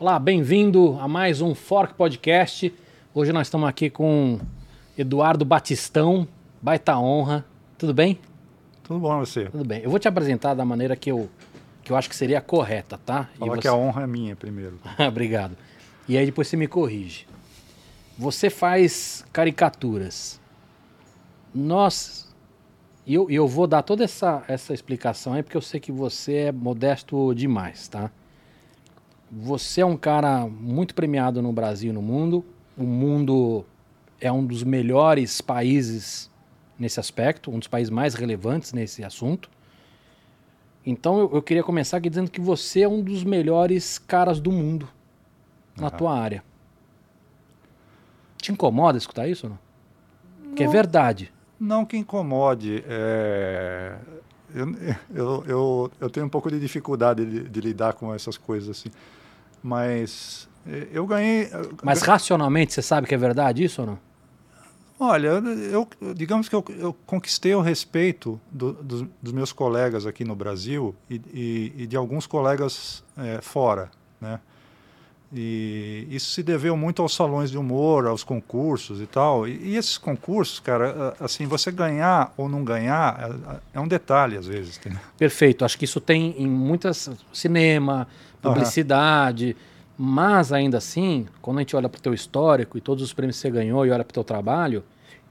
Olá, bem-vindo a mais um Fork Podcast. Hoje nós estamos aqui com Eduardo Batistão, baita honra. Tudo bem? Tudo bom você? Tudo bem. Eu vou te apresentar da maneira que eu, que eu acho que seria correta, tá? Fala você... que a honra é minha primeiro. Obrigado. E aí depois você me corrige. Você faz caricaturas. Nós. E eu, eu vou dar toda essa, essa explicação aí, porque eu sei que você é modesto demais, tá? Você é um cara muito premiado no Brasil e no mundo. O mundo é um dos melhores países nesse aspecto, um dos países mais relevantes nesse assunto. Então eu, eu queria começar aqui dizendo que você é um dos melhores caras do mundo na uhum. tua área. Te incomoda escutar isso ou não? Que é verdade. Não que incomode. É... Eu, eu, eu, eu, tenho um pouco de dificuldade de, de lidar com essas coisas assim. Mas eh, eu ganhei. Mas racionalmente você sabe que é verdade isso ou não? Olha, eu, digamos que eu, eu conquistei o respeito do, do, dos meus colegas aqui no Brasil e, e, e de alguns colegas é, fora, né? E isso se deveu muito aos salões de humor, aos concursos e tal. E, e esses concursos, cara, assim, você ganhar ou não ganhar é, é um detalhe às vezes. Tem. Perfeito. Acho que isso tem em muitas cinema, publicidade. Uhum. Mas ainda assim, quando a gente olha para o teu histórico e todos os prêmios que você ganhou e olha para o teu trabalho,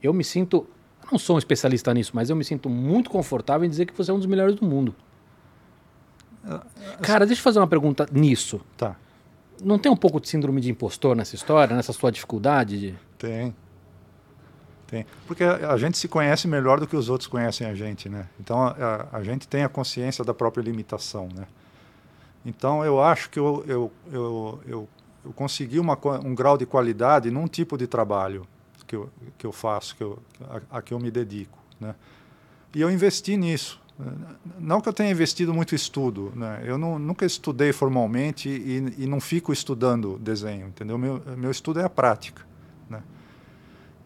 eu me sinto, não sou um especialista nisso, mas eu me sinto muito confortável em dizer que você é um dos melhores do mundo. Cara, deixa eu fazer uma pergunta nisso. Tá. Não tem um pouco de síndrome de impostor nessa história, nessa sua dificuldade? De... Tem. Tem. Porque a, a, gente se conhece melhor do que os outros conhecem a gente, né? Então a, a, a gente tem a consciência da própria limitação, né? Então, eu acho que eu, eu, eu, eu, consegui uma, um grau de qualidade num tipo de trabalho que eu, que eu faço, que eu, a, a que eu me dedico. Né? E eu investi nisso. Não que eu tenha investido muito estudo, né? eu não, nunca estudei formalmente e, e não fico estudando desenho, entendeu? Meu, meu estudo é a prática.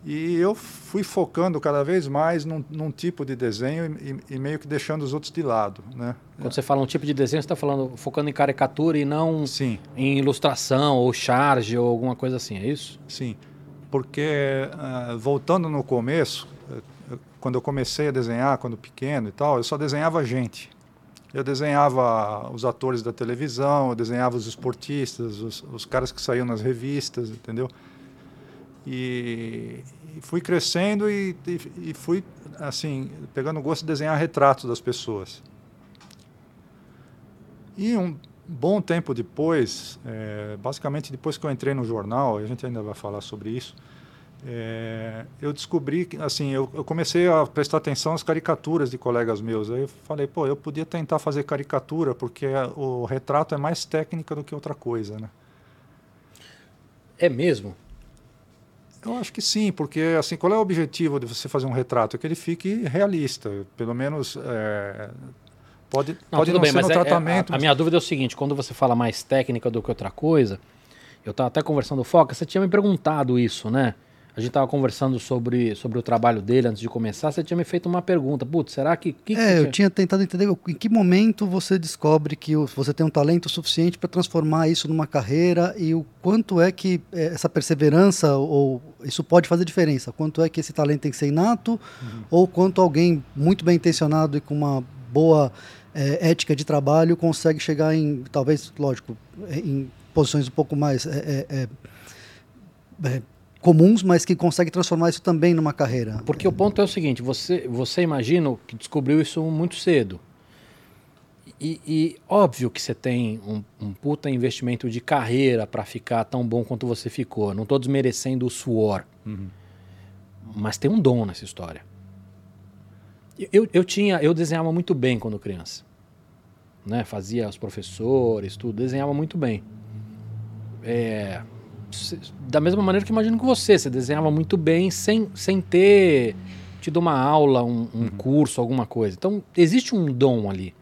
E eu fui focando cada vez mais num, num tipo de desenho e, e, meio que deixando os outros de lado, né? Quando você fala um tipo de desenho, você está falando focando em caricatura e não Sim. em ilustração ou charge ou alguma coisa assim, é isso? Sim, porque uh, voltando no começo, uh, quando eu comecei a desenhar, quando pequeno e tal, eu só desenhava gente. Eu desenhava os atores da televisão, eu desenhava os esportistas, os, os caras que saíam nas revistas, entendeu? E, e fui crescendo e, e, e, fui, assim, pegando gosto de desenhar retratos das pessoas. E um bom tempo depois, é, basicamente depois que eu entrei no jornal, a gente ainda vai falar sobre isso, é, eu descobri que, assim, eu, eu, comecei a prestar atenção às caricaturas de colegas meus. Aí eu falei, pô, eu podia tentar fazer caricatura, porque o retrato é mais técnica do que outra coisa, né? É mesmo? Eu acho que sim, porque assim, qual é o objetivo de você fazer um retrato? É que ele fique realista, pelo menos é, pode não, pode não bem, ser no é, tratamento. É, a, a, minha dúvida é o seguinte: quando você fala mais técnica do que outra coisa, eu estava até conversando com o Foca, você tinha me perguntado isso, né? A gente estava conversando sobre, sobre o trabalho dele antes de começar. Você tinha me feito uma pergunta. Putz, será que. que é, que eu tinha tentado entender em que momento você descobre que você tem um talento suficiente para transformar isso numa carreira e o quanto é que é, essa perseverança ou isso pode fazer diferença. Quanto é que esse talento tem que ser inato uhum. ou quanto alguém muito bem intencionado e com uma boa é, ética de trabalho consegue chegar em, talvez, lógico, em posições um pouco mais. É, é, é comuns, mas que consegue transformar isso também numa carreira. Porque o ponto é o seguinte: você, você imagina que descobriu isso muito cedo. E, e óbvio que você tem um, um puta investimento de carreira para ficar tão bom quanto você ficou. Não estou desmerecendo o suor. Uhum. Mas tem um dom nessa história. Eu, eu tinha, eu desenhava muito bem quando criança. Né? Fazia os professores, tudo, desenhava muito bem. É, da mesma maneira que imagino que você, você desenhava muito bem sem, sem ter tido uma aula, um, um uhum. curso, alguma coisa. Então, existe um dom ali.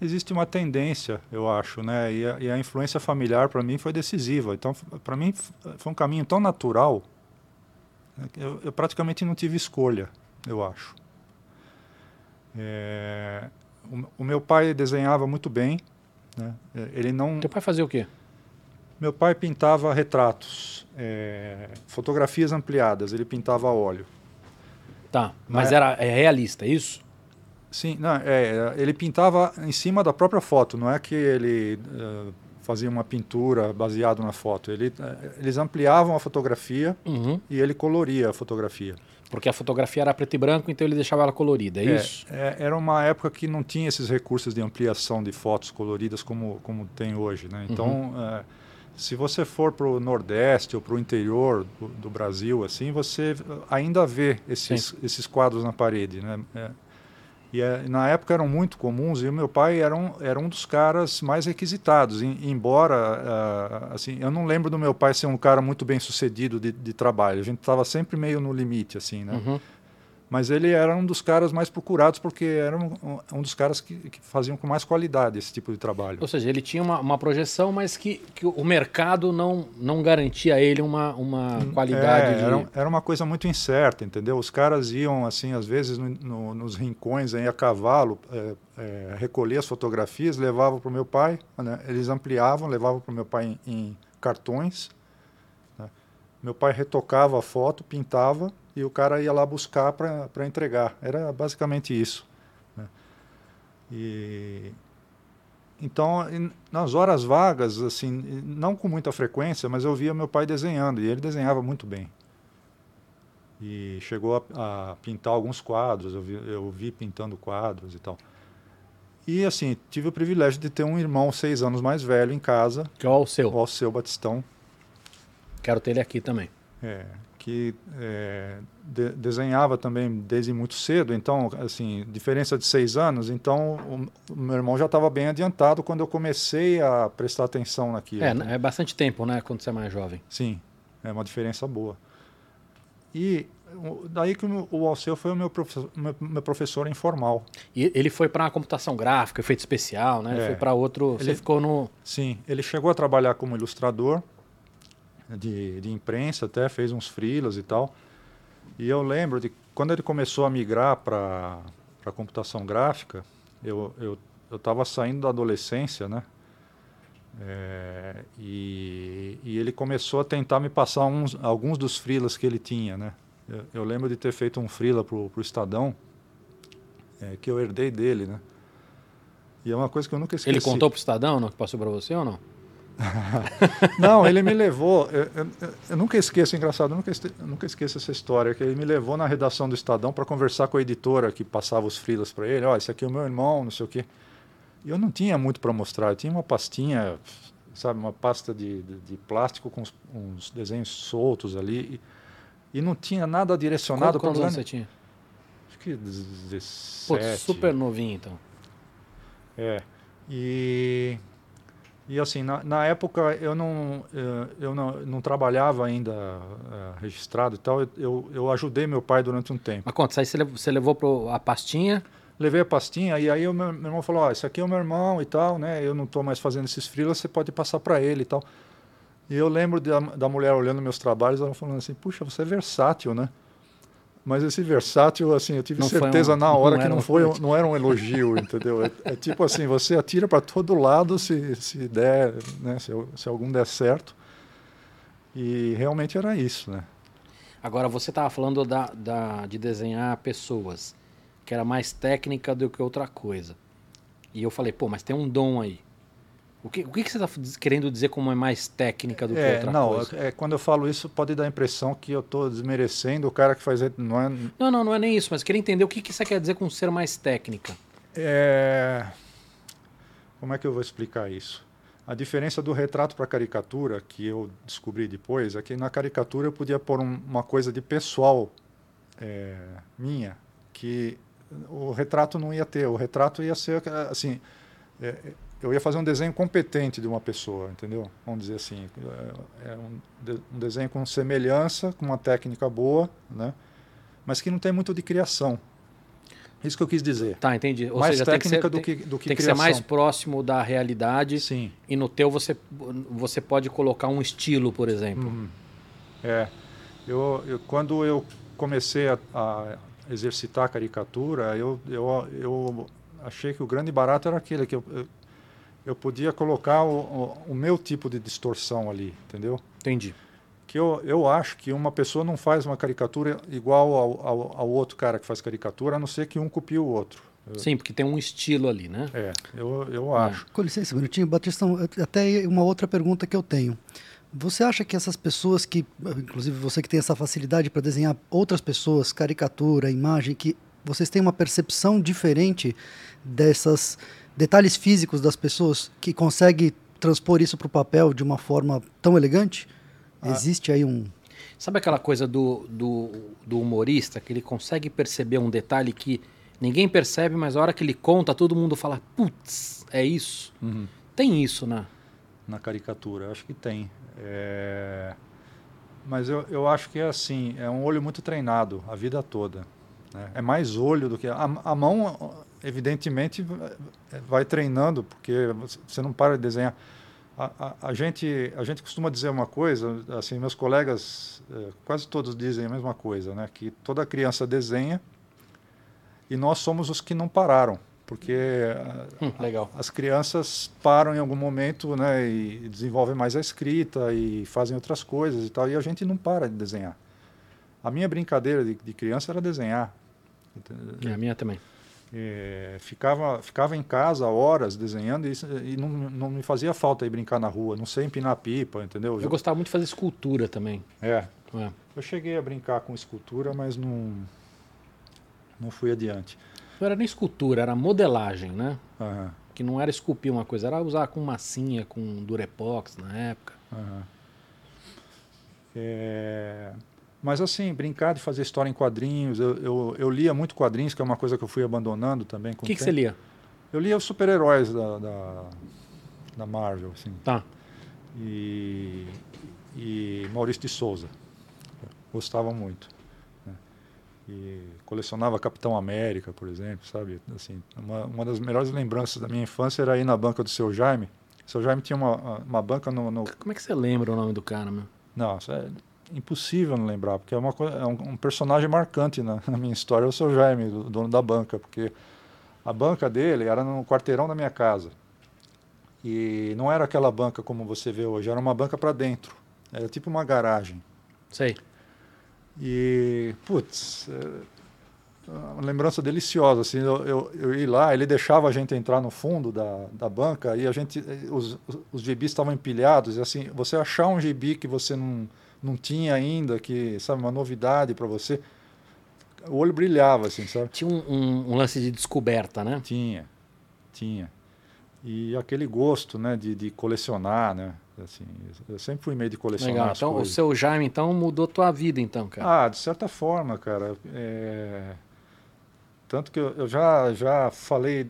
Existe uma tendência, eu acho, né? E a, e a influência familiar para mim foi decisiva. Então, para mim foi um caminho tão natural, né? eu, eu, praticamente não tive escolha, eu acho. É, o, o meu pai desenhava muito bem, Né? É, ele não. Teu pai fazia o quê? Meu pai pintava retratos, é, fotografias ampliadas. Ele pintava a óleo. Tá, mas Mas- era é realista, é isso? Sim, não, é, ele pintava em cima da própria foto. Não é que ele eh, fazia uma pintura baseado na foto. Ele, eh, eles ampliavam a fotografia Uhum. e ele coloria a fotografia. Porque a fotografia era preto e branco, então ele deixava ela colorida, é, isso? É, era uma época que não tinha esses recursos de ampliação de fotos coloridas como, como tem hoje. Né? Então, Uhum. é, se você for para o Nordeste ou para o interior do, do Brasil, assim, você ainda vê esses, esses quadros na parede. Né? É, e é, na época eram muito comuns e o meu pai era um, era um dos caras mais requisitados. em- embora, ah, assim, eu não lembro do meu pai ser um cara muito bem sucedido de, de trabalho. A gente estava sempre meio no limite, assim, né? Uhum. Mas ele era um dos caras mais procurados porque era um, um- dos caras que, que faziam com mais qualidade esse tipo de trabalho. Ou seja, ele tinha uma, uma projeção, mas que, que o mercado não, não garantia a ele uma, uma qualidade É, de... era, era uma coisa muito incerta, entendeu? Os caras iam, assim, às vezes no- no- nos rincões aí, a cavalo, é, é, recolher as fotografias, levavam para o meu pai, né? eles ampliavam, levavam para o meu pai em, em cartões. né? Meu pai retocava a foto, pintava e o cara ia lá buscar para entregar. Era basicamente isso. né? E então, nas horas vagas, assim, não com muita frequência, mas eu via meu pai desenhando e ele desenhava muito bem. E chegou a, a pintar alguns quadros, eu vi, eu vi pintando quadros e tal. E assim, tive o privilégio de ter um irmão seis anos mais velho em casa, Que é o Alceu. o Alceu Batistão, Quero ter ele aqui também. é, que é, de- desenhava também desde muito cedo. Então, assim, diferença de seis anos. Então, o, o meu irmão já estava bem adiantado quando eu comecei a prestar atenção naquilo. É, é bastante tempo, né? Quando você é mais jovem. Sim, é uma diferença boa. E daí que o, Alceu foi o meu professor, meu, professor informal. E ele foi para computação gráfica, efeito especial, né? Ele É. foi para outro. Você Ele- ficou no. Sim, ele chegou a trabalhar como ilustrador de, de imprensa, até fez uns freelas e tal. E eu lembro de quando ele começou a migrar para a computação gráfica, eu eu eu estava saindo da adolescência, né? É, e, e ele começou a tentar me passar uns, alguns dos freelas que ele tinha, né? Eu, eu lembro de ter feito um freela para o Estadão, é, que eu herdei dele, né? E é uma coisa que eu nunca esqueci. Ele contou pro Estadão, não? Que passou para você ou não? Não, ele me levou. Eu, eu- eu- nunca esqueço, engraçado, eu nunca, eu nunca esqueço essa história, que ele me levou na redação do Estadão para conversar com a editora que passava os frilas para ele. Ó, esse aqui é o meu irmão, não sei o quê. E eu não tinha muito para mostrar, eu tinha uma pastinha, sabe, uma pasta de, de, de plástico com uns, uns desenhos soltos ali. E, e não tinha nada direcionado para Quantos anos você tinha? Acho que 17. Pô, super novinho, então. É. E, e assim, na, na época eu não, eh, eu não, não trabalhava ainda eh, registrado e tal, eu- eu, eu ajudei meu pai durante um tempo. Mas conta, aí você levou, você levou pro, a pastinha. Levei a pastinha e aí o meu, meu irmão falou, ó, esse aqui é o meu irmão e tal, né? Eu não estou mais fazendo esses freelas, você pode passar para ele e tal. E eu lembro da, da mulher olhando meus trabalhos, ela falando assim, puxa, você é versátil, né? Mas esse versátil, assim, eu tive Não certeza um- na hora não que não, foi, um- não era um elogio, entendeu? É, é tipo assim, você atira para todo lado se, se der, né? Se, se algum der certo. E realmente era isso, né? Agora, você estava falando da, da- de desenhar pessoas, que era mais técnica do que outra coisa. E eu falei, pô, mas tem um dom aí. O que, o que, você está querendo dizer como é mais técnica do que É, outra não, coisa? é, quando eu falo isso, pode dar a impressão que eu estou desmerecendo o cara que faz. Não é, Não, não, não é nem isso, mas queria entender o que, que você quer dizer com ser mais técnica. É... Como é que eu vou explicar isso? A diferença do retrato para a caricatura, que eu descobri depois, é que na caricatura eu podia pôr um- uma coisa de pessoal é, minha, que o retrato não ia ter. O retrato ia ser assim. é, eu ia fazer um desenho competente de uma pessoa, entendeu? Vamos dizer assim. É, é um, de- um desenho com semelhança, com uma técnica boa, né? mas que não tem muito de criação. Isso que eu quis dizer. Tá, entendi. Ou mais seja, tem que, técnica ser, do que, do que tem que ser criação. mais próximo da realidade. Sim. E no teu você, você pode colocar um estilo, por exemplo. Uhum. É. Eu, eu, quando eu comecei a, a exercitar a caricatura, eu, eu, eu achei que o grande barato era aquele que eu, eu, eu podia colocar o, o, o meu tipo de distorção ali, entendeu? Entendi. Que eu, eu acho que uma pessoa não faz uma caricatura igual ao, ao, ao outro cara que faz caricatura, a não ser que um copie o outro. Sim, porque tem um estilo ali, né? É, eu, eu acho. Com licença um minutinho, Batista, até uma outra pergunta que eu tenho. Você acha que essas pessoas que, inclusive você que tem essa facilidade para desenhar outras pessoas, caricatura, imagem, que vocês têm uma percepção diferente dessas detalhes físicos das pessoas que consegue transpor isso para o papel de uma forma tão elegante? Ah. Existe aí um. Sabe aquela coisa do, do, do humorista que ele consegue perceber um detalhe que Ninguém percebe, mas a hora que ele conta, todo mundo fala, putz, é isso. Uhum. Tem isso, né? Na caricatura, acho que tem. É... Mas eu, eu acho que é assim, é um olho muito treinado a vida toda. Né? É mais olho do que... A, a mão, evidentemente, vai treinando, porque você não para de desenhar. A, a, a, gente, a gente costuma dizer uma coisa, assim, meus colegas é, quase todos dizem a mesma coisa, né? Que toda criança desenha e nós somos os que não pararam, porque hum, as crianças param em algum momento né, e desenvolvem mais a escrita e fazem outras coisas e tal, e a gente não para de desenhar. A minha brincadeira de, de criança era desenhar. É, a minha também. É, ficava, ficava em casa horas desenhando e, e não, não me fazia falta ir brincar na rua, não sei empinar pipa, entendeu? Eu gostava muito de fazer escultura também. É. é. Eu cheguei a brincar com escultura, mas não, não fui adiante. Não era nem escultura, era modelagem, né? Uhum. Que não era esculpir uma coisa, era usar com massinha, com durepox na época. Uhum. É... Mas assim, brincar de fazer história em quadrinhos, eu, eu, eu, lia muito quadrinhos, que é uma coisa que eu fui abandonando também. O que, que você lia? Eu lia os super-heróis da, da, da, Marvel, assim. Tá. E, e Maurício de Souza. Gostava muito e colecionava Capitão América, por exemplo, sabe? Assim, uma, uma das melhores lembranças da minha infância era ir na banca do seu Jaime. O seu Jaime tinha uma, uma banca no, no, Como é que você lembra o nome do cara, meu? Não, é impossível não lembrar, porque é, uma, é um, um personagem marcante na, na, minha história, é o seu Jaime, o dono da banca, porque a banca dele era no quarteirão da minha casa. E não era aquela banca como você vê hoje, era uma banca para dentro. Era tipo uma garagem. Sei. E, putz, é uma lembrança deliciosa. Assim, eu, eu, eu ia lá, ele deixava a gente entrar no fundo da, da banca e a gente, os, os gibis estavam empilhados. E assim, você achar um gibi que você não, não tinha ainda, que, sabe, uma novidade para você, o olho brilhava, assim, sabe? Tinha um, um, um, lance de descoberta, né? Tinha, tinha. E aquele gosto, né, de, de colecionar, né? Assim, eu sempre fui meio de colecionar Legal. Então, coisas. o seu Jaime, então, mudou tua vida, então, cara? Ah, de certa forma, cara. É... Tanto que eu, eu, já, já, falei,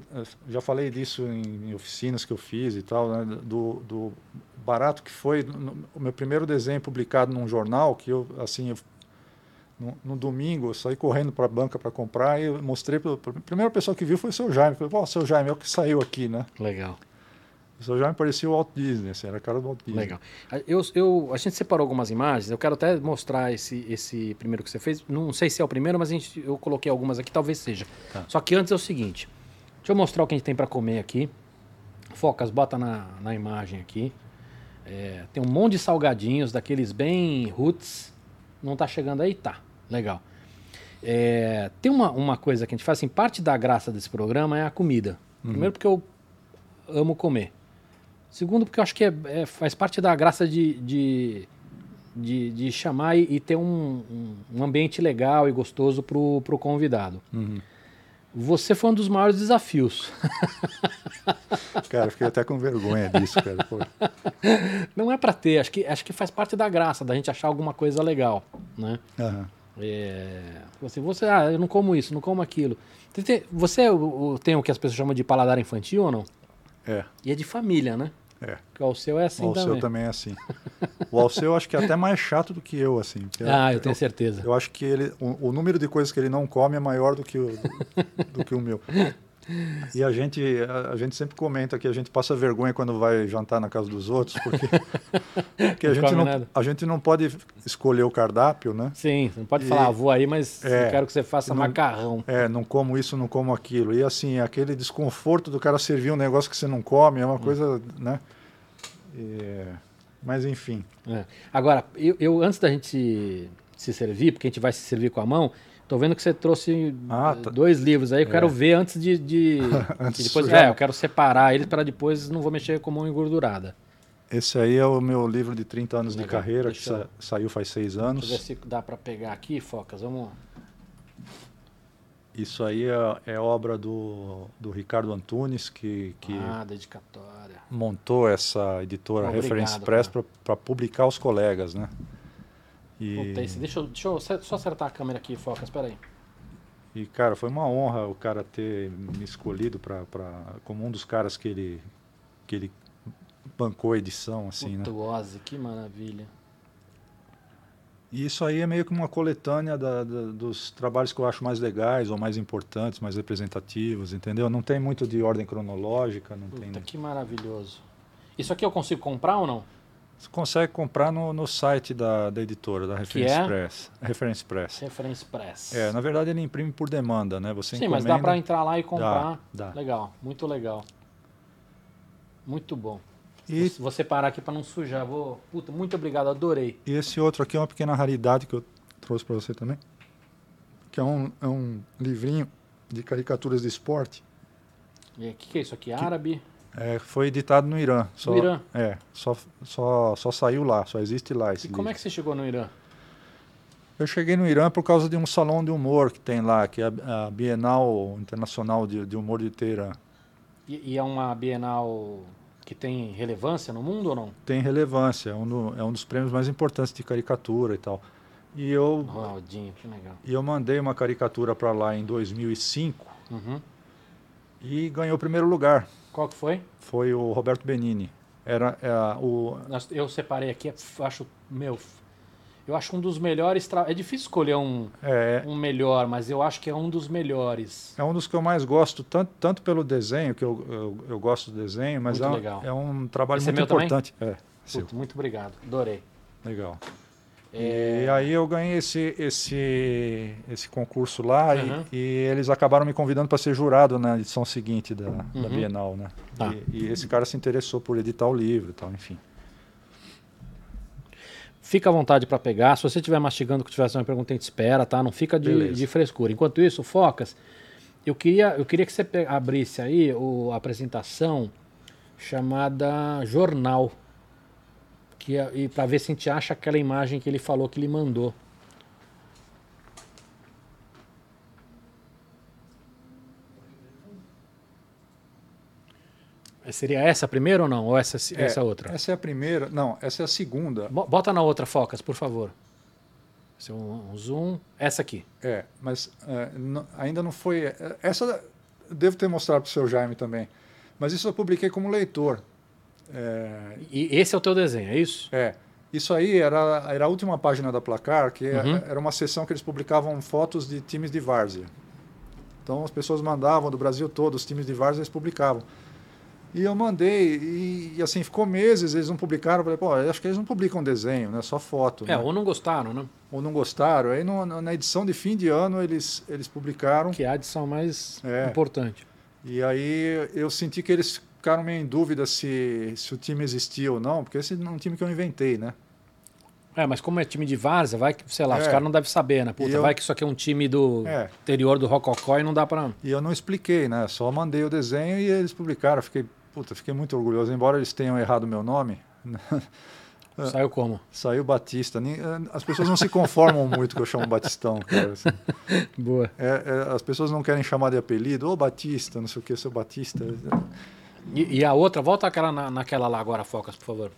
já falei disso em, em, oficinas que eu fiz e tal, né? do, do barato que foi no, o meu primeiro desenho publicado num jornal, que eu, assim, eu, no, no, domingo, eu saí correndo para a banca para comprar e mostrei para a primeira pessoa que viu foi o seu Jaime. Falei, pô, seu Jaime é o que saiu aqui, né? Legal. Isso já me parecia o Walt Disney, assim, era a cara do Walt Disney. Legal. Eu, eu, a gente separou algumas imagens, eu quero até mostrar esse, esse primeiro que você fez. Não sei se é o primeiro, mas a gente, eu coloquei algumas aqui, talvez seja. Tá. Só que antes é o seguinte: deixa eu mostrar o que a gente tem para comer aqui. Focas, bota na, na imagem aqui. É, tem um monte de salgadinhos, daqueles bem roots. Não tá chegando aí? Tá, legal. É, tem uma, uma coisa que a gente faz assim: parte da graça desse programa é a comida. Uhum. Primeiro, porque eu amo comer. Segundo, porque eu acho que é, é faz parte da graça de, de, de, de chamar e, e ter um, um, ambiente legal e gostoso para o convidado. Uhum. Você foi um dos maiores desafios. Cara, fiquei até com vergonha disso, cara. Pô. Não é para ter, acho que, acho que faz parte da graça, da gente achar alguma coisa legal, né? Uhum. É, assim, você, ah, eu não como isso, não como aquilo. Você tem o que as pessoas chamam de paladar infantil ou não? É. E é de família, né? É. Porque o Alceu é assim o Alceu também. também é assim. O Alceu eu acho que é até mais chato do que eu, assim. Ah, eu tenho certeza. Eu acho que ele, o, o, número de coisas que ele não come é maior do que o, do, do que o meu. E a gente, a, a, gente sempre comenta que a gente passa vergonha quando vai jantar na casa dos outros, porque, porque a, gente não, a gente não pode escolher o cardápio, né? Sim, não pode e, falar, ah, vou aí, mas é, quero que você faça não, macarrão. É, não como isso, não como aquilo. E assim, aquele desconforto do cara servir um negócio que você não come, é uma hum. coisa, né? E, mas enfim. É. Agora, eu, eu, antes da gente se servir, porque a gente vai se servir com a mão, Tô vendo que você trouxe ah, tá. dois livros aí. Eu é. quero ver antes de. de, antes de depois, é, eu quero separar eles para depois não vou mexer com mão engordurada. Esse aí é o meu livro de 30 anos Legal. de carreira, Deixa que eu... saiu faz seis anos. Deixa eu ver se dá para pegar aqui, Focas. Vamos. Isso aí é, é, obra do, do Ricardo Antunes, que, que ah, montou essa editora Obrigado, Reference Press para publicar os colegas, né? E... Esse, deixa, eu, deixa eu só acertar a câmera aqui, Foca, espera aí. E, cara, foi uma honra o cara ter me escolhido pra, pra, como um dos caras que ele, que ele bancou a edição, assim, Virtuose, né? que maravilha. E isso aí é meio que uma coletânea da, da, dos trabalhos que eu acho mais legais, ou mais importantes, mais representativos, entendeu? Não tem muito de ordem cronológica, não Puta, tem... que maravilhoso. Isso aqui eu consigo comprar ou não? Você consegue comprar no, no site da, da editora, da Reference é? Press. Reference Press. Reference Press. É, na verdade ele imprime por demanda, né? Você Sim, encomenda... mas dá para entrar lá e comprar. Dá, dá. Legal, muito legal. Muito bom. E... Vou separar aqui para não sujar. Vou... Puta, muito obrigado, adorei. E esse outro aqui é uma pequena raridade que eu trouxe para você também. Que é um, é um livrinho de caricaturas de esporte. E o que, que é isso aqui? Árabe? É, foi editado no Irã. Só, no Irã? É, só, só, só saiu lá, só existe lá esse E livro. como é que você chegou no Irã? Eu cheguei no Irã por causa de um salão de humor que tem lá, que é a Bienal Internacional de, de Humor de Teherã. E, e, é uma Bienal que tem relevância no mundo ou não? Tem relevância, é um, do, é um dos prêmios mais importantes de caricatura e tal. E eu, Ronaldinho, que legal. E eu mandei uma caricatura para lá em 2005 uhum. e ganhou o primeiro lugar. Qual que foi? Foi o Roberto Benini. Era, era o. Eu separei aqui, acho meu, eu acho um dos melhores. Tra... É difícil escolher um, é, um melhor, mas eu acho que é um dos melhores. É um dos que eu mais gosto, tanto, tanto pelo desenho, que eu, eu, eu gosto do desenho, mas é, um, é um trabalho Esse é muito é importante. É, Puta, muito obrigado, adorei. Legal. É... E aí eu ganhei esse, esse, esse concurso lá uhum. e, e, eles acabaram me convidando para ser jurado na edição seguinte da, uhum. da Bienal, né? Tá. E, e, esse cara se interessou por editar o livro e tal, enfim. Fica à vontade para pegar. Se você estiver mastigando que tivesse uma pergunta, a gente espera, tá? Não fica de, de frescura. Enquanto isso, Focas, eu queria, eu queria que você abrisse aí o, a apresentação chamada Jornal que, é, e para ver se a gente acha aquela imagem que ele falou que ele mandou. Seria essa a primeira ou não? Ou essa, é, essa outra? Essa é a primeira. Não, essa é a segunda. Bota na outra, Focas, por favor. Esse é um, um zoom. Essa aqui. É, mas é, ainda não foi. É, essa devo ter mostrado para o seu Jaime também. Mas isso eu publiquei como leitor. É... E esse é o teu desenho, é isso? É. Isso aí era, era a última página da Placar, que uhum. era uma sessão que eles publicavam fotos de times de várzea. Então as pessoas mandavam do Brasil todo, os times de várzea eles publicavam. E eu mandei, e, e, assim, ficou meses, eles não publicaram. Eu falei, pô, acho que eles não publicam desenho, né? Só foto. É, né? ou não gostaram, né? Ou não gostaram. Aí no, na edição de fim de ano eles, eles publicaram. Que é a edição mais é. importante. E aí eu senti que eles ficaram meio em dúvida se, se o time existia ou não, porque esse é um time que eu inventei, né? É, mas como é time de várzea, vai que, sei lá, é. os caras não devem saber, né? Puta, eu... vai que isso aqui é um time do é. interior do Rococó e não dá pra... E eu não expliquei, né? Só mandei o desenho e eles publicaram. Fiquei, puta, fiquei muito orgulhoso. Embora eles tenham errado o meu nome... Saiu como? Saiu Batista. As pessoas não se conformam muito que eu chamo Batistão, cara. Assim. Boa. É, é, as pessoas não querem chamar de apelido. Ô, Batista, não sei o que, seu Batista. E, e, a outra, volta aquela na, naquela lá agora, Focas, por favor.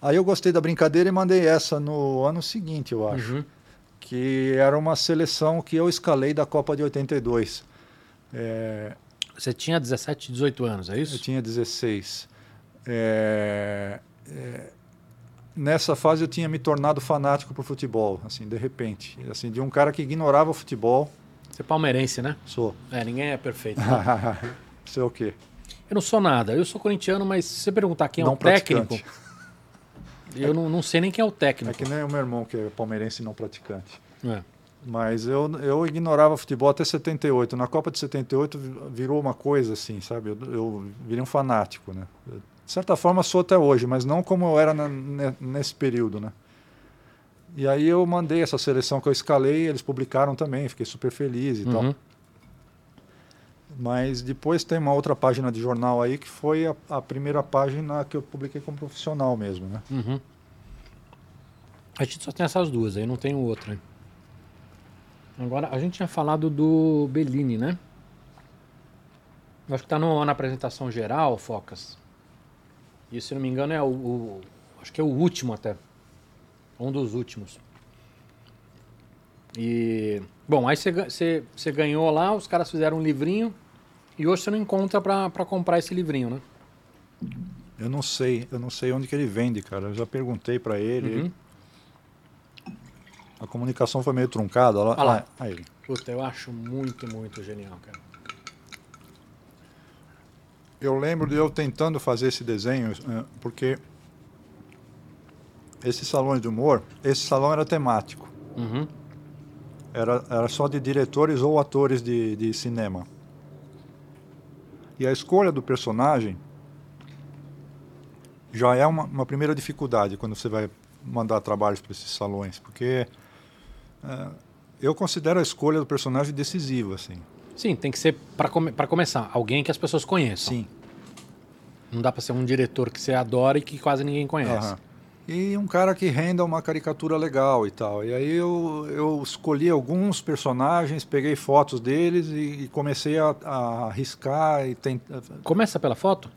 Aí eu gostei da brincadeira e mandei essa no ano seguinte, eu acho. Uhum. Que era uma seleção que eu escalei da Copa de 82. É... Você tinha 17, 18 anos, é isso? Eu tinha 16. É... É... Nessa fase eu tinha me tornado fanático por futebol, assim, de repente. Assim, de um cara que ignorava o futebol. Você é palmeirense, né? Sou. É, ninguém é perfeito. Né? É o quê? Eu não sou nada. Eu sou corintiano, mas se você perguntar quem é Não o técnico, eu não, não sei nem quem é o É técnico. que nem o meu irmão, que é palmeirense e não praticante. É. Mas eu, eu ignorava futebol até 78. Na Copa de 78 vi- virou uma coisa assim, sabe? Eu, eu virei um fanático, né? Eu, de certa forma sou até hoje, mas não como eu era na- ne- nesse período, né? E aí eu mandei essa seleção que eu escalei, eles publicaram também, fiquei super feliz e tal. Mas depois tem uma outra página de jornal aí que foi a, a primeira página que eu publiquei como profissional mesmo, né? Uhum. A gente só tem essas duas, aí não tem outra. Agora, a gente tinha falado do Bellini, né? Eu acho que tá no- na apresentação geral, Focas. E se não me engano é o, o- Acho que é o último até. Um dos últimos. E. Bom, aí você ganhou lá, os caras fizeram um livrinho. E hoje você não encontra pra comprar esse livrinho, né? Eu não sei, eu não sei onde que ele vende, cara. Eu já perguntei para ele. Uhum. ele- A comunicação foi meio truncada. Olha lá. Olha lá. Ah, aí. Puta, eu acho muito, muito genial, cara. Eu lembro de eu tentando fazer esse desenho, eh, porque esses salões de humor, esse salão era temático. Uhum. Era, era só de diretores ou atores de, de cinema. E a escolha do personagem já é uma, uma primeira dificuldade quando você vai mandar trabalhos para esses salões, porque eh, eu considero a escolha do personagem decisiva, assim. Sim, tem que ser, pra, come, pra começar, alguém que as pessoas conheçam. Sim. Não dá pra ser um diretor que você adora e que quase ninguém conhece. Aham. E um cara que renda uma caricatura legal e tal. E aí eu, eu escolhi alguns personagens, peguei fotos deles e, e comecei a, a arriscar e tentar. Começa pela foto?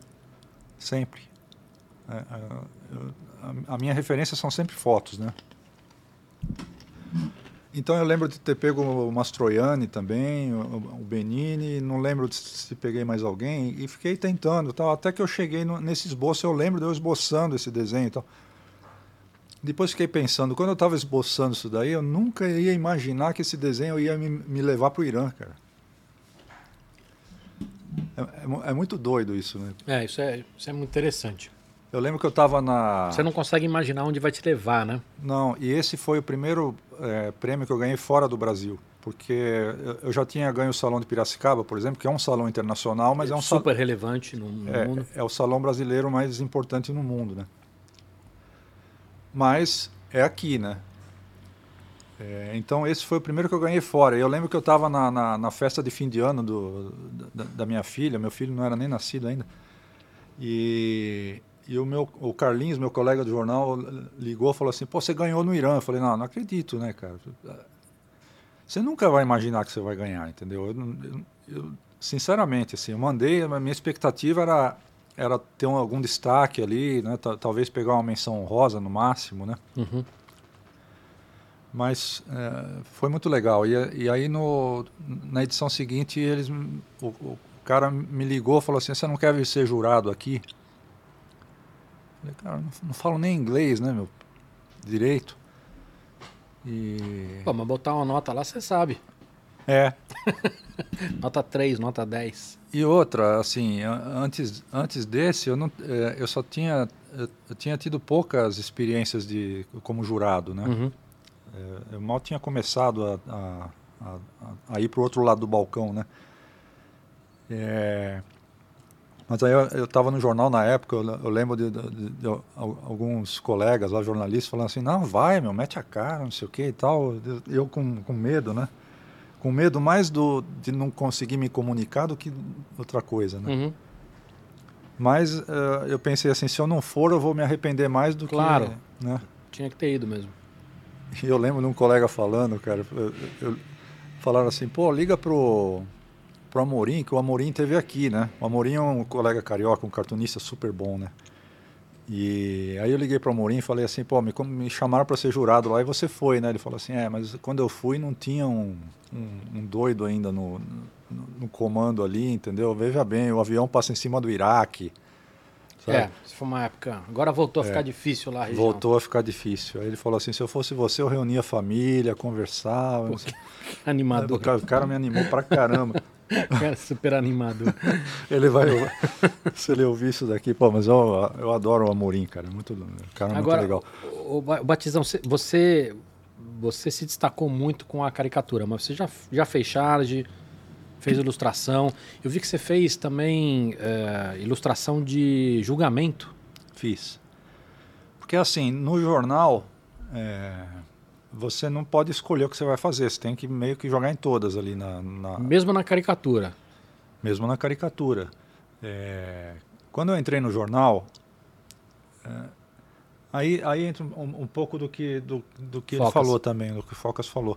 Sempre. É, é, eu- a, a minha referência são sempre fotos, né? Então eu lembro de ter pego o Mastroianni também, o, Benini, não lembro de se peguei mais alguém, e fiquei tentando, tal, até que eu cheguei no- nesse esboço, eu lembro de eu esboçando esse desenho e tal. Depois fiquei pensando, quando eu estava esboçando isso daí, eu nunca ia imaginar que esse desenho ia me, me levar para o Irã, cara. É, é é muito doido isso, né? É, isso é, isso é muito interessante. Eu lembro que eu estava na. Você não consegue imaginar onde vai te levar, né? Não, e esse foi o primeiro eh, prêmio que eu ganhei fora do Brasil. Porque eu- já tinha ganho o Salão de Piracicaba, por exemplo, que é um salão internacional, mas é, um super relevante no, no salão. mundo. É, é o salão brasileiro mais importante no mundo, né? Mas é aqui, né? É, então esse foi o primeiro que eu ganhei fora. Eu lembro que eu estava na, na, na festa de fim de ano do, da, da minha filha, meu filho não era nem nascido ainda. E, e o, meu, o Carlinhos, meu colega do jornal, ligou e falou assim: pô, você ganhou no Irã. Eu falei: não, não acredito, né, cara? Você nunca vai imaginar que você vai ganhar, entendeu? Eu, eu- eu, sinceramente, assim, eu mandei, a minha expectativa era, era ter um- algum destaque ali, né? ta- Talvez pegar uma menção honrosa no máximo, né? Uhum. Mas é, foi muito legal. E, e aí no, na edição seguinte eles o, o cara me ligou e falou assim: "Você não quer ser jurado aqui?" Eu falei, cara, não, não falo nem inglês, né, meu? Direito. E Pô, mas botar uma nota lá, você sabe. é. Nota 3, nota 10. E outra, assim, antes, antes desse, eu, não, eh, eu só tinha, eu, tinha tido poucas experiências de, como jurado, né? Uhum. É, eu mal tinha começado a, a, a, a ir para o outro lado do balcão, né? É, mas aí eu estava no jornal na época, eu, eu lembro de, de- de- de al- alguns colegas lá, jornalistas, falando assim, não, vai, meu, mete a cara, não sei o que e tal. Eu, eu com, com medo, né? Com medo mais do, de não conseguir me comunicar do que outra coisa, né? Uhum. Mas eh, eu pensei assim, se eu não for, eu vou me arrepender mais do Claro. que... Né? Tinha que ter ido mesmo. E eu lembro de um colega falando, cara, eu- eu- falaram assim, pô, liga pro, pro Amorim, que o Amorim teve aqui, né? O Amorim é um colega carioca, um cartunista super bom, né? E aí eu liguei pro Amorim e falei assim, pô, me, me chamaram para ser jurado lá e você foi, né? Ele falou assim, é, mas quando eu fui não tinha um, um, um doido ainda no, no, no comando ali, entendeu? Veja bem, o avião passa em cima do Iraque, sabe? É, se for uma época. Agora voltou a ficar difícil lá a região. Voltou a ficar difícil. Aí ele falou assim, se eu fosse você, eu reunia a família, conversava. não sei- Animador. o cara, o cara me animou pra caramba. Cara, super animado. ele vai. se ele ouvir isso daqui, pô, mas eu, eu adoro o Amorim, cara. É muito, cara, é Agora, muito legal. O, o Batizão, você, você se destacou muito com a caricatura, mas você já, já fez charge, fez ilustração. Eu vi que você fez também é, ilustração de julgamento. Fiz. Porque assim, no jornal. É você não pode escolher o que você vai fazer, você tem que meio que jogar em todas ali na. na... Mesmo na caricatura. Mesmo na caricatura. É... Quando eu entrei no jornal, é... aí, aí entra um, um, pouco do que, do, do que ele falou também, do que o Focas falou.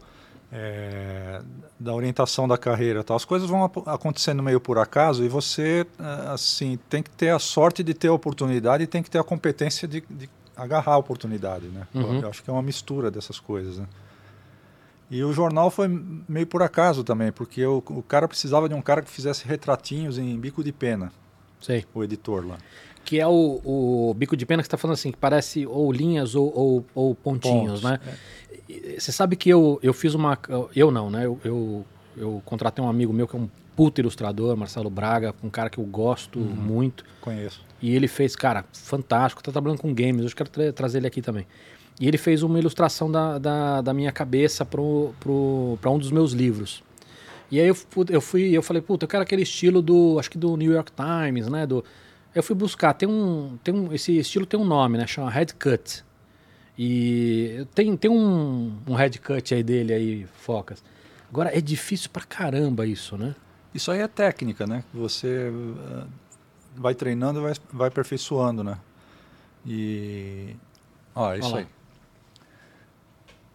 É... da orientação da carreira tal. As coisas vão acontecendo meio por acaso e você assim tem que ter a sorte de ter a oportunidade e tem que ter a competência de, de agarrar a oportunidade, né? Uhum. Eu acho que é uma mistura dessas coisas, né? E o jornal foi meio por acaso também, porque o, o cara precisava de um cara que fizesse retratinhos em bico de pena. Sei. O editor lá. Que é o, o bico de pena que você está falando assim, que parece ou linhas ou, ou, ou pontinhos, Pontos, né? É. Você sabe que eu, eu fiz uma... Eu não, né? Eu, eu, eu contratei um amigo meu que é um puta ilustrador, Marcelo Braga, um cara que eu gosto uhum. muito. Conheço. E ele fez, cara, fantástico, tá trabalhando com games, eu quero tra trazer ele aqui também. E ele fez uma ilustração da, da, da minha cabeça para um dos meus livros. E aí eu, eu fui, eu falei, puta, eu quero aquele estilo do, acho que do New York Times, né? Do, eu fui buscar, tem um, tem um, esse estilo tem um nome, né? Chama Head Cut. E tem, tem um, um head cut aí dele aí, Focas. Agora, é difícil pra caramba isso, né? Isso aí é técnica, né? Você uh, vai treinando e vai, vai aperfeiçoando, né? E. Ó, isso aí.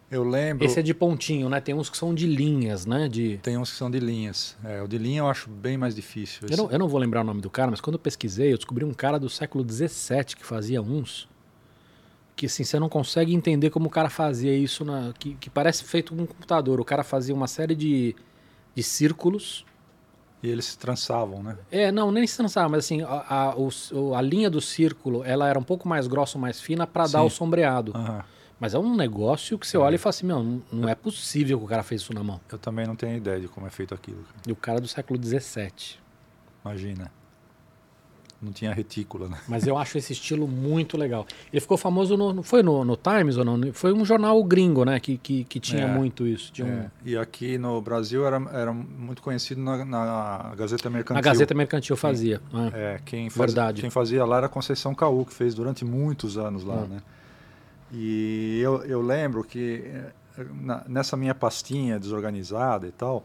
Eu lembro. Esse é de pontinho, né? Tem uns que são de linhas, né? De... Tem uns que são de linhas. É, o de linha eu acho bem mais difícil. Eu não, eu não, vou lembrar o nome do cara, mas quando eu pesquisei, eu descobri um cara do século XVII que fazia uns. Que assim, você não consegue entender como o cara fazia isso, na, que, que parece feito com um computador. O cara fazia uma série de, de círculos e eles se trançavam, né? É, não, nem se trançavam, mas assim, a, a, o, a linha do círculo, ela era um pouco mais grossa, mais fina para dar o sombreado. Uhum. Mas é um negócio que você olha e fala assim, meu, não, não, é possível que o cara fez isso na mão. Eu também não tenho ideia de como é feito aquilo. E o cara do século XVII. Imagina não tinha retícula, né? Mas eu acho esse estilo muito legal. Ele ficou famoso, no, foi no, no, Times ou não? Foi um jornal gringo, né? Que, que, que tinha é, muito isso. Tinha é. um... E aqui no Brasil era, era muito conhecido na, na Gazeta Mercantil. Na Gazeta Mercantil fazia. Quem, é. é, quem, faz, Verdade. quem fazia lá era Conceição Caú, que fez durante muitos anos lá, é. né? E eu, eu lembro que eh, na, nessa minha pastinha desorganizada e tal,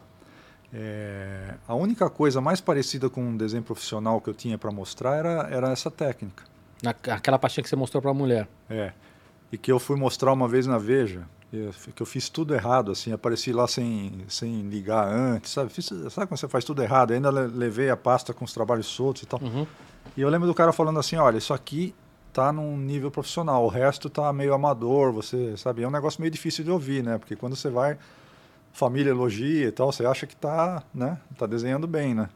é, a única coisa mais parecida com um desenho profissional que eu tinha para mostrar era, era essa técnica. Na, aquela pastinha que você mostrou para a mulher. É. E que eu fui mostrar uma vez na Veja, que eu fiz tudo errado, assim, apareci lá sem, sem ligar antes, sabe? Fiz, sabe quando você faz tudo errado? Eu ainda levei a pasta com os trabalhos soltos e tal. Uhum. E eu lembro do cara falando assim, olha, isso aqui tá num nível profissional, o resto tá meio amador, você sabe? É um negócio meio difícil de ouvir, né? Porque quando você vai família elogia e tal, você acha que está né, tá desenhando bem, né?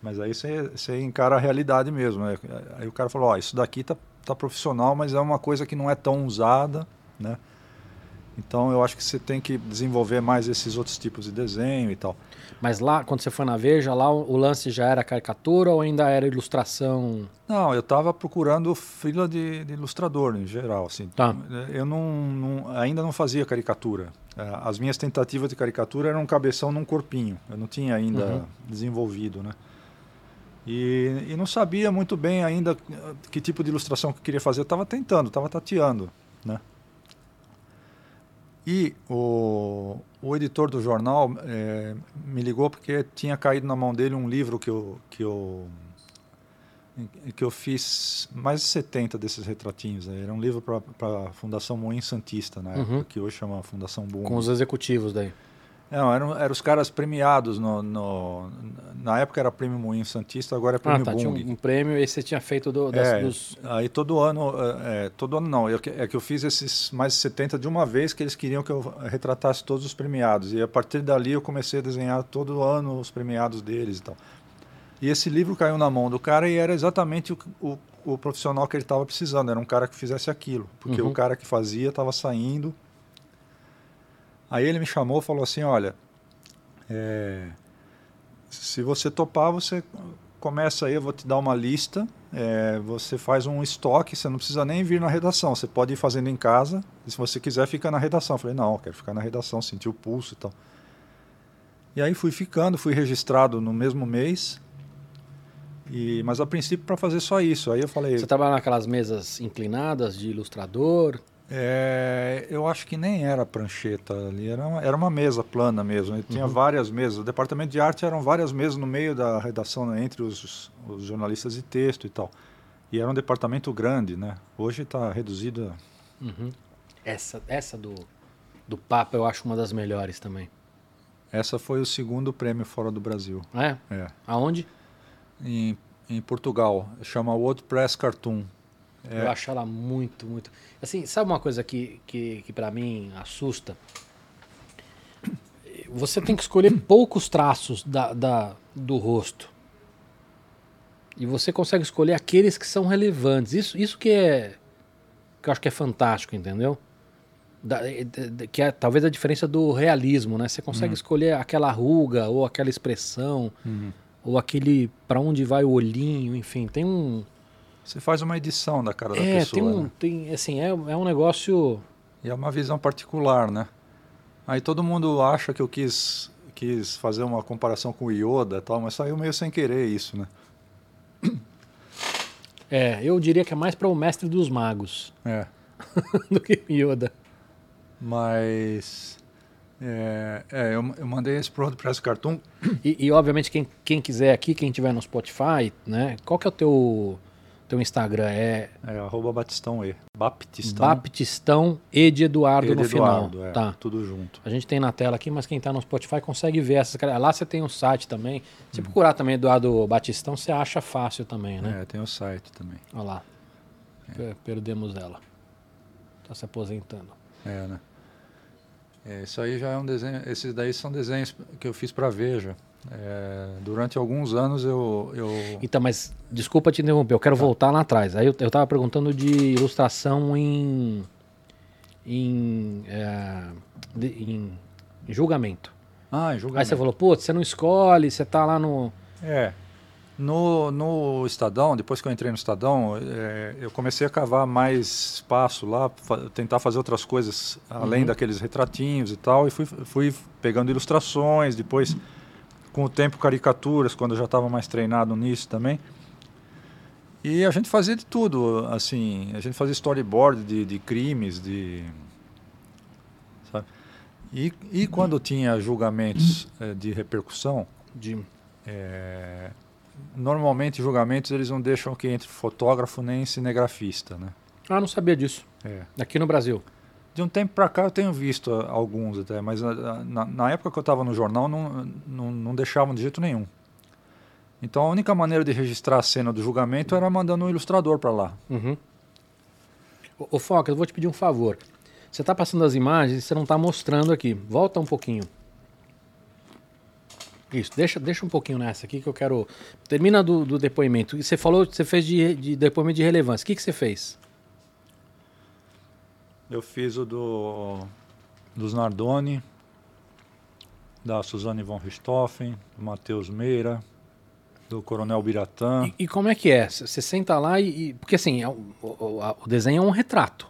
Mas aí você, você encara a realidade mesmo. Né? Aí o cara falou, ó, isso daqui tá, tá profissional, mas é uma coisa que não é tão usada, né? Então eu acho que você tem que desenvolver mais esses outros tipos de desenho e tal. Mas lá, quando você foi na Veja, lá o, lance já era caricatura ou ainda era ilustração? Não, eu estava procurando fila de, de, ilustrador em geral. Assim. Tá. Eu não, não, ainda não fazia caricatura. É, as minhas tentativas de caricatura eram um cabeção num corpinho. Eu não tinha ainda uhum. desenvolvido, né? E, e, não sabia muito bem ainda que tipo de ilustração que eu queria fazer. Eu estava tentando, estava tateando, né? E o, o editor do jornal é, me ligou porque tinha caído na mão dele um livro que eu, que eu, que eu fiz mais de 70 desses retratinhos. Né? Era um livro para a Fundação Moinho Santista, na época, uhum. que hoje chama Fundação Boom. Com os executivos daí. Não, eram, eram os caras premiados no, no, na época era prêmio Moinho Santista, agora é prêmio ah, tá, Bung. Tinha um, prêmio e você tinha feito do, das, é, dos... Aí todo ano, é, é todo ano não, eu, é que eu fiz esses mais de 70 de uma vez que eles queriam que eu retratasse todos os premiados. E a partir dali eu comecei a desenhar todo ano os premiados deles e tal. E esse livro caiu na mão do cara e era exatamente o, o, o profissional que ele estava precisando, era um cara que fizesse aquilo. Porque uhum. o cara que fazia estava saindo Aí ele me chamou e falou assim, olha, é, se você topar, você começa aí, eu vou te dar uma lista, é, você faz um estoque, você não precisa nem vir na redação, você pode ir fazendo em casa, e se você quiser, fica na redação. Eu falei, não, quero ficar na redação, sentir o pulso e tal. E aí fui ficando, fui registrado no mesmo mês, e, mas a princípio para fazer só isso. Aí eu falei. Você trabalha naquelas mesas inclinadas de ilustrador? É, eu acho que nem era prancheta ali, era uma, era uma mesa plana mesmo. Tinha uhum. várias mesas. O departamento de arte eram várias mesas no meio da redação, né, entre os, os, jornalistas de texto e tal. E era um departamento grande, né? Hoje está reduzido. Uhum. Essa, essa do, do Papa eu acho uma das melhores também. Essa foi o segundo prêmio fora do Brasil. É? É. Aonde? Em, em Portugal. Chama WordPress Cartoon. É. Eu acho ela muito, muito. Assim, sabe uma coisa que, que, que para mim assusta? Você tem que escolher poucos traços da, da, do rosto. E você consegue escolher aqueles que são relevantes. Isso, isso que é. que eu acho que é fantástico, entendeu? Da, que é talvez a diferença do realismo, né? Você consegue uhum. escolher aquela ruga ou aquela expressão uhum. ou aquele para onde vai o olhinho, enfim, tem um você faz uma edição da cara da é, pessoa. Tem um, né? tem, assim, é, é um negócio. E é uma visão particular, né? Aí todo mundo acha que eu quis, quis fazer uma comparação com o Yoda e tal, mas saiu meio sem querer isso, né? É, eu diria que é mais para o mestre dos magos. É. do que Yoda. Mas. É, é eu, eu, mandei esse pro WordPress Cartoon. E, e, obviamente, quem, quem quiser aqui, quem tiver no Spotify, né? Qual que é o teu teu Instagram é. É arroba Batistão E. Baptistão. Baptistão E de Eduardo e de no Eduardo, final. É, tá. Tudo junto. A gente tem na tela aqui, mas quem está no Spotify consegue ver essas Lá você tem um site também. Se hum. procurar também Eduardo Batistão, você acha fácil também, né? É, tem o site também. Olha lá. É. Perdemos ela. Está se aposentando. É, né? É, isso aí já é um desenho. Esses daí são desenhos que eu fiz para Veja. É, durante alguns anos eu, eu, Então, mas desculpa te interromper, eu quero tá. voltar lá atrás. Aí eu estava perguntando de ilustração em. em, é, de, em, julgamento. Ah, em julgamento. Aí você falou, pô, você não escolhe, você tá lá no. É. No, no Estadão, depois que eu entrei no Estadão, é, eu comecei a cavar mais espaço lá, fa tentar fazer outras coisas além uhum. daqueles retratinhos e tal, e fui, fui pegando ilustrações, depois com o tempo caricaturas, quando eu já estava mais treinado nisso também. E a gente fazia de tudo, assim, a gente fazia storyboard de, de crimes, de... Sabe? E, e quando tinha julgamentos é, de repercussão, de, é, normalmente julgamentos eles não deixam que entre fotógrafo nem cinegrafista, né? Ah, não sabia disso. É. Aqui no Brasil. De um tempo para cá eu tenho visto alguns até, mas na, na época que eu estava no jornal não, não, não, deixavam de jeito nenhum. Então a única maneira de registrar a cena do julgamento era mandando um ilustrador para lá. Uhum. Ô, ô Foca, eu vou te pedir um favor. Você está passando as imagens e você não está mostrando aqui. Volta um pouquinho. Isso, deixa, deixa um pouquinho nessa aqui que eu quero. Termina do, do depoimento. Você falou, você fez de, de depoimento de relevância. O que, que você fez? Eu fiz o do dos Nardoni, da Suzane von Richthofen, do Matheus Meira, do Coronel Biratã. E, e, como é que é? Você senta lá e. porque assim, é o, o, o, desenho é um retrato.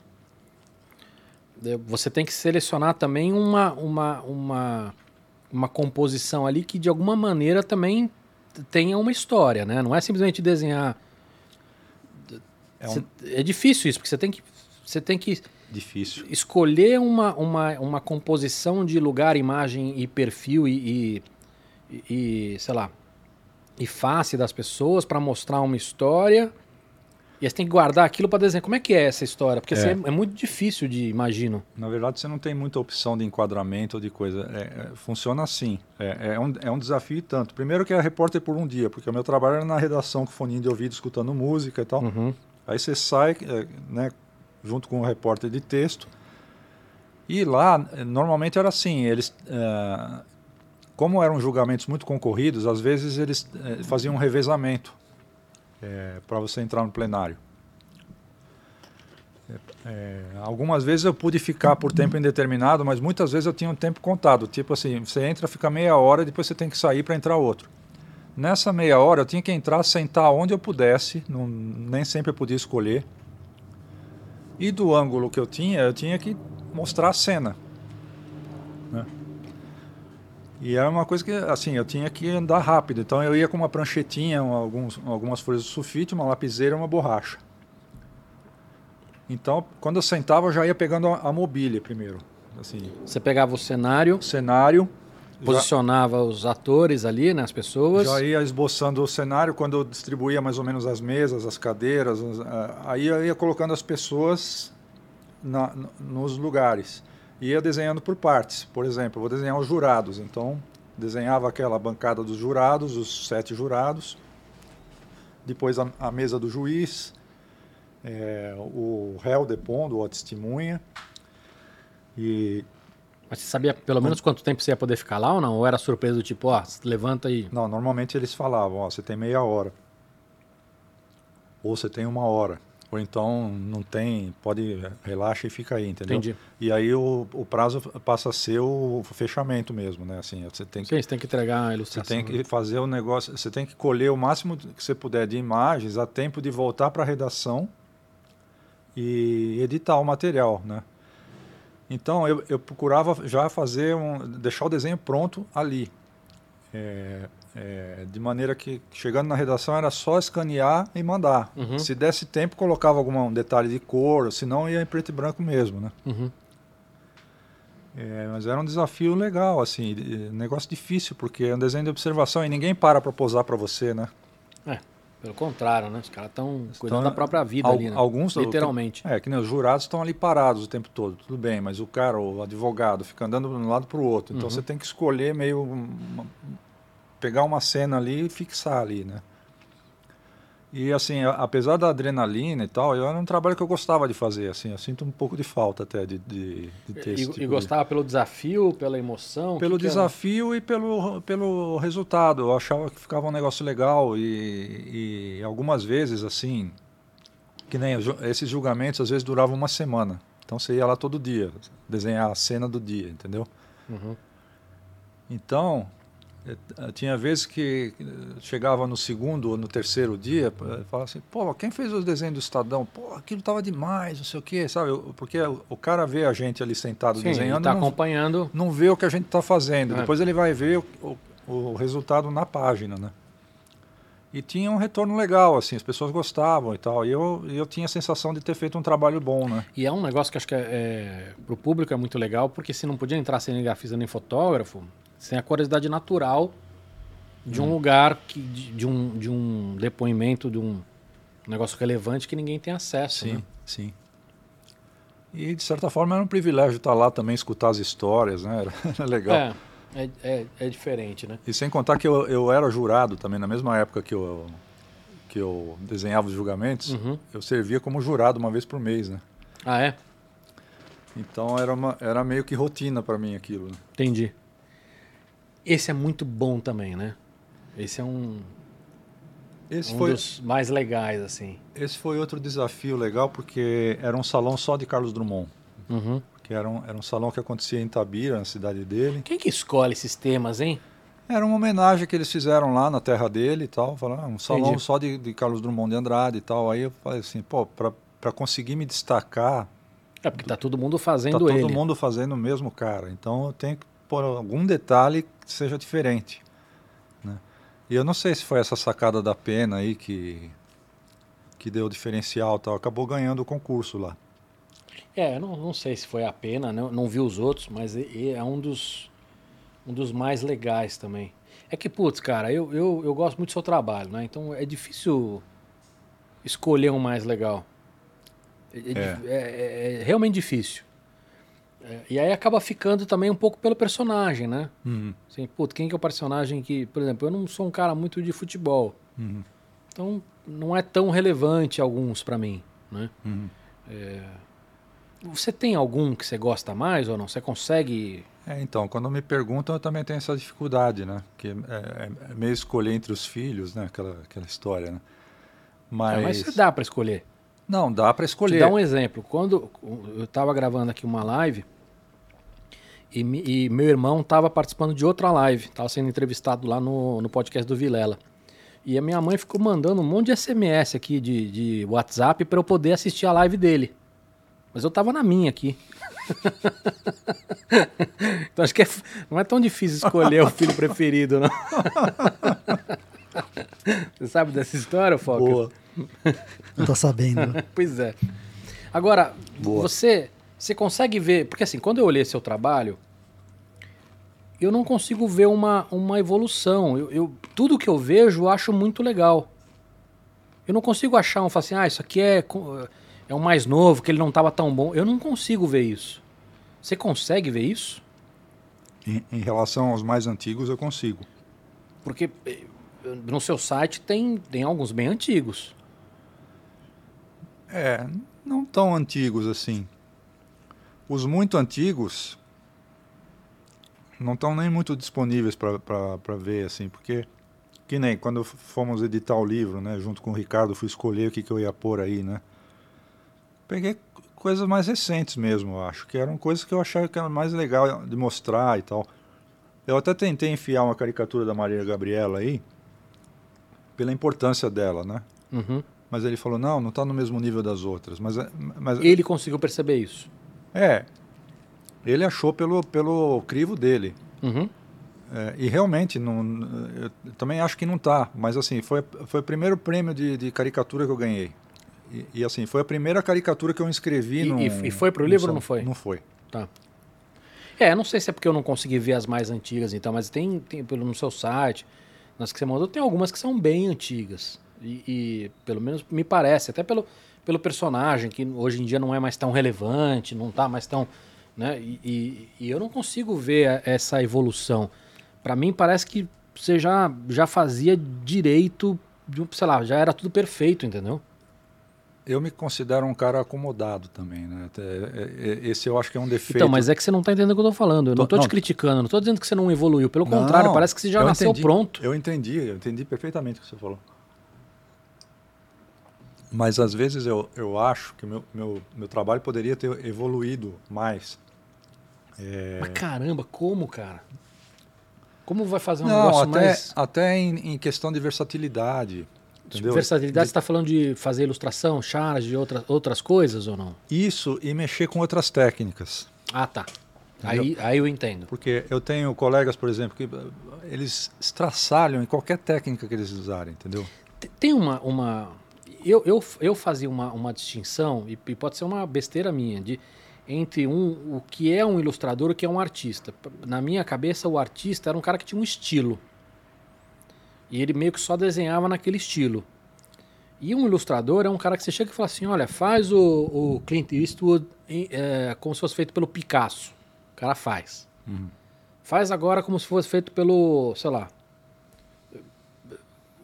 Você tem que selecionar também uma, uma, uma, uma composição ali que de alguma maneira também tenha uma história, né? Não é simplesmente desenhar. É, um... é difícil isso, porque você tem que. Você tem que Difícil. Escolher uma, uma, uma composição de lugar, imagem e perfil e, e, e sei lá, e face das pessoas para mostrar uma história. E você tem que guardar aquilo para desenhar. Como é que é essa história? Porque é. Assim, é, muito difícil de, imagino. Na verdade, você não tem muita opção de enquadramento ou de coisa. É, é, funciona assim. É, é, um, é um desafio e tanto. Primeiro que é repórter por um dia, porque o meu trabalho era na redação com foninho de ouvido, escutando música e tal. Uhum. Aí você sai, é, né, junto com o repórter de texto. E lá, normalmente era assim, eles, é, como eram julgamentos muito concorridos, às vezes eles é, faziam um revezamento é, para você entrar no plenário. algumas vezes eu pude ficar por tempo indeterminado, mas muitas vezes eu tinha um tempo contado. Tipo assim, você entra, fica meia hora, depois você tem que sair para entrar outro. Nessa meia hora eu tinha que entrar, sentar onde eu pudesse, não, nem sempre eu podia escolher. E do ângulo que eu tinha, eu tinha que mostrar a cena. Né? E era uma coisa que, assim, eu tinha que andar rápido. Então eu ia com uma pranchetinha, alguns, algumas folhas de sulfite, uma lapiseira e uma borracha. Então, quando eu sentava, eu já ia pegando a, a mobília primeiro. Assim, Você pegava o cenário, o cenário, posicionava os atores ali, né, as pessoas. Já ia esboçando o cenário quando eu distribuía mais ou menos as mesas, as cadeiras. as- Aí eu ia colocando as pessoas na- nos lugares. Ia desenhando por partes. Por exemplo, eu vou desenhar os jurados. Então, desenhava aquela bancada dos jurados, os sete jurados. Depois a, a mesa do juiz, eh, o réu depondo, a testemunha. E Mas você sabia pelo menos quanto tempo você ia poder ficar lá ou não? Ou era surpresa do tipo, ó, levanta aí. Não, normalmente eles falavam, ó, você tem meia hora. Ou você tem uma hora. Ou então não tem, pode, relaxa e fica aí, entendeu? Entendi. E aí o, o prazo passa a ser o fechamento mesmo, né? Assim, você tem que, Sim, você tem que entregar a você ilustração. tem que fazer o negócio, você tem que colher o máximo que você puder de imagens a tempo de voltar para a redação e editar o material, né? Então eu, eu procurava já fazer um, deixar o desenho pronto ali, É, é, de maneira que chegando na redação era só escanear e mandar. Uhum. Se desse tempo colocava algum detalhe de cor, senão ia em preto e branco mesmo, né? Uhum. É, mas era um desafio legal, assim, negócio difícil porque é um desenho de observação e ninguém para para posar para você, né? Pelo contrário, né? Os caras estão cuidando da própria vida al- ali, né? alguns Literalmente. É, que nem os jurados estão ali parados o tempo todo, tudo bem, mas o cara, o advogado, fica andando de um lado para o outro. Então Uhum. você tem que escolher meio. uma- pegar uma cena ali e fixar ali, né? E assim, apesar da adrenalina e tal, eu era um trabalho que eu gostava de fazer, assim, eu sinto um pouco de falta até de, de, de ter esse E, tipo e de- gostava pelo desafio, pela emoção? pelo que que desafio e pelo, pelo resultado. Eu achava que ficava um negócio legal e, e algumas vezes, assim, que nem esses julgamentos às vezes duravam uma semana. Então você ia lá todo dia, desenhar a cena do dia, entendeu? Uhum. Então, tinha vezes que chegava no segundo ou no terceiro dia, eh, falava assim, pô, quem fez os desenhos do Estadão? Pô, aquilo tava demais, não sei o quê, sabe? Porque o o cara vê a gente ali sentado Sim, ele desenhando tá e não, acompanhando. não vê o que a gente está fazendo. É. Depois ele vai ver o, o- o resultado na página, né? E tinha um retorno legal, assim, as pessoas gostavam e tal. E eu, eu tinha a sensação de ter feito um trabalho bom, né? E é um negócio que acho que é, é, pro público é muito legal, porque se não podia entrar cinegrafista nem fotógrafo, sem a curiosidade natural de um Hum. lugar, que, de, de um, de um depoimento, de um negócio relevante que ninguém tem acesso. Sim, né? sim. E de certa forma era um privilégio estar lá também, escutar as histórias, né? Era, era legal. É, é, é, é diferente, né? E sem contar que eu, eu era jurado também, na mesma época que eu, que eu desenhava os julgamentos, Uhum. eu servia como jurado uma vez por mês, né? Ah, é? Então era, uma, era meio que rotina para mim aquilo. né? Entendi. Esse é muito bom também, né? Esse é um, Esse um foi, dos mais legais, assim. Esse foi outro desafio legal, porque era um salão só de Carlos Drummond. Uhum. Que era um, era um salão que acontecia em Itabira, na cidade dele. Quem que escolhe esses temas, hein? Era uma homenagem que eles fizeram lá na terra dele e tal. Falaram, ah, um salão Entendi. só de, de Carlos Drummond de Andrade e tal. Aí eu falei assim, pô, para conseguir me destacar, É porque tá todo mundo fazendo tá todo ele. mundo fazendo o mesmo cara. Então eu tenho que pôr algum detalhe que seja diferente. Né? E eu não sei se foi essa sacada da pena aí que, que deu o diferencial e tal. Acabou ganhando o concurso lá. É, eu não, não sei se foi a pena, não, não vi os outros, mas e é um dos, um dos mais legais também. É que, putz, cara, eu, eu, eu gosto muito do seu trabalho, né? Então é difícil escolher um mais legal. É, é É. dif- é- é realmente difícil. É, e aí acaba ficando também um pouco pelo personagem, né? Uhum. Assim, putz, quem que é o personagem que... Por exemplo, eu não sou um cara muito de futebol. Uhum. Então não é tão relevante alguns pra mim, né? Uhum. Você tem algum que você gosta mais ou não? Você consegue. É, então, quando me perguntam, eu também tenho essa dificuldade, né? Que é, é- é meio escolher entre os filhos, né? Aquela, aquela história, né? Mas, Ah, mas você dá pra escolher. Não, dá para Te escolher. dar um exemplo. Quando eu estava gravando aqui uma live e, e meu irmão estava participando de outra live, estava sendo entrevistado lá no, no podcast do Vilela. E a minha mãe ficou mandando um monte de SMS aqui de, de WhatsApp para eu poder assistir a live dele. Mas eu tava na minha aqui. então acho que é, não é tão difícil escolher o filho preferido, não. Você sabe dessa história, Foca? Boa. Não tô sabendo. pois é. Agora, Boa. você você consegue ver, porque assim, quando eu olhei seu trabalho, eu não consigo ver uma, uma evolução. Eu, eu- tudo que eu vejo eu acho muito legal. Eu não consigo achar um, falar assim, ah, isso aqui é, é um mais novo, que ele não estava tão bom. Eu não consigo ver isso. Você consegue ver isso? Em, em relação aos mais antigos, eu consigo. Porque eh, no seu site tem, tem alguns bem antigos. É, não tão antigos assim. Os muito antigos não estão nem muito disponíveis para ver, assim, porque, que nem quando fomos editar o livro, né, junto com o Ricardo, fui escolher o que, que eu ia pôr aí, né. Peguei coisas mais recentes mesmo, eu acho, que eram coisas que eu achava que era mais legal de mostrar e tal. Eu até tentei enfiar uma caricatura da Maria Gabriela aí, pela importância dela, né. Uhum. Mas ele falou, não, não está no mesmo nível das outras. Mas, é- mas Ele conseguiu perceber isso. é, ele achou pelo, pelo crivo dele. Uhum. É, e realmente, não, eu também acho que não está. Mas assim, foi, foi o primeiro prêmio de, de caricatura que eu ganhei. E, e, assim, foi a primeira caricatura que eu inscrevi E- no... e- foi pro livro ou não foi? Não foi. Tá. É, não sei se é porque eu não consegui ver as mais antigas, então, mas tem, tem pelo no seu site, nas que você mandou, tem algumas que são bem antigas. E, e, pelo menos me parece, até pelo, pelo personagem, que hoje em dia não é mais tão relevante, não tá mais tão. Né? E, e- e eu não consigo ver essa evolução. Pra mim parece que você já, já fazia direito, sei lá, já era tudo perfeito, entendeu? Eu me considero um cara acomodado também, né? É, é, esse eu acho que é um defeito. Então, mas é que você não tá entendendo o que eu tô falando. Eu não tô te criticando, não tô dizendo que você não evoluiu. Pelo Não, contrário, parece que você já eu nasceu entendi. pronto. Eu entendi, eu entendi perfeitamente o que você falou. Mas às vezes eu, eu acho que meu, meu, meu trabalho poderia ter evoluído mais. É, Mas caramba, como, cara? Como vai fazer um Não, negócio até, mais. até em, em questão de versatilidade. Entendeu? Versatilidade, você está falando de fazer ilustração, charge, de outra, outras coisas ou não? Isso e mexer com outras técnicas. Ah, tá. Aí, aí eu entendo. Porque eu tenho colegas, por exemplo, que eh, eles estraçalham em qualquer técnica que eles usarem, entendeu? Tem uma. uma eu, eu, eu fazia uma, uma distinção, e, e pode ser uma besteira minha, de, entre um, o que é um ilustrador e o que é um artista. Na minha cabeça, o artista era um cara que tinha um estilo. E ele meio que só desenhava naquele estilo. E um ilustrador é um cara que você chega e fala assim: olha, faz o, o Clint Eastwood em- é, como se fosse feito pelo Picasso. O cara faz. Faz agora como se fosse feito pelo, sei lá,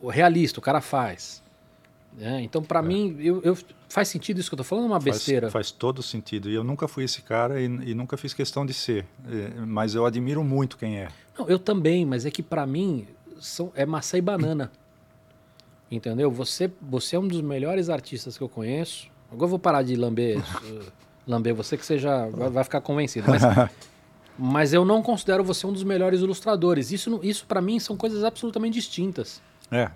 o realista, o cara faz. né? então, pra mim, eu, eu- faz sentido isso que eu tô falando é uma besteira? Faz, todo sentido. E eu nunca fui esse cara e, e nunca fiz questão de ser. Eh, Mas eu admiro muito quem é. Não, eu também, mas é que pra mim são, é maçã e banana. Entendeu? Você, você é um dos melhores artistas que eu conheço. Agora eu vou parar de lamber, lamber você, que você já vai, vai ficar convencido. Mas, mas eu não considero você um dos melhores ilustradores. Isso, isso para mim são coisas absolutamente distintas. É.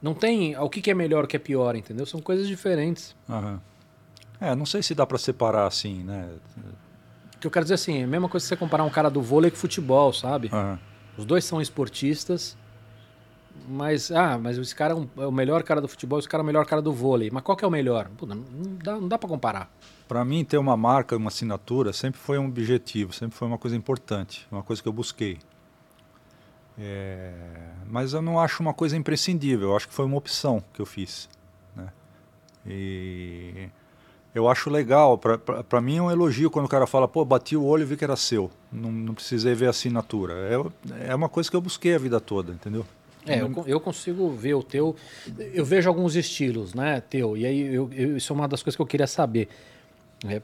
Não tem o que, que é melhor, o que é pior, entendeu? São coisas diferentes. aham. É, não sei se dá para separar assim, né? O que eu quero dizer assim, é a mesma coisa que você comparar um cara do vôlei com futebol, sabe? Aham. Os dois são esportistas, mas ah, mas esse cara é, é o melhor cara do futebol, esse cara é o melhor cara do vôlei. Mas qual que é o melhor? Pô, não, não dá, não dá para comparar. Para mim, ter uma marca, uma assinatura, sempre foi um objetivo, sempre foi uma coisa importante, uma coisa que eu busquei. É, mas eu não acho uma coisa imprescindível, eu acho que foi uma opção que eu fiz. Né? E eu acho legal, para mim é um elogio quando o cara fala, pô, bati o olho e vi que era seu, não, não precisei ver a assinatura. É, é uma coisa que eu busquei a vida toda, entendeu? É, eu, eu consigo ver o teu. Eu vejo alguns estilos, né, teu. E aí eu, eu- isso é uma das coisas que eu queria saber. É,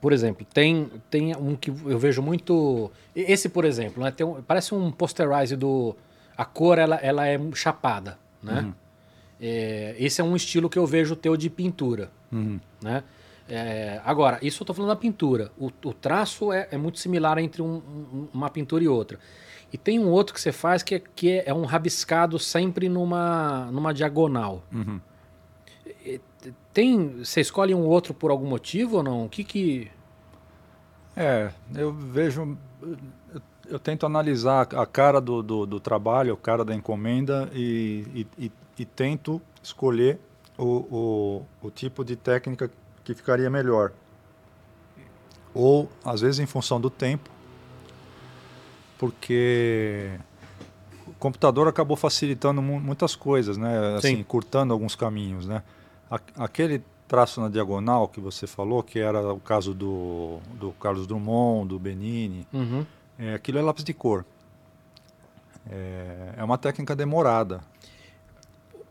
por exemplo, tem, tem um que eu vejo muito. Esse, por exemplo, né, tem um- parece um posterize do. A cor ela, ela é chapada, né? É, esse é um estilo que eu vejo teu de pintura. Uhum. né? É, agora, isso eu estou falando da pintura. O, o traço é, é, muito similar entre um, um, uma pintura e outra. E tem um outro que você faz que é, que é um rabiscado sempre numa, numa diagonal. Uhum. Tem, você escolhe um outro por algum motivo ou não? O que que... É, eu vejo... Eu, eu tento analisar a cara do, do, do, trabalho, a cara da encomenda e, e, e, e tento escolher o, o, o tipo de técnica que ficaria melhor. Ou, às vezes, em função do tempo, porque o computador acabou facilitando muitas coisas, né? Assim, Sim. curtando alguns caminhos, né? Aquele traço na diagonal que você falou, que era o caso do, do Carlos Drummond, do Benini, uhum. é, aquilo é lápis de cor. É, é uma técnica demorada.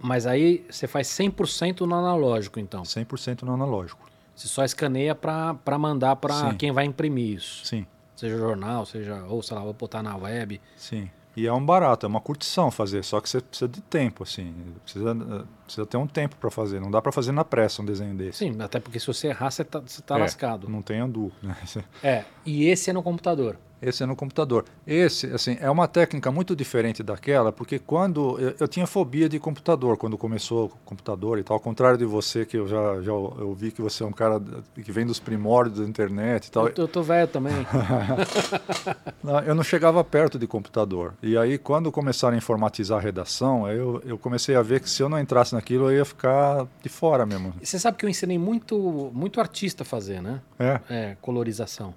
Mas aí você faz 100% no analógico, então? 100% no analógico. Você só escaneia para mandar para quem vai imprimir isso? Sim. Seja jornal, seja, ou sei lá, vou botar na web. Sim. E é um barato, é uma curtição fazer, só que você precisa de tempo, assim. Precisa, precisa ter um tempo para fazer. Não dá para fazer na pressa um desenho desse. Sim, até porque se você errar, você tá, você tá é, lascado. Não tem andu. Né? É, e esse é no computador. Esse é no computador. Esse, assim, é uma técnica muito diferente daquela, porque quando eu, eu, tinha fobia de computador quando começou o computador e tal, ao contrário de você que eu já já eu vi que você é um cara que vem dos primórdios da internet e tal. Eu, eu tô velho também. não, eu não chegava perto de computador. E aí quando começaram a informatizar a redação, eu, eu comecei a ver que se eu não entrasse naquilo eu ia ficar de fora mesmo. Você sabe que eu ensinei muito muito artista a fazer, né? É. É, colorização.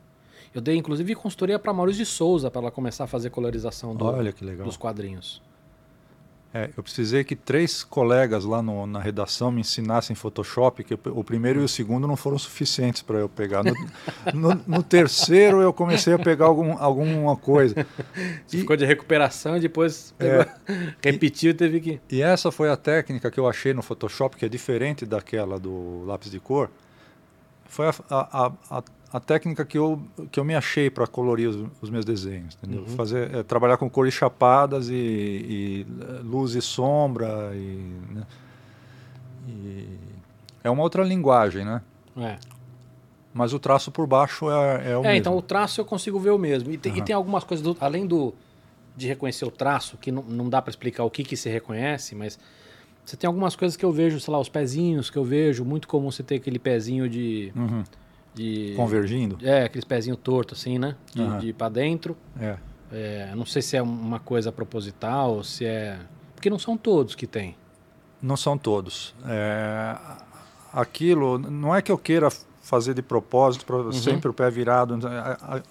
Eu dei inclusive consultoria para Maurício de Souza para ela começar a fazer colorização do, dos quadrinhos. É, eu precisei que três colegas lá no, na redação me ensinassem Photoshop, que o primeiro e o segundo não foram suficientes para eu pegar. No, no, no, terceiro eu comecei a pegar algum, alguma coisa. E, ficou de recuperação e depois é, repetiu e teve que... E essa foi a técnica que eu achei no Photoshop, que é diferente daquela do lápis de cor. Foi a, a, a, a técnica que eu, que eu me achei para colorir os, os, meus desenhos, entendeu? Uhum. Fazer, é, trabalhar com cores chapadas e, e é, luz e sombra e, né? e, é uma outra linguagem, né? É. Mas o traço por baixo é, é o é, mesmo. então o traço eu consigo ver o mesmo. E tem, uhum. e tem algumas coisas, do, além do, de reconhecer o traço, que não, não dá para explicar o que, que se reconhece, mas você tem algumas coisas que eu vejo, sei lá, os pezinhos que eu vejo, muito comum você ter aquele pezinho de... Uhum de convergindo. É, aqueles pezinhos tortos assim, né? De, uhum. de ir para dentro. É. é. Não sei se é uma coisa proposital, se é porque não são todos que tem. Não são todos. É... Aquilo não é que eu queira fazer de propósito para uhum. sempre o pé virado.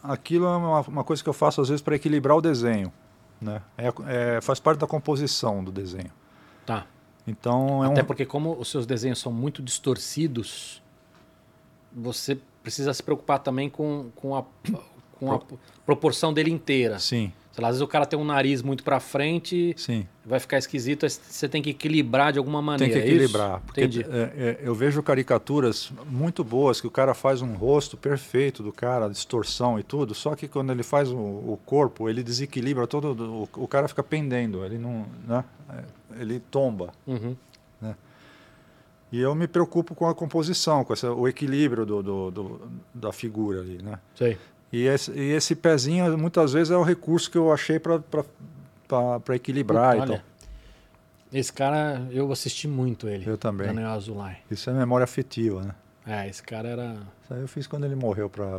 Aquilo é uma, uma coisa que eu faço às vezes para equilibrar o desenho, né? É, é, faz parte da composição do desenho. Tá. Então é Até um... porque como os seus desenhos são muito distorcidos, você precisa se preocupar também com, com, a, com a proporção dele inteira. Sim. Sei lá, às vezes o cara tem um nariz muito para frente, Sim. vai ficar esquisito, você tem que equilibrar de alguma maneira. Tem que é equilibrar. porque é, é, eu vejo caricaturas muito boas que o cara faz um rosto perfeito do cara, distorção e tudo, só que quando ele faz o, o corpo, ele desequilibra todo, o, o, cara fica pendendo, ele não, né? ele tomba. Uhum. E eu me preocupo com a composição, com essa, o equilíbrio do, do, do, da figura ali, né? Sei. E esse, e esse pezinho, muitas vezes, é o recurso que eu achei para equilibrar Puta, e olha, Esse cara, eu assisti muito ele. Eu também. Daniel Azulay. Isso é memória afetiva, né? É, esse cara era... Isso aí eu fiz quando ele morreu para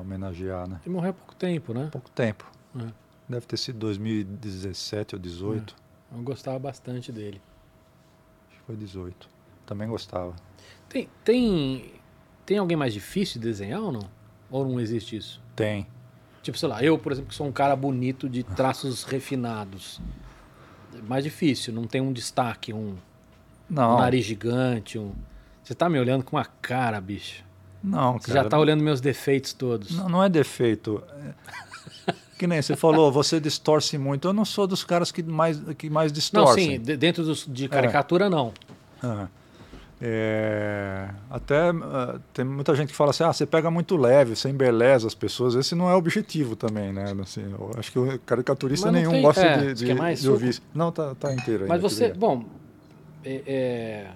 homenagear, né? Ele morreu há pouco tempo, né? Pouco tempo. É. Deve ter sido 2017 ou 2018. É. Eu gostava bastante dele. Acho que foi 18. Também gostava. Tem, tem, tem alguém mais difícil de desenhar ou não? Ou não existe isso? Tem. Tipo, sei lá, eu, por exemplo, que sou um cara bonito de traços refinados. Mais difícil, não tem um destaque, um, não. um nariz gigante, um. Você tá me olhando com uma cara, bicho. Não, Você cara. já tá olhando meus defeitos todos. Não, não é defeito. Que nem você falou, você distorce muito. Eu não sou dos caras que mais, que mais distorcem. Não, sim, dentro dos, de caricatura, é. não. Uhum. É, até uh, tem muita gente que fala assim, ah, você pega muito leve, você embeleza as pessoas. Esse não é o objetivo também, né? Assim, acho que o caricaturista nenhum tem, gosta é, de, de, é de ouvir. Não, tá, tá inteiro Mas você, bom, é, é,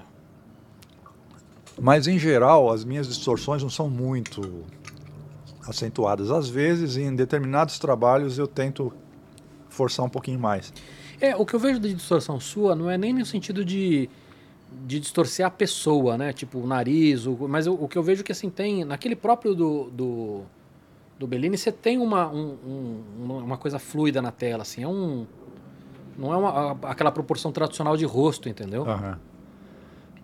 Mas, em geral, as minhas distorções não são muito acentuadas. Às vezes, em determinados trabalhos, eu tento forçar um pouquinho mais. É, o que eu vejo de distorção sua não é nem no sentido de, de distorcer a pessoa, né? Tipo, o nariz, o, mas o, o que eu vejo que assim tem. Naquele próprio do, do, do Bellini, você tem uma, um, um, uma coisa fluida na tela, assim. É um. Não é uma, aquela proporção tradicional de rosto, entendeu? Aham.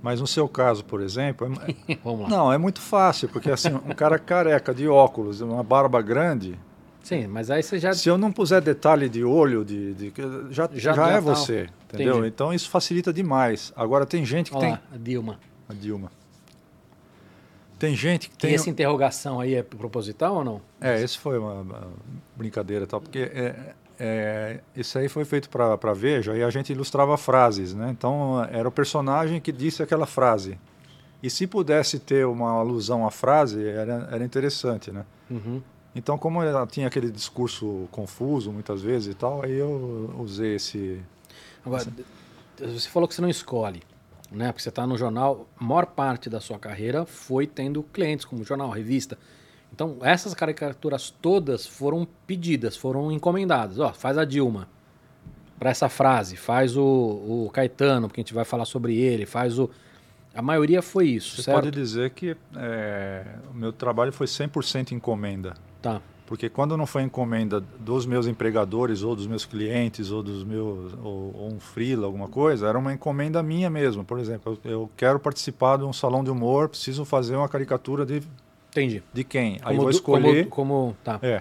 Mas no seu caso, por exemplo, é- Vamos lá. não, é muito fácil, porque assim, um cara careca de óculos, uma barba grande, Sim, mas aí você já. se eu não puser detalhe de olho, de, de- já, Já- já, é você, entendeu? Entendi. Então isso facilita demais. Agora tem gente que Olha tem lá, a Dilma. a Dilma. Tem gente que E tem essa interrogação aí é proposital ou não? É, esse foi uma, uma brincadeira e tal, porque é, é, isso aí foi feito para Veja e a gente ilustrava frases, né? Então era o personagem que disse aquela frase. E se pudesse ter uma alusão à frase, era, era interessante, né? Uhum. Então, como ela tinha aquele discurso confuso muitas vezes e tal, aí eu usei esse. Agora, você falou que você não escolhe, né? Porque você está no jornal, a maior parte da sua carreira foi tendo clientes como jornal, revista. Então, essas caricaturas todas foram pedidas, foram encomendadas. Ó, faz a Dilma para essa frase, faz o, o Caetano, porque a gente vai falar sobre ele, faz o. A maioria foi isso, Você certo? pode dizer que é, o meu trabalho foi 100% encomenda. Tá. Porque quando não foi encomenda dos meus empregadores ou dos meus clientes ou dos meus ou, ou um freela, alguma coisa, era uma encomenda minha mesmo. Por exemplo, eu, eu quero participar de um salão de humor, preciso fazer uma caricatura de, Entendi. de quem? Aí Como vou du- escolher, Como, como- tá. é,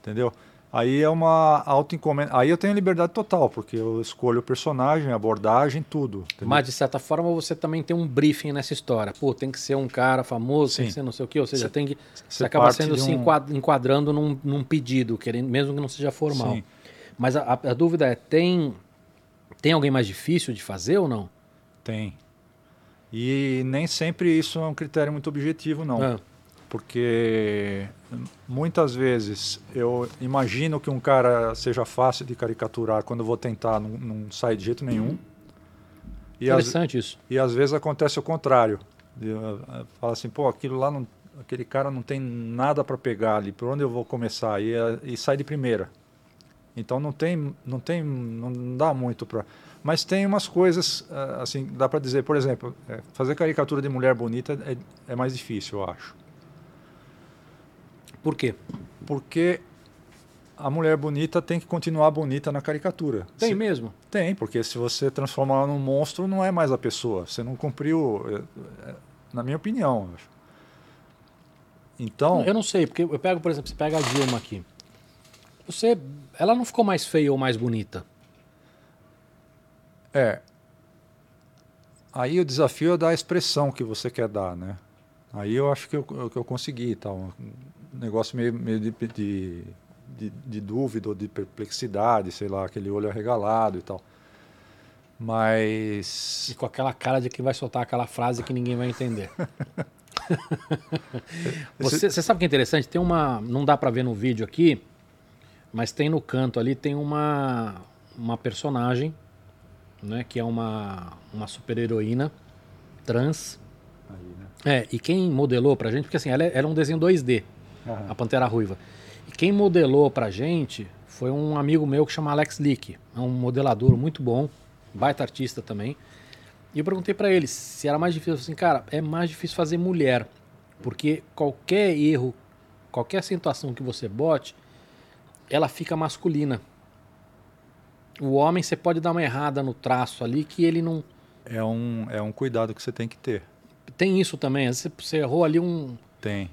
entendeu? Aí é uma auto-encomenda. Aí eu tenho liberdade total, porque eu escolho o personagem, a abordagem, tudo. entendeu? Mas, de certa forma, você também tem um briefing nessa história. Pô, tem que ser um cara famoso, tem Sim. que ser não sei o quê. Ou seja, Cê- tem que. Você acaba sendo se um- enquad- enquadrando num, num pedido, querendo, mesmo que não seja formal. Sim. Mas a, a- dúvida é: tem, tem alguém mais difícil de fazer ou não? Tem. E nem sempre isso é um critério muito objetivo, não. Ah, porque muitas vezes eu imagino que um cara seja fácil de caricaturar quando eu vou tentar, não, não sai de jeito nenhum. E interessante isso. e às vezes acontece o contrário. De, uh, uh, Fala assim, pô, aquilo lá, não, aquele cara não tem nada para pegar ali, por onde eu vou começar? E, uh, e sai de primeira. Então não tem, não tem, não dá muito para. Mas tem umas coisas, assim, dá para dizer, por exemplo, fazer caricatura de mulher bonita é, é mais difícil, eu acho. Por quê? Porque a mulher bonita tem que continuar bonita na caricatura. Tem Se- mesmo. Tem, porque se você transformar ela num monstro, não é mais a pessoa. Você não cumpriu, é, na minha opinião. Então, Eu não sei, porque eu pego, por exemplo, você pega a Dilma aqui. Você. Ela não ficou mais feia ou mais bonita? é. Aí o desafio é dar a expressão que você quer dar, né? Aí eu acho que eu, que eu consegui tal. Negócio meio, meio de, de, de, de dúvida ou de perplexidade, sei lá, aquele olho arregalado e tal. Mas. E com aquela cara de que vai soltar aquela frase que ninguém vai entender. você, você sabe o que é interessante? Tem uma. Não dá pra ver no vídeo aqui, mas tem no canto ali, tem uma, uma personagem, né? Que é uma, uma super heroína trans. Aí, né? É, e quem modelou pra gente, porque assim, ela é, ela é um desenho 2D, Aham. a Pantera Ruiva. E quem modelou pra gente foi um amigo meu que chama Alex Leak. É um modelador muito bom, baita artista também. E eu perguntei pra ele se era mais difícil. Assim, cara, é mais difícil fazer mulher. Porque qualquer erro, qualquer acentuação que você bote, ela fica masculina. O homem, você pode dar uma errada no traço ali que ele não. É um, é um cuidado que você tem que ter. Tem isso também. Às vezes você errou ali um, Tem.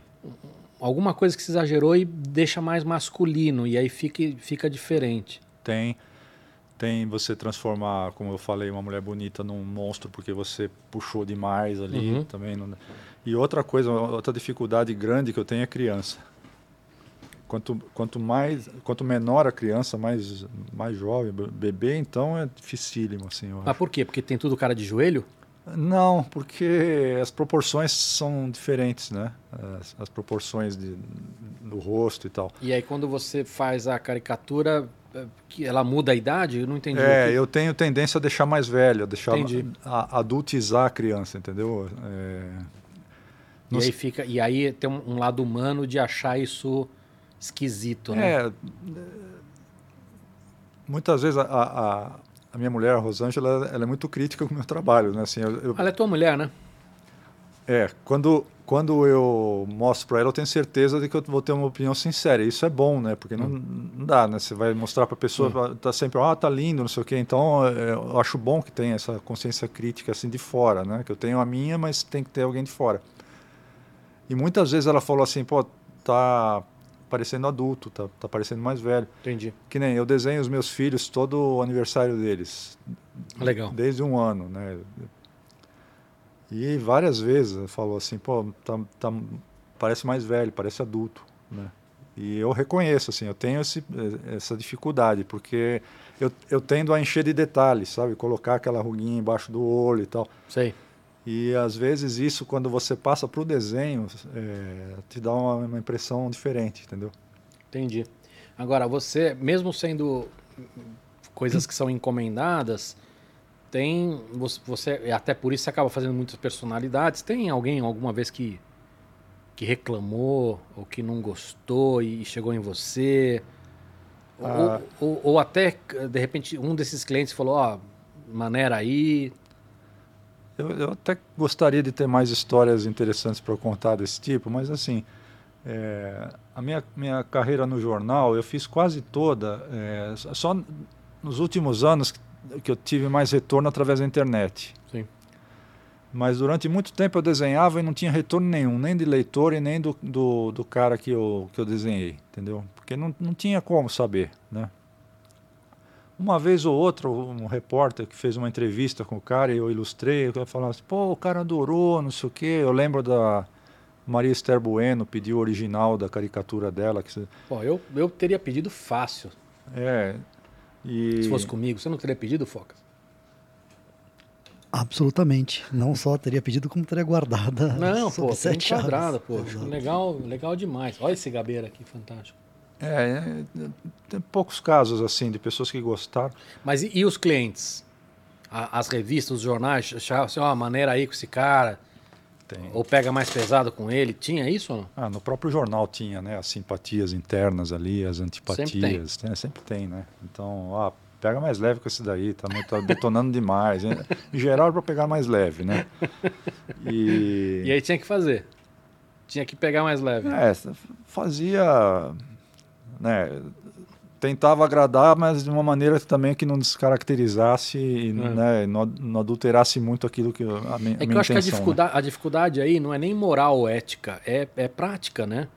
Alguma coisa que se exagerou e deixa mais masculino. E aí fica, fica diferente. Tem. Tem você transformar, como eu falei, uma mulher bonita num monstro porque você puxou demais ali Uhum. também. Não... E outra coisa, outra dificuldade grande que eu tenho é criança. Quanto, quanto mais, quanto menor a criança, mais, mais jovem, be- bebê, então é dificílimo, assim, eu Mas acho. por quê? Porque tem tudo cara de joelho? Não, porque as proporções são diferentes, né? As, as proporções de, do rosto e tal. E aí quando você faz a caricatura, é, que ela muda a idade? Eu não entendi. É, que- eu tenho tendência a deixar mais velho, a deixar Entendi. a, adultizar a criança, entendeu? É, E Nos- aí, fica, e aí tem um, um lado humano de achar isso esquisito, né? É, muitas vezes a, a, a minha mulher, a Rosângela, ela, é muito crítica com o meu trabalho, né? Assim, eu, eu- Ela é tua mulher, né? é, quando, quando eu mostro para ela, eu tenho certeza de que eu vou ter uma opinião sincera. Isso é bom, né? Porque não, não dá, né? Você vai mostrar para a pessoa, tá sempre, ah, tá lindo, não sei o quê. Então, é, eu acho bom que tenha essa consciência crítica assim de fora, né? Que eu tenho a minha, mas tem que ter alguém de fora. E muitas vezes ela falou assim, pô, tá parecendo adulto, tá, tá parecendo mais velho. Entendi. Que nem eu desenho os meus filhos todo o aniversário deles. Legal. Desde um ano, né? E várias vezes falou assim, pô, tá, tá- parece mais velho, parece adulto, né? E eu reconheço, assim, eu tenho esse, essa dificuldade, porque eu, eu tendo a encher de detalhes, sabe? Colocar aquela ruguinha embaixo do olho e tal. Sei. E às vezes isso, quando você passa para o desenho, é, te dá uma, uma impressão diferente, entendeu? Entendi. Agora, você, mesmo sendo coisas que são encomendadas, tem. Você, até por isso você acaba fazendo muitas personalidades. Tem alguém alguma vez que, que reclamou ou que não gostou e chegou em você? Ah. Ou, ou- ou até, de repente, um desses clientes falou: Ó, maneira aí. Eu, eu até gostaria de ter mais histórias interessantes para contar desse tipo, mas assim, é, a minha, minha carreira no jornal eu fiz quase toda, é, só nos últimos anos que, eu tive mais retorno através da internet. Sim. Mas durante muito tempo eu desenhava e não tinha retorno nenhum, nem de leitor e nem do, do, do cara que eu, que eu desenhei, entendeu? Porque não, não tinha como saber, né? Uma vez ou outra, um repórter que fez uma entrevista com o cara e eu ilustrei, eu falava assim, pô, o cara adorou, não sei o quê. Eu lembro da Maria Esther Bueno, pediu o original da caricatura dela. Que, Pô, eu, eu teria pedido fácil. é, e... Se fosse comigo, você não teria pedido, Focas? Absolutamente. Não só teria pedido, como teria guardada. Não, pô, sete chaves. quadrado, pô. Legal, legal demais. Olha esse gabeira aqui, fantástico. É, é, tem poucos casos assim de pessoas que gostaram. Mas e, e os clientes? A- as revistas, os jornais, achavam assim, ó, maneira aí com esse cara, Tem. ou pega mais pesado com ele. Tinha isso ou não? Ah, no próprio jornal tinha, né? As simpatias internas ali, as antipatias. Sempre tem. Tem, sempre tem, né? Então, ah, pega mais leve com esse daí, tá, muito- tá detonando demais. Em geral é para pegar mais leve, né? E, E aí tinha que fazer. Tinha que pegar mais leve. é, fazia, né? Tentava agradar, mas de uma maneira também que não descaracterizasse e né, não, não adulterasse muito aquilo que a, mi- a É que minha eu acho que a intenção, né? dificuldade, a dificuldade aí não é nem moral ou ética, é, é prática, né?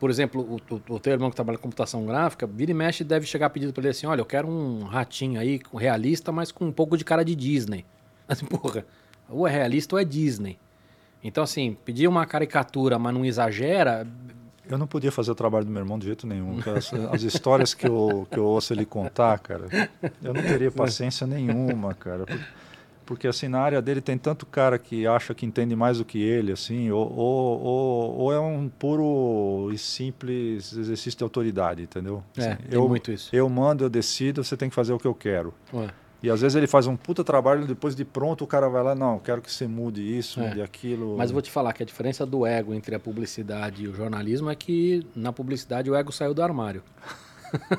Por exemplo, o, o, o teu irmão que trabalha com computação gráfica, vira e mexe deve chegar pedido para ele assim, olha, eu quero um ratinho aí realista, mas com um pouco de cara de Disney. Assim, porra, ou é realista ou é Disney. Então, assim, pedir uma caricatura, mas não exagera, Eu não podia fazer o trabalho do meu irmão de jeito nenhum. As, as histórias que eu, que eu ouço ele contar, cara, eu não teria paciência nenhuma, cara. Porque, porque, assim, na área dele tem tanto cara que acha que entende mais do que ele, assim, ou, ou, ou, ou é um puro e simples exercício de autoridade, entendeu? É, Assim, tem eu, muito isso. Eu mando, eu decido, você tem que fazer o que eu quero. ué, E às vezes ele faz um puta trabalho, depois de pronto o cara vai lá, não, quero que você mude isso, É. mude aquilo. Mas vou te falar que a diferença do ego entre a publicidade e o jornalismo é que na publicidade o ego saiu do armário.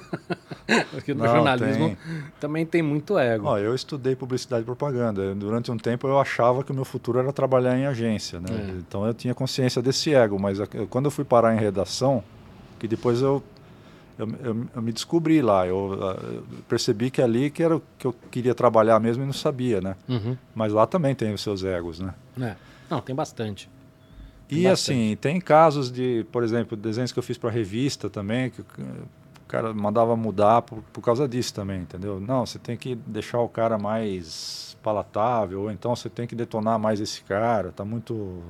Porque no Não, jornalismo tem. também tem muito ego. Ó, eu estudei publicidade e propaganda. Durante um tempo eu achava que o meu futuro era trabalhar em agência, né? É. Então eu tinha consciência desse ego, mas quando eu fui parar em redação, que depois eu eu, eu- eu me descobri lá, eu, ah, eu percebi que ali que era o que eu queria trabalhar mesmo e não sabia, né? Uhum. Mas lá também tem os seus egos, né? É. Não, tem bastante. Tem E bastante. assim, tem casos de, por exemplo, desenhos que eu fiz para revista também, que o cara mandava mudar por, por causa disso também, entendeu? Não, você tem que deixar o cara mais palatável, ou então você tem que detonar mais esse cara, tá muito.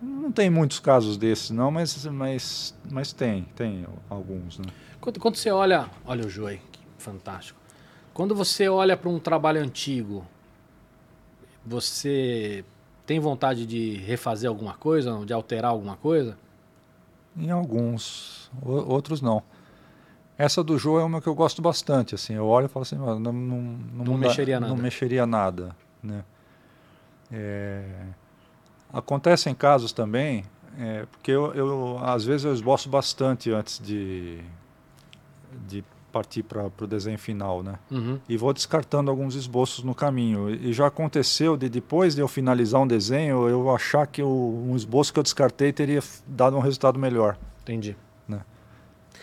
Não tem muitos casos desses, não, mas, mas, mas tem, tem alguns, né? Quando, quando você olha. Olha o Joey, que fantástico. Quando você olha para um trabalho antigo, você tem vontade de refazer alguma coisa, de alterar alguma coisa? Em alguns, outros não. Essa do Joe é uma que eu gosto bastante, assim, eu olho e falo assim, "Ah, não, não, não, Não mexeria Não nada." mexeria nada, né? É, Acontecem casos também, é, porque eu, eu, às vezes eu esboço bastante antes de, de partir para o desenho final, né? Uhum. E vou descartando alguns esboços no caminho. E já aconteceu de depois de eu finalizar um desenho, eu achar que o, um esboço que eu descartei teria dado um resultado melhor. Entendi.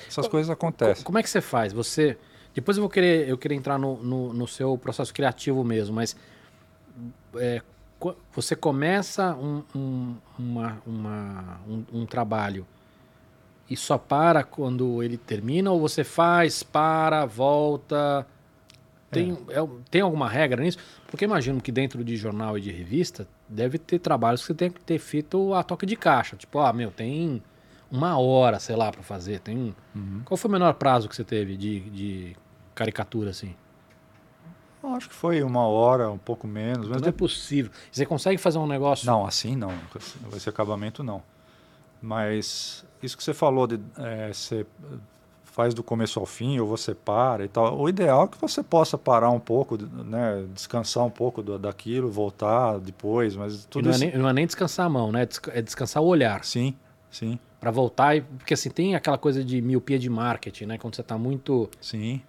Essas coisas acontecem. Como é que você faz? Você. Depois eu vou querer, eu querer entrar no, no, no seu processo criativo mesmo, mas é, co- você começa um, um, uma, uma- um, um trabalho e só para quando ele termina, ou você faz, para, volta. Tem, é, tem alguma regra nisso? Porque imagino que dentro de jornal e de revista deve ter trabalhos que você tem que ter feito a toque de caixa. Tipo, ah, meu, tem uma hora, sei lá, para fazer. Tem. Qual foi o menor prazo que você teve de, de caricatura, assim? Eu acho que foi uma hora, um pouco menos. Mas não é possível. Você consegue fazer um negócio. Não, assim não. Esse acabamento não. Mas isso que você falou de eh, você faz do começo ao fim ou você para e tal. O ideal é que você possa parar um pouco, né, descansar um pouco do, daquilo, voltar depois, mas E tudo não, é isso. nem, não é nem descansar a mão, né? É É descansar o olhar. Sim, sim, Pra voltar. E, porque assim, tem aquela coisa de miopia de marketing, né? Quando você tá muito sim.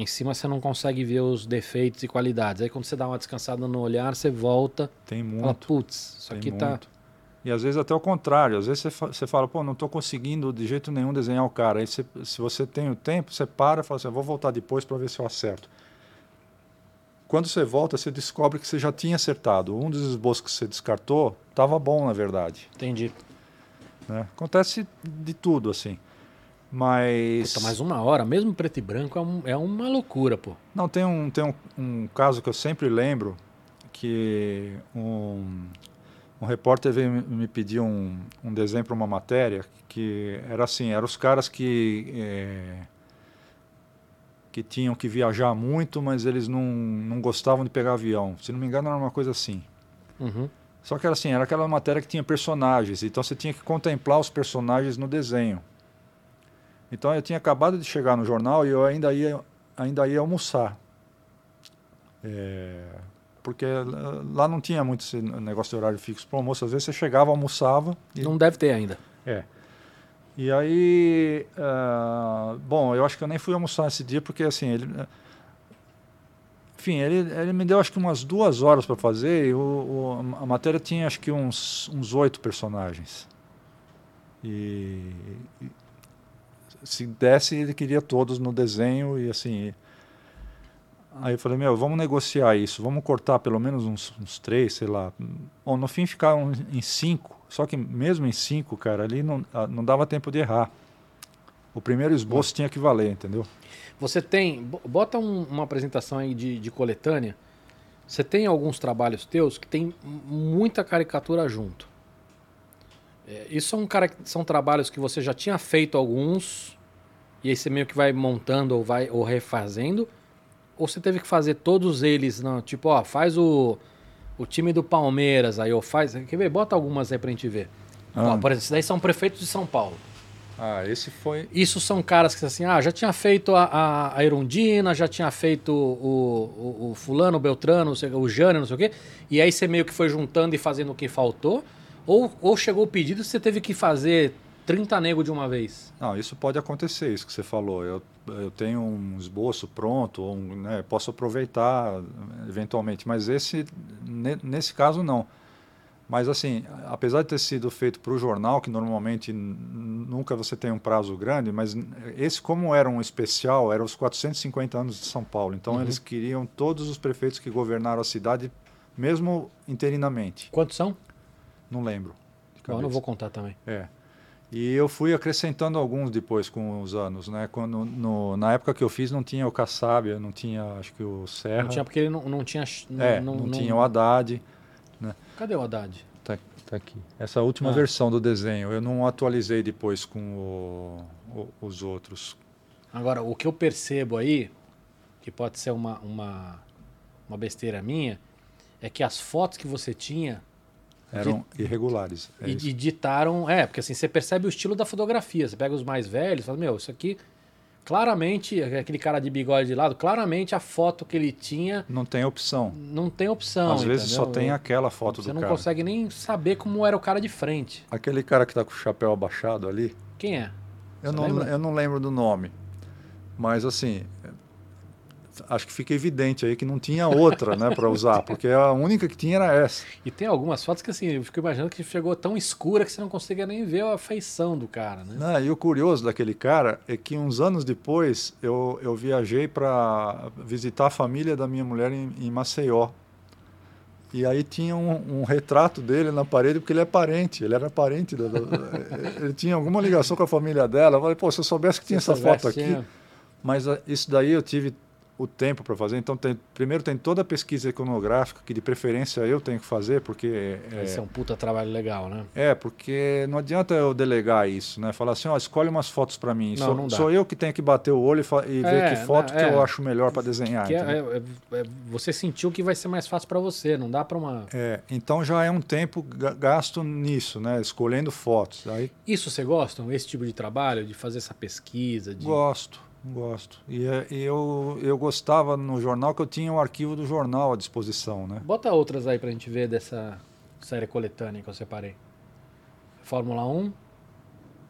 Em cima, você não consegue ver os defeitos e qualidades. Aí quando você dá uma descansada no olhar, você volta. Tem Fala, muito. putz, isso aqui tá. muito. E às vezes até o contrário. Às vezes você, você fala, pô, não estou conseguindo de jeito nenhum desenhar o cara. Aí você- se você tem o tempo, você para e fala assim, "Eu vou voltar depois para ver se eu acerto. Quando você volta, você descobre que você já tinha acertado. Um dos esboços que você descartou estava bom, na verdade. Entendi. né? Acontece de tudo, assim. Mas... Puta, mas uma hora, mesmo preto e branco, é, um- é uma loucura, pô. Não, tem um, tem um, um caso que eu sempre lembro, que um, um repórter veio me- pedir um, um desenho para uma matéria, que era assim, eram os caras que, eh, que tinham que viajar muito, mas eles não, não gostavam de pegar avião. Se não me engano, era uma coisa assim. Uhum. Só que era assim, era aquela matéria que tinha personagens, então você tinha que contemplar os personagens no desenho. Então eu tinha acabado de chegar no jornal e eu ainda ia, ainda ia almoçar. É, porque lá- não tinha muito esse negócio de horário fixo para almoço. Às vezes você chegava, almoçava. E, Não deve ter ainda. é. E aí, ah, bom, eu acho que eu nem fui almoçar esse dia porque assim, ele, enfim, ele, ele me deu acho que umas duas horas para fazer e o, o- a matéria tinha acho que uns uns oito personagens. E se desse ele queria todos no desenho e assim. Aí eu falei, meu, vamos negociar isso, vamos cortar pelo menos uns, uns três, sei lá. Bom, no fim ficaram em cinco. Só que mesmo em cinco, cara, ali não, ah, não dava tempo de errar. O primeiro esboço tinha que valer, entendeu? Você tem. bo- Bota um- uma apresentação aí de, de coletânea. Você tem alguns trabalhos teus que tem muita caricatura junto. É, isso são, cara- são trabalhos que você já tinha feito alguns, e aí você meio que vai montando ou vai ou refazendo, ou você teve que fazer todos eles, não, tipo, ó, faz o, o time do Palmeiras aí, ou faz. Quer ver? Bota algumas aí pra gente ver. Ó, Ah. por exemplo, esses daí são prefeitos de São Paulo. Ah, esse foi. Isso são caras que assim, ah, já tinha feito a, a, a Erundina, já tinha feito o, o, o fulano, o Beltrano, o Jânio, não sei o quê. E aí você meio que foi juntando e fazendo o que faltou. Ou, ou chegou o pedido e você teve que fazer 30 nego de uma vez. Não, isso pode acontecer, isso que você falou. Eu, eu tenho um esboço pronto, um, né, posso aproveitar eventualmente, mas esse, ne- nesse caso, não. Mas, assim, apesar de ter sido feito para o jornal, que normalmente nunca você tem um prazo grande, mas esse, como era um especial, era os 450 anos de São Paulo. Então, Uhum. eles queriam todos os prefeitos que governaram a cidade, mesmo interinamente. Quantos são? Não lembro. Bom, eu não vou contar também. É. E eu fui acrescentando alguns depois com os anos, né? Quando no, na época que eu fiz não tinha o Kassab, não tinha, acho que o Serra. Não tinha porque ele não, não tinha. Não, é, não, tinha o Haddad. Cadê o Haddad? Tá, tá aqui. Essa última Ah. versão do desenho, eu não atualizei depois com o- o- os outros. Agora, o que eu percebo aí, que pode ser uma, uma, uma besteira minha, é que as fotos que você tinha Eram irregulares. É e, isso. e ditaram. É, porque assim, você percebe o estilo da fotografia. Você pega os mais velhos e fala, meu, isso aqui. claramente, aquele cara de bigode de lado, claramente a foto que ele tinha Não tem opção. não tem opção. Às vezes só entendeu? tem aquela foto Você do não cara. consegue nem saber como era o cara de frente. Aquele cara que tá com o chapéu abaixado ali, Quem é? eu Você não, lembra? eu não lembro do nome. Mas assim, acho que fica evidente aí que não tinha outra, né, para usar, porque a única que tinha era essa. E tem algumas fotos que assim, eu fico imaginando que chegou tão escura que você não conseguia nem ver a feição do cara, né? Né, E o curioso daquele cara é que uns anos depois eu, eu viajei para visitar a família da minha mulher em, em Maceió. E aí tinha um, um retrato dele na parede, porque ele é parente, ele era parente. ele tinha alguma ligação com a família dela. Eu falei, pô, se eu soubesse que tinha Se essa soubesse, foto aqui. Mas ah, isso daí eu tive o tempo para fazer. Então, tem- primeiro tem toda a pesquisa iconográfica, que de preferência eu tenho que fazer, porque. é, Esse é um puta trabalho legal, né? é, porque não adianta eu delegar isso, né? Falar assim, ó, escolhe umas fotos para mim. Não, sou, não dá. sou eu que tenho que bater o olho e, e ver É, que foto não, que é. eu acho melhor para desenhar. Que é- é- é- você sentiu que vai ser mais fácil pra você, não dá pra uma. É, então já é um tempo ga- gasto nisso, né? Escolhendo fotos. Aí Isso você gosta? Esse tipo de trabalho, de fazer essa pesquisa? De... gosto, gosto. E, é- e eu, eu gostava no jornal que eu tinha o arquivo do jornal à disposição, né? Bota outras aí pra gente ver dessa série coletânea que eu separei. Fórmula 1.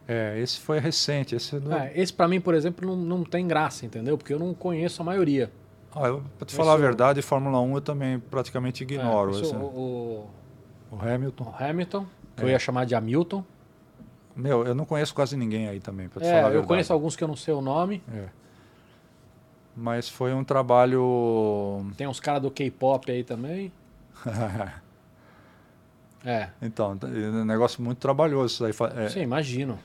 É, esse foi recente. Esse é do... É, esse pra mim, por exemplo, não, não tem graça, entendeu? Porque eu não conheço a maioria. Ah, eu, pra te Esse falar a é verdade, Fórmula 1 eu também praticamente ignoro. É, esse esse- o, o- o Hamilton. o Hamilton, que É. eu ia chamar de Hamilton. Meu, eu não conheço quase ninguém aí também, pra te falar a É, eu verdade. conheço alguns que eu não sei o nome. É. Mas foi um trabalho. Tem uns caras do K-pop aí também. É, então, é um negócio muito trabalhoso isso aí. É, sim, imagino.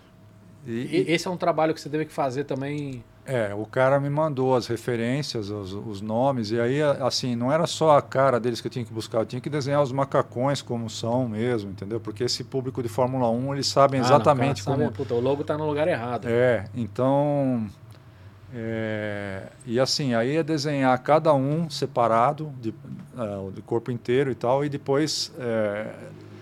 e- E, esse é um trabalho que você teve que fazer também. É, o cara me mandou as referências, os, os nomes, e aí, assim, não era só a cara deles que eu tinha que buscar, eu tinha que desenhar os macacões como são mesmo, entendeu? Porque esse público de Fórmula 1, eles sabem Ah, não, exatamente cara, como. sabe, puta, o logo tá no lugar errado. É, então. é, e assim, aí é desenhar cada um separado, de, ah, de corpo inteiro e tal, e depois. é,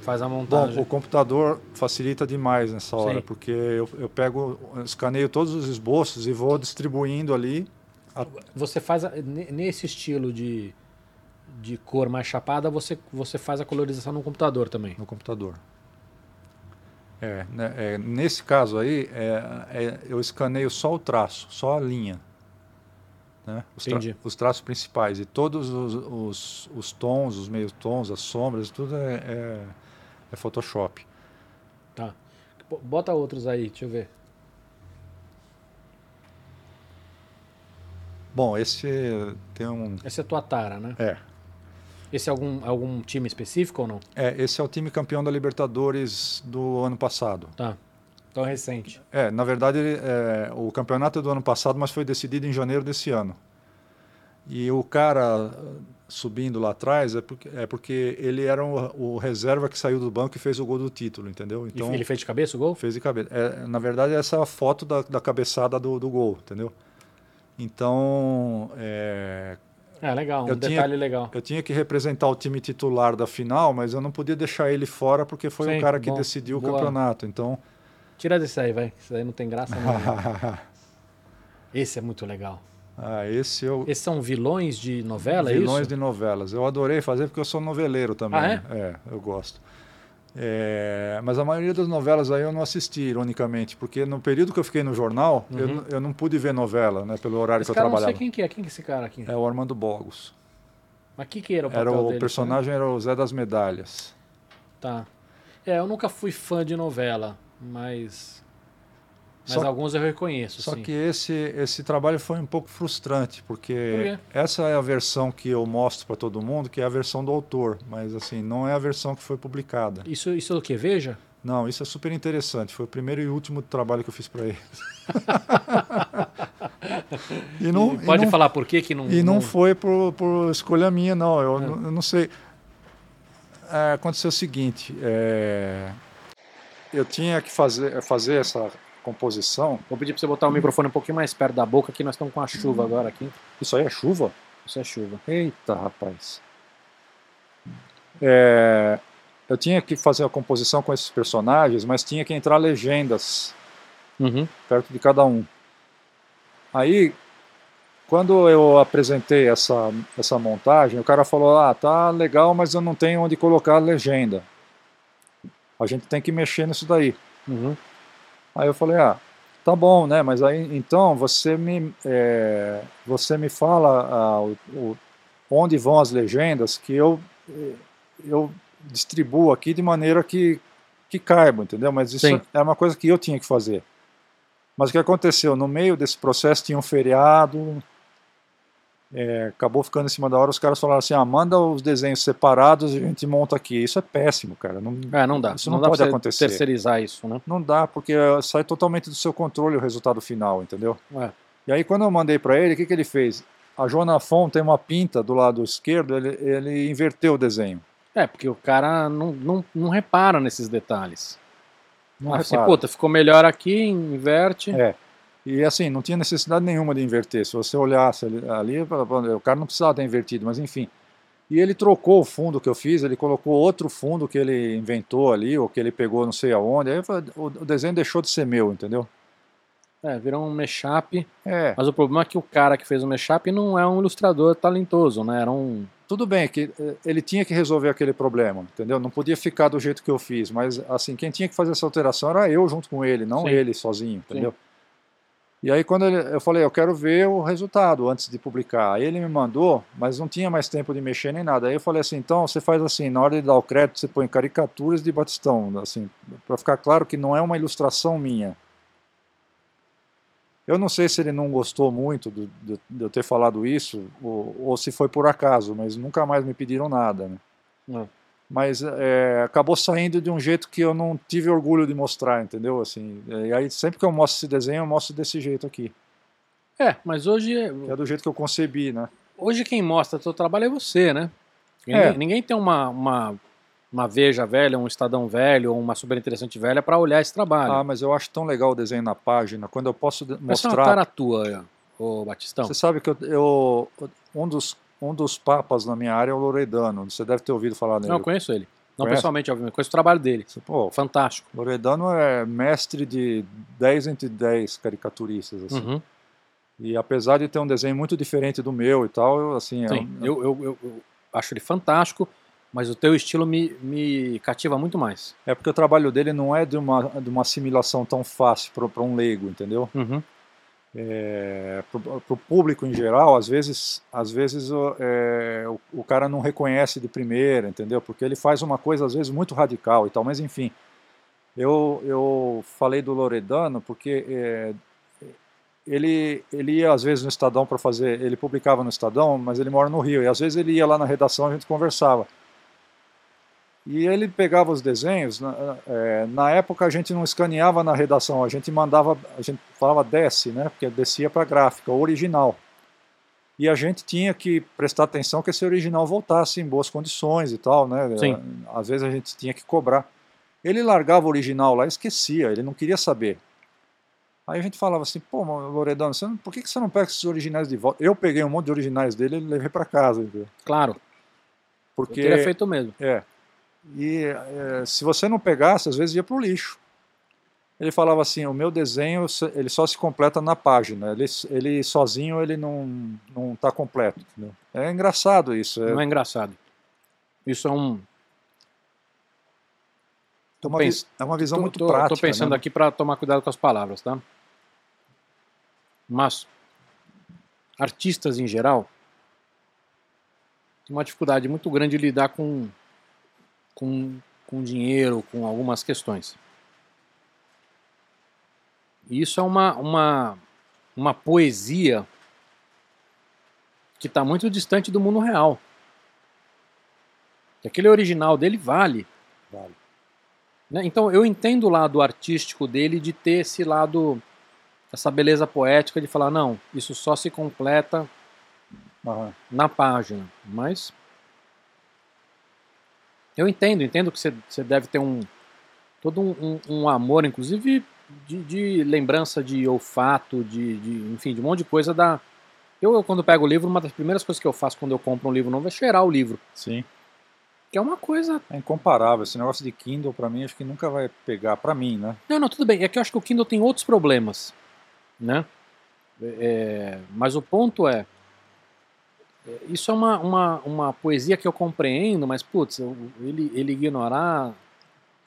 Faz a bom, montagem. o computador facilita demais nessa hora, Sim. porque eu, eu pego, escaneio todos os esboços e vou distribuindo ali. a- Você faz a- ne- nesse estilo de, de cor mais chapada, você, você faz a colorização no computador também. no computador. É, né, é, nesse caso aí, é, é, eu escaneio só o traço, só a linha. Né? Os, tra- os traços principais. E todos os, os, os tons, os meios tons, as sombras, tudo é, é, é Photoshop. Tá. Bota outros aí, deixa eu ver. Bom, esse tem um. Esse é tua tara, né? É, Esse é algum, algum time específico ou não? é, esse é o time campeão da Libertadores do ano passado. Tá. Então é recente. É, na verdade, é, o campeonato é do ano passado, mas foi decidido em janeiro desse ano. E o cara subindo lá atrás é porque, é porque ele era o, o reserva que saiu do banco e fez o gol do título, entendeu? Então ele fez de cabeça o gol? fez de cabeça. É, na verdade, essa é a foto da, da cabeçada do, do gol, entendeu? Então, é, É, legal. Um Eu tinha- detalhe legal. eu tinha que representar o time titular da final, mas eu não podia deixar ele fora porque foi Sim, o cara que bom, decidiu boa. o campeonato. Então, Tira desse aí, vai. Isso aí não tem graça nenhuma. Esse é muito legal. Ah, esse eu, Esses são vilões de novela, é vilões isso? de novelas. Eu adorei fazer porque eu sou noveleiro também. Ah, é? né? É, eu gosto. É, mas a maioria das novelas aí eu não assisti, ironicamente, porque no período que eu fiquei no jornal, eu, Uhum. n- eu não pude ver novela, né, pelo horário Esse que eu eu não sei trabalhava. quem que é. Quem que é esse cara aqui? É o Armando Bogos. Mas que que era o papel Era o dele? personagem era o Zé das Medalhas. Tá. É, eu nunca fui fã de novela, mas... Mas Só- alguns eu reconheço, Só sim. que esse, esse trabalho foi um pouco frustrante, porque Por essa é a versão que eu mostro para todo mundo, que é a versão do autor, mas assim, não é a versão que foi publicada. Isso, isso é o que? Veja? Não, isso é super interessante. Foi o primeiro e último trabalho que eu fiz para ele. e não, E e Pode não, falar por que que não... e não foi por, por escolha minha, não. Eu, É. não, eu não sei. É, aconteceu o seguinte: é, eu tinha que fazer, fazer essa composição. Vou pedir pra você botar o microfone um pouquinho mais perto da boca, que nós estamos com a chuva agora aqui. Isso aí é chuva? Isso é chuva. Eita, rapaz. É, eu tinha que fazer a composição com esses personagens, mas tinha que entrar legendas Uhum. perto de cada um. Aí, quando eu apresentei essa, essa montagem, o cara falou: Ah, tá legal, mas eu não tenho onde colocar a legenda. A gente tem que mexer nisso daí. Uhum. Aí eu falei: Ah, tá bom, né? Mas aí então você me, é, você me fala ah, o, o, onde vão as legendas que eu, eu distribuo aqui de maneira que, que caiba, entendeu? Mas isso Sim. é uma coisa que eu tinha que fazer. Mas o que aconteceu? No meio desse processo tinha um feriado, é, acabou ficando em cima da hora, os caras falaram assim, ah, manda os desenhos separados e a gente monta aqui. Isso é péssimo, cara. Não, É, não dá. Isso não, dá pode acontecer. terceirizar isso, né? Não dá, porque sai totalmente do seu controle o resultado final, entendeu? É. E aí quando eu mandei para ele, o que, que ele fez? A Joana Fon tem uma pinta do lado esquerdo, ele, ele inverteu o desenho. É, porque o cara não, não, não repara nesses detalhes. Não ah, assim, repara. puta, ficou melhor aqui, inverte. É. E assim, não tinha necessidade nenhuma de inverter. Se você olhasse ali, ali, o cara não precisava ter invertido, mas enfim. E ele trocou o fundo que eu fiz, ele colocou outro fundo que ele inventou ali, ou que ele pegou não sei aonde. Aí o desenho deixou de ser meu, entendeu? É, virou um mashup. É, Mas o problema é que o cara que fez o mashup não é um ilustrador talentoso, né? Era um. tudo bem que eh, ele tinha que resolver aquele problema, entendeu? Não podia ficar do jeito que eu fiz, mas assim, quem tinha que fazer essa alteração era eu junto com ele, não Sim. ele sozinho, entendeu? E aí quando ele- eu falei, eu quero ver o resultado antes de publicar. Aí ele me mandou, mas não tinha mais tempo de mexer nem nada. Aí eu falei assim, então você faz assim, na hora de dar o crédito, você põe caricaturas de Batistão, assim, para ficar claro que não é uma ilustração minha. Eu não sei se ele não gostou muito de eu ter falado isso, ou, ou se foi por acaso, mas nunca mais me pediram nada, né? É. Mas é, acabou saindo de um jeito que eu não tive orgulho de mostrar, entendeu? Assim, e aí sempre que eu mostro esse desenho, eu mostro desse jeito aqui. É, mas hoje, Que é do jeito que eu concebi, né? hoje quem mostra seu trabalho é você, né? Ninguém, É. ninguém tem uma, uma, uma Veja velha, um Estadão velho, ou uma super interessante velha para olhar esse trabalho. Ah, mas eu acho tão legal o desenho na página, quando eu posso de- Essa é uma mostrar. cara tua, ô Batistão. Você sabe que eu, eu- um dos um dos papas na minha área é o Loredano. Você deve ter ouvido falar nele. Não, eu conheço ele. Não Conhece? pessoalmente, obviamente. Conheço o trabalho dele. Pô, Fantástico. Loredano é mestre de 10 entre 10 caricaturistas. Assim. Uhum. E apesar de ter um desenho muito diferente do meu e tal, eu, assim, Sim, é, eu, eu, eu- eu acho ele fantástico, mas o teu estilo me, me cativa muito mais. é porque o trabalho dele não é de uma, de uma assimilação tão fácil para um leigo, entendeu? Uhum. É, para o público em geral, às vezes, às vezes o, é, o, o cara não reconhece de primeira, entendeu? Porque ele faz uma coisa às vezes muito radical e tal. Mas enfim, eu, eu falei do Loredano porque é, ele, ele ia às vezes no Estadão para fazer, ele publicava no Estadão, mas ele mora no Rio e às vezes ele ia lá na redação e a gente conversava. E ele pegava os desenhos. Na, é, na época a gente não escaneava na redação, a gente mandava, a gente falava desce, né? Porque descia para a gráfica, o original. E a gente tinha que prestar atenção que esse original voltasse em boas condições e tal, né? Sim. Às vezes a gente tinha que cobrar. Ele largava o original lá e esquecia, ele não queria saber. Aí a gente falava assim, pô, Loredano, não- por que que você não pega esses originais de volta? Eu peguei um monte de originais dele e levei para casa, entendeu? Claro, Porque eu teria feito mesmo. é. E é, se você não pegasse, às vezes ia para o lixo. Ele falava assim, o meu desenho se- ele só se completa na página. Ele, ele sozinho ele não não está completo. entendeu? É engraçado isso. É, Não é engraçado. Isso é um. é uma, pens- é uma visão tô, muito tô- prática. Tô pensando né? aqui para tomar cuidado com as palavras, tá? Mas artistas em geral têm uma dificuldade muito grande de lidar com com, com dinheiro, com algumas questões. E isso é uma uma uma poesia que está muito distante do mundo real. Aquele original dele vale. Vale. Né? Então eu entendo o lado artístico dele de ter esse lado, essa beleza poética de falar, não, isso só se completa Aham. na página. Mas eu entendo, entendo que você, você deve ter um todo um, um- um amor, inclusive de, de lembrança de olfato, de, de, enfim, de um monte de coisa da. Eu, eu, quando pego o livro, uma das primeiras coisas que eu faço quando eu compro um livro novo é cheirar o livro. Sim. Que é uma coisa É incomparável. Esse negócio de Kindle, para mim, acho que nunca vai pegar. Para mim, né? Não, não, tudo bem. É que eu acho que o Kindle tem outros problemas, né? É, mas o ponto é, é, isso é uma, uma, uma poesia que eu compreendo, mas, putz, ele, ele ignorar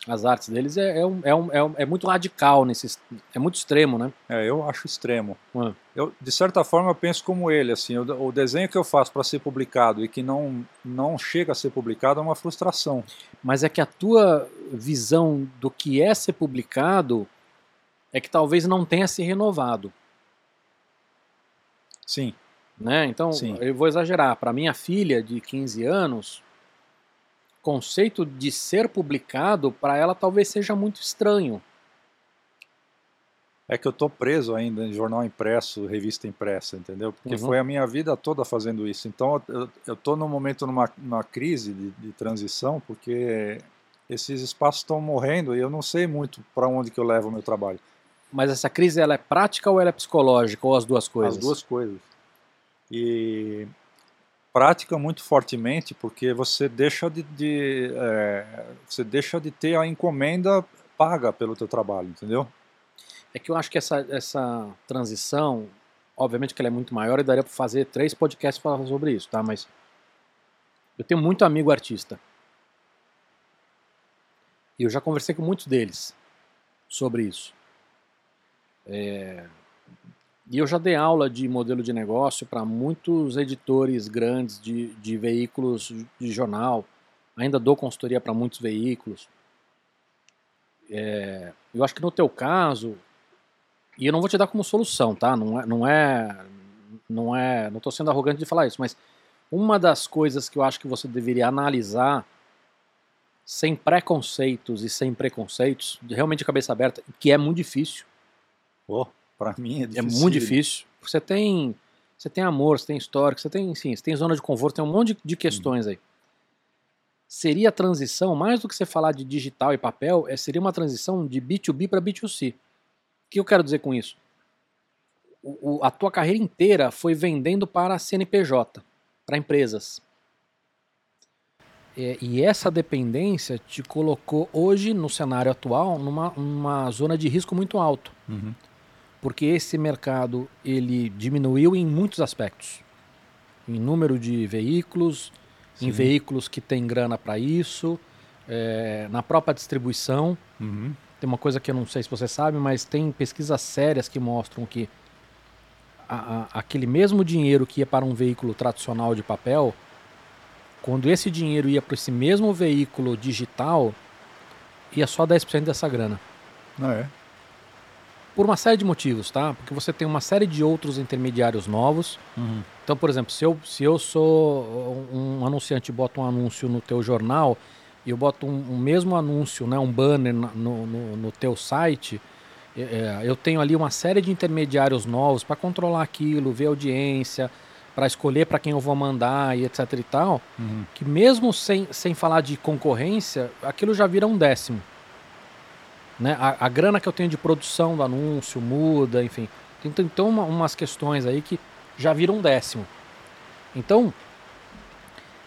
as artes deles é, é, um, é, um, é, um, é, muito radical, nesse, é muito extremo, né? É, eu acho extremo. Ah. Eu, de certa forma, eu penso como ele, assim, o, o desenho que eu faço para ser publicado e que não, não chega a ser publicado é uma frustração. Mas é que a tua visão do que é ser publicado é que talvez não tenha se renovado. Sim. Né? Então, Sim. eu vou exagerar. Para minha filha de 15 anos, conceito de ser publicado para ela talvez seja muito estranho. É que eu tô preso ainda em jornal impresso, revista impressa, entendeu? Porque uhum. foi a minha vida toda fazendo isso. Então eu, eu tô num momento numa, numa crise de, de transição, porque esses espaços estão morrendo e eu não sei muito para onde que eu levo o meu trabalho. Mas essa crise ela é prática ou ela é psicológica ou as duas coisas? As duas coisas. E prática muito fortemente porque você deixa de, de é, você deixa de ter a encomenda paga pelo teu trabalho, entendeu? É que eu acho que essa, essa transição, obviamente que ela é muito maior e daria para fazer três podcasts falar sobre isso, tá? Mas eu tenho muito amigo artista e eu já conversei com muitos deles sobre isso. É, e eu já dei aula de modelo de negócio para muitos editores grandes de, de veículos de jornal. Ainda dou consultoria para muitos veículos. É, eu acho que no teu caso, e eu não vou te dar como solução, tá? Não é, não é, não é, não estou sendo arrogante de falar isso, mas uma das coisas que eu acho que você deveria analisar sem preconceitos e sem preconceitos, realmente cabeça aberta, que é muito difícil. Oh. Para mim é difícil. É muito difícil. Você tem, você tem amor, você tem história, você tem, sim, você tem zona de conforto, tem um monte de, de questões aí. Seria a transição, mais do que você falar de digital e papel, é, seria uma transição de B2B para B2C. O que eu quero dizer com isso? O, o, a tua carreira inteira foi vendendo para CNPJ, para empresas. É, e essa dependência te colocou hoje, no cenário atual, numa, numa zona de risco muito alto. Uhum porque esse mercado ele diminuiu em muitos aspectos, em número de veículos, Sim. em veículos que têm grana para isso, é, na própria distribuição. Uhum. Tem uma coisa que eu não sei se você sabe, mas tem pesquisas sérias que mostram que a, a, aquele mesmo dinheiro que ia para um veículo tradicional de papel, quando esse dinheiro ia para esse mesmo veículo digital, ia só 10% dessa grana. Não é? Por uma série de motivos, tá? Porque você tem uma série de outros intermediários novos. Uhum. Então, por exemplo, se eu, se eu sou um anunciante e boto um anúncio no teu jornal e eu boto um, um mesmo anúncio, né, um banner no, no, no teu site, é, é, eu tenho ali uma série de intermediários novos para controlar aquilo, ver audiência, para escolher para quem eu vou mandar e etc e tal, uhum. que mesmo sem, sem falar de concorrência, aquilo já vira um décimo. Né? A, a, grana que eu tenho de produção do anúncio muda, enfim. Tem, então uma, umas questões aí que já viram um décimo. Então,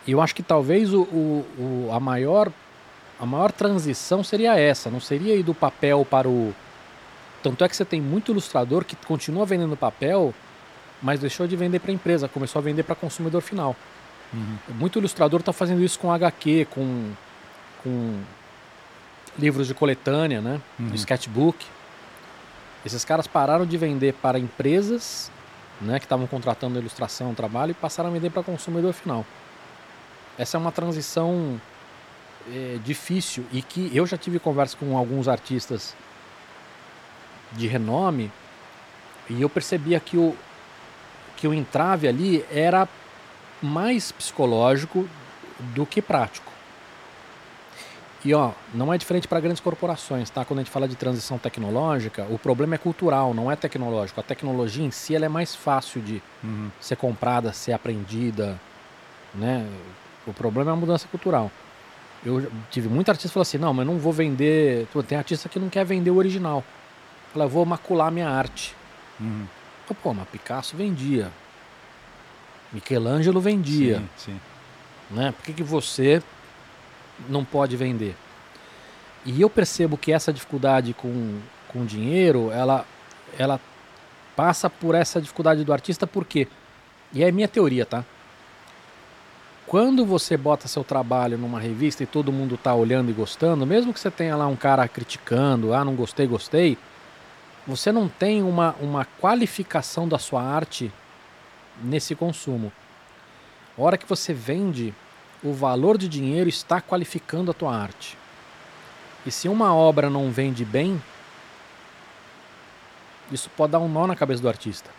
eu acho que talvez o, o, o, a, maior, a maior transição seria essa, não seria ir do papel para o. Tanto é que você tem muito ilustrador que continua vendendo papel, mas deixou de vender para a empresa, começou a vender para consumidor final. Uhum. Muito ilustrador está fazendo isso com HQ, com, com livros de coletânea, né? Uhum. sketchbook. Esses caras pararam de vender para empresas, né, que estavam contratando ilustração, trabalho, e passaram a vender para consumidor final. Essa é uma transição é, difícil e que eu já tive conversa com alguns artistas de renome e eu percebia que o que o entrave ali era mais psicológico do que prático. E ó, não é diferente para grandes corporações, tá? Quando a gente fala de transição tecnológica, o problema é cultural, não é tecnológico. A tecnologia em si ela é mais fácil de uhum. ser comprada, ser aprendida, né? O problema é a mudança cultural. Eu tive muita artista que falou assim: não, mas não vou vender. Tem artista que não quer vender o original. Fala, vou macular minha arte. Uhum. Pô, mas Picasso vendia. Michelangelo vendia. Sim, sim. Né? Por que, que você não pode vender. E eu percebo que essa dificuldade com, com dinheiro, ela, ela passa por essa dificuldade do artista por quê? E é minha teoria, tá? Quando você bota seu trabalho numa revista e todo mundo tá olhando e gostando, mesmo que você tenha lá um cara criticando, ah, não gostei, gostei, você não tem uma, uma qualificação da sua arte nesse consumo. A hora que você vende, o valor de dinheiro está qualificando a tua arte. E se uma obra não vende bem, isso pode dar um nó na cabeça do artista.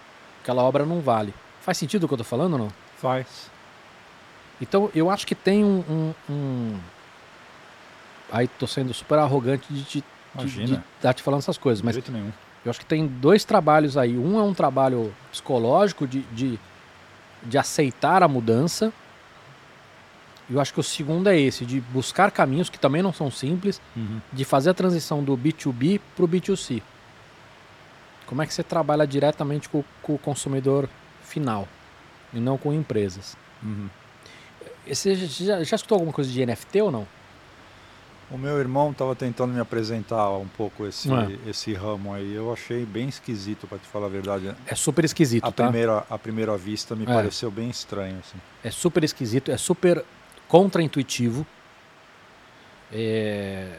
Aquela obra não vale. Faz sentido o que eu estou falando ou não? Faz. Então eu acho que tem um. um, um... Aí tô sendo super arrogante de te Imagina. estar te falando essas coisas, mas De jeito nenhum. eu acho que tem dois trabalhos aí. Um é um trabalho psicológico de, de, de aceitar a mudança. Eu acho que o segundo é esse, de buscar caminhos que também não são simples, de fazer a transição do B2B para o B2C. Como é que você trabalha diretamente com, com o consumidor final e não com empresas? Uhum. Você já, já escutou alguma coisa de NFT ou não? O meu irmão estava tentando me apresentar um pouco esse, É. esse ramo aí. Eu achei bem esquisito, para te falar a verdade. É super esquisito, A tá? primeira, a primeira vista me É. pareceu bem estranho. Assim. É super esquisito, é super contraintuitivo. É,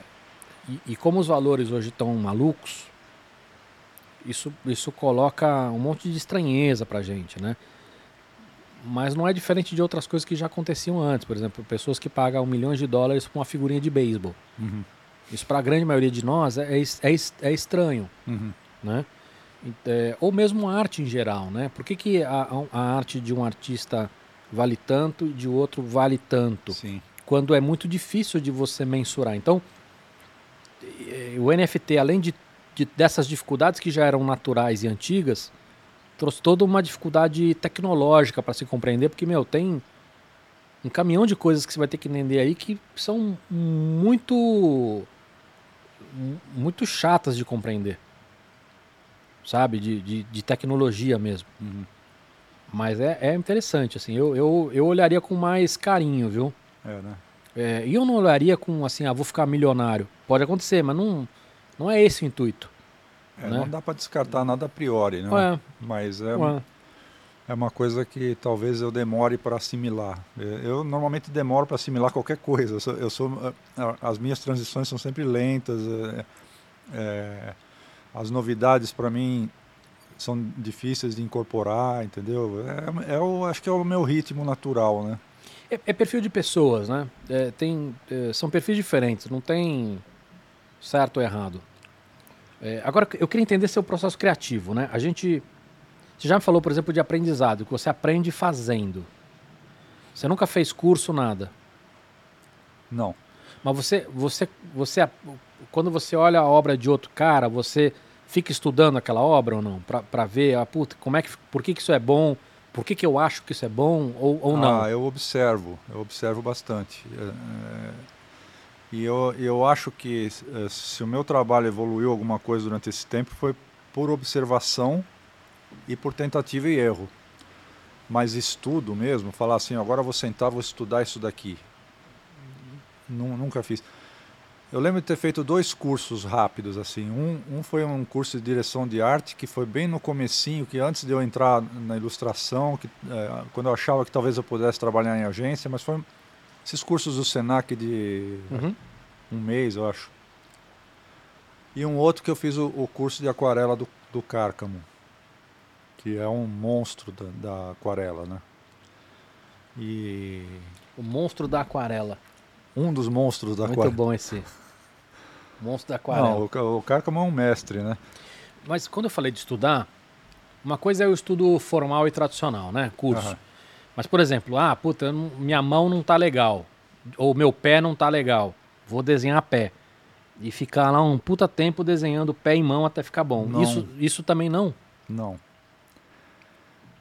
E, e como os valores hoje estão malucos, isso, isso coloca um monte de estranheza pra gente, né? Mas não é diferente de outras coisas que já aconteciam antes. Por exemplo, pessoas que pagam milhões de dólares por uma figurinha de beisebol. Uhum. Isso para a grande maioria de nós é, é, é, é estranho. Uhum. né? É, ou mesmo arte em geral, né? Por que, que a, a arte de um artista vale tanto e de outro vale tanto? Sim. Quando é muito difícil de você mensurar. Então, eh, o NFT, além de, de- dessas dificuldades que já eram naturais e antigas, trouxe toda uma dificuldade tecnológica para se compreender, porque, meu, tem um caminhão de coisas que você vai ter que entender aí que são muito muito chatas de compreender. Sabe? De, de, de tecnologia mesmo. Uhum. Mas é, é interessante, assim. Eu, eu, eu olharia com mais carinho, viu? É, né? É, e eu não olharia com assim, ah, vou ficar milionário. Pode acontecer, mas não, não é esse o intuito. É, Né? Não dá para descartar nada a priori, né? Ué, Mas é, ué. é uma coisa que talvez eu demore para assimilar. É, Eu normalmente demoro para assimilar qualquer coisa. Eu sou, eu sou- as minhas transições são sempre lentas. é, é, as novidades para mim são difíceis de incorporar, entendeu? É, é o, acho que é o meu ritmo natural, né? É, é perfil de pessoas, né? É, tem, é, são perfis diferentes, não tem certo ou errado. É, agora, eu queria entender seu processo criativo, né? A gente. Você já me falou, por exemplo, de aprendizado, que você aprende fazendo. Você nunca fez curso, nada. Não. Mas você, você, você, quando você olha a obra de outro cara, você fica estudando aquela obra ou não? Pra ver, ah, puta, como é que, por que, que isso é bom? Por que, que eu acho que isso é bom ou, ou não? Ah, eu observo, eu observo bastante. É, é, e eu, eu acho que eh, se o meu trabalho evoluiu alguma coisa durante esse tempo foi por observação e por tentativa e erro. Mas estudo mesmo, falar assim, agora vou sentar, vou estudar isso daqui. Nu- nunca fiz. Eu lembro de ter feito dois cursos rápidos assim. Um, um foi um curso de direção de arte que foi bem no comecinho, que antes de eu entrar na ilustração, que, eh, quando eu achava que talvez eu pudesse trabalhar em agência, mas foi esses cursos do Senac de Uhum. um mês, eu acho. E um outro que eu fiz o, o curso de aquarela do, do Cárcamo, que é um monstro da, da aquarela, né? E O monstro da aquarela. Um dos monstros da Muito aquarela. bom esse. Monstro da aquarela. Não, o, o Cárcamo é um mestre, né? Mas quando eu falei de estudar, uma coisa é o estudo formal e tradicional, né? Curso. Aham. Mas, por exemplo, ah, puta, não- minha mão não tá legal. Ou meu pé não tá legal. Vou desenhar pé. E ficar lá um puta tempo desenhando pé e mão até ficar bom. Não. Isso, isso também não. Não.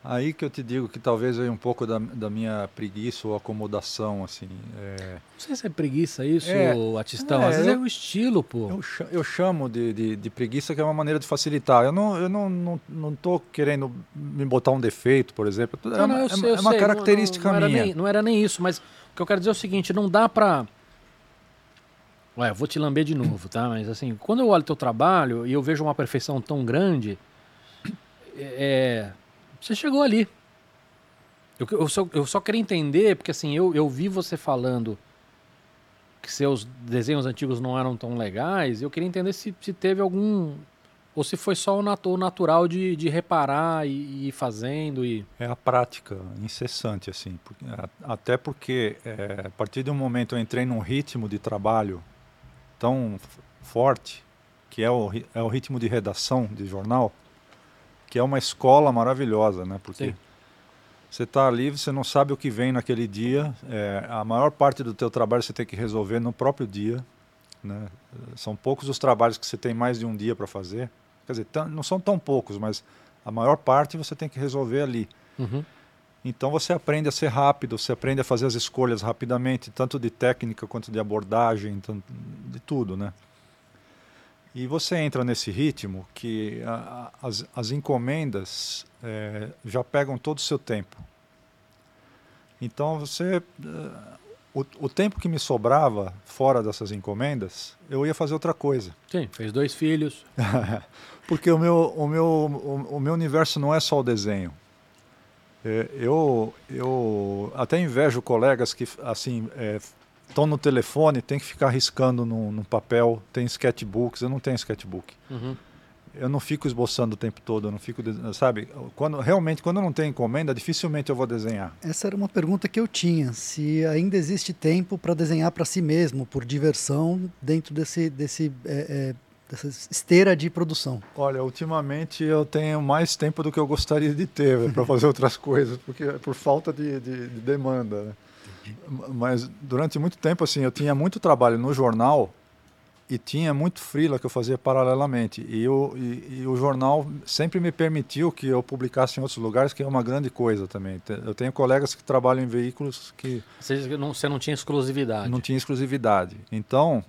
Aí que eu te digo que talvez venha um pouco da, da minha preguiça ou acomodação, assim. é, Não sei se é preguiça isso, É, Atistão. é, Às vezes é eu- o estilo, pô. Eu, eu chamo de, de, de preguiça que é uma maneira de facilitar. Eu não eu não, não, não tô querendo me botar um defeito, por exemplo. É Não, uma, não, eu é sei, eu uma sei. característica não, não, minha. Era nem, não era nem isso, mas o que eu quero dizer é o seguinte, não dá pra... Ué, eu vou te lamber de novo, tá? Mas assim, quando eu olho teu trabalho e eu vejo uma perfeição tão grande, é, você chegou ali. Eu, eu, só, eu só queria entender, porque assim, eu, eu vi você falando que seus desenhos antigos não eram tão legais, eu queria entender se, se teve algum. Ou se foi só o, nat o natural de, de reparar e, e, ir fazendo. E... É a prática incessante, assim. Porque, até porque é, a partir um momento eu entrei num ritmo de trabalho tão forte, que é o, é o ritmo de redação de jornal, que é uma escola maravilhosa, né? Porque Sim. você está ali, você não sabe o que vem naquele dia. É, a maior parte do teu trabalho você tem que resolver no próprio dia. Né? São poucos os trabalhos que você tem mais de um dia para fazer. Quer dizer, não são tão poucos, mas a maior parte você tem que resolver ali. Uhum. Então você aprende a ser rápido, você aprende a fazer as escolhas rapidamente, tanto de técnica quanto de abordagem, de tudo, né? E você entra nesse ritmo que a, as, as encomendas é, já pegam todo o seu tempo. Então você. Uh, o, o, tempo que me sobrava fora dessas encomendas, eu ia fazer outra coisa. Sim, fez dois filhos. Porque o meu, o, meu, o, o meu universo não é só o desenho. É, eu, eu até invejo colegas que assim é, estão no telefone, tem que ficar riscando no, no, papel, tem sketchbooks, eu não tenho sketchbook. Uhum. Eu não fico esboçando o tempo todo, eu não fico, sabe? Quando realmente quando eu não tenho encomenda, dificilmente eu vou desenhar. Essa era uma pergunta que eu tinha, se ainda existe tempo para desenhar para si mesmo, por diversão, dentro desse desse é, é, dessa esteira de produção. Olha, ultimamente eu tenho mais tempo do que eu gostaria de ter para fazer outras coisas, porque é por falta de, de, de demanda. Né? Mas durante muito tempo, assim, eu tinha muito trabalho no jornal e tinha muito freela que eu fazia paralelamente. E, eu, e, e, o jornal sempre me permitiu que eu publicasse em outros lugares, que é uma grande coisa também. Eu tenho colegas que trabalham em veículos que... Você não, você não tinha exclusividade. Não tinha exclusividade. Então,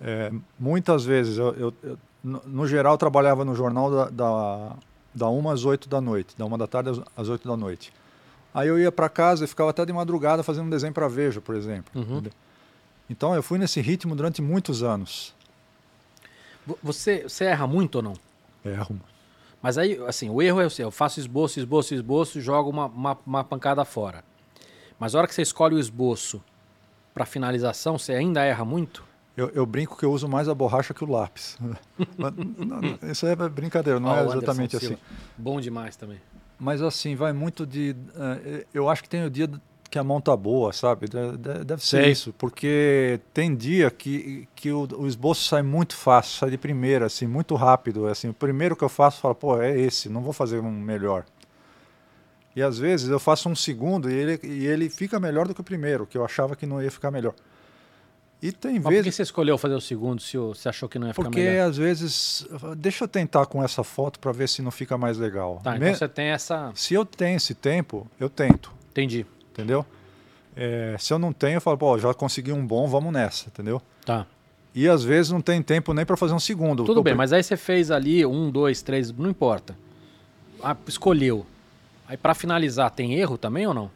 é, muitas vezes, eu, eu, eu, no geral, eu trabalhava no jornal da, da, da 1 às 8 da noite, da 1 da tarde às, às 8 da noite. Aí eu ia para casa e ficava até de madrugada fazendo um desenho para Veja, por exemplo. Uhum. Então eu fui nesse ritmo durante muitos anos. Você, você erra muito ou não? Erro. Mas aí, assim, o erro é o seu. Eu faço esboço, esboço, esboço, jogo uma, uma, uma pancada fora. Mas a hora que você escolhe o esboço para finalização, você ainda erra muito? Eu, eu, brinco que eu uso mais a borracha que o lápis. Mas, não, isso é brincadeira, não oh, é exatamente assim. Bom demais também. Mas assim, vai muito de. Uh, eu acho que tem o dia que a mão tá boa, sabe? Deve ser Sei. isso, porque tem dia que, que o, o, esboço sai muito fácil, sai de primeira, assim, muito rápido. Assim, o primeiro que eu faço, eu falo, pô, é esse, não vou fazer um melhor. E às vezes eu faço um segundo e ele, e ele fica melhor do que o primeiro, que eu achava que não ia ficar melhor. E tem Mas vezes. Por que você escolheu fazer o segundo se você achou que não ia ficar Porque, melhor? Porque às vezes. Deixa eu tentar com essa foto para ver se não fica mais legal. Tá, Me... então você tem essa. Se eu tenho esse tempo, eu tento. Entendi. Entendeu? É, se eu não tenho, eu falo, pô, já consegui um bom, vamos nessa, entendeu? Tá. E às vezes não tem tempo nem para fazer um segundo. Tudo bem, mas aí você fez ali um, dois, três, não importa. Ah, escolheu. Aí para finalizar, tem erro também ou não?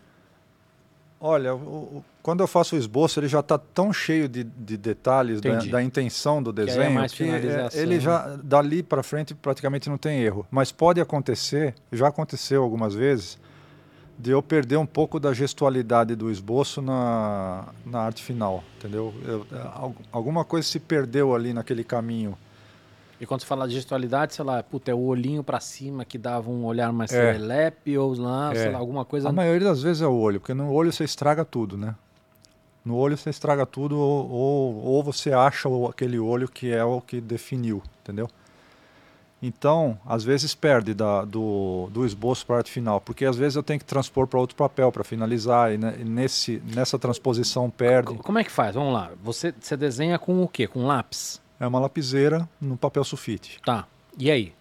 Olha, o, quando eu faço o esboço, ele já está tão cheio de, de detalhes da, da, intenção do desenho que, que é, ele já dali para frente praticamente não tem erro. Mas pode acontecer, já aconteceu algumas vezes, de eu perder um pouco da gestualidade do esboço na, na arte final, entendeu? Eu, alguma coisa se perdeu ali naquele caminho. E quando você fala de gestualidade, sei lá, puta, é o olhinho para cima que dava um olhar mais é. ou lá, é. sei lá, alguma coisa. A maioria das vezes é o olho, porque no olho você estraga tudo, né? No olho você estraga tudo ou, ou, ou você acha aquele olho que é o que definiu, entendeu? Então, às vezes perde da, do, do esboço para a arte final, porque às vezes eu tenho que transpor para outro papel para finalizar, e, né, e, nesse, nessa transposição perde. Como é que faz? Vamos lá. Você, você desenha com o quê? Com lápis? É uma lapiseira no papel sulfite. Tá. E aí?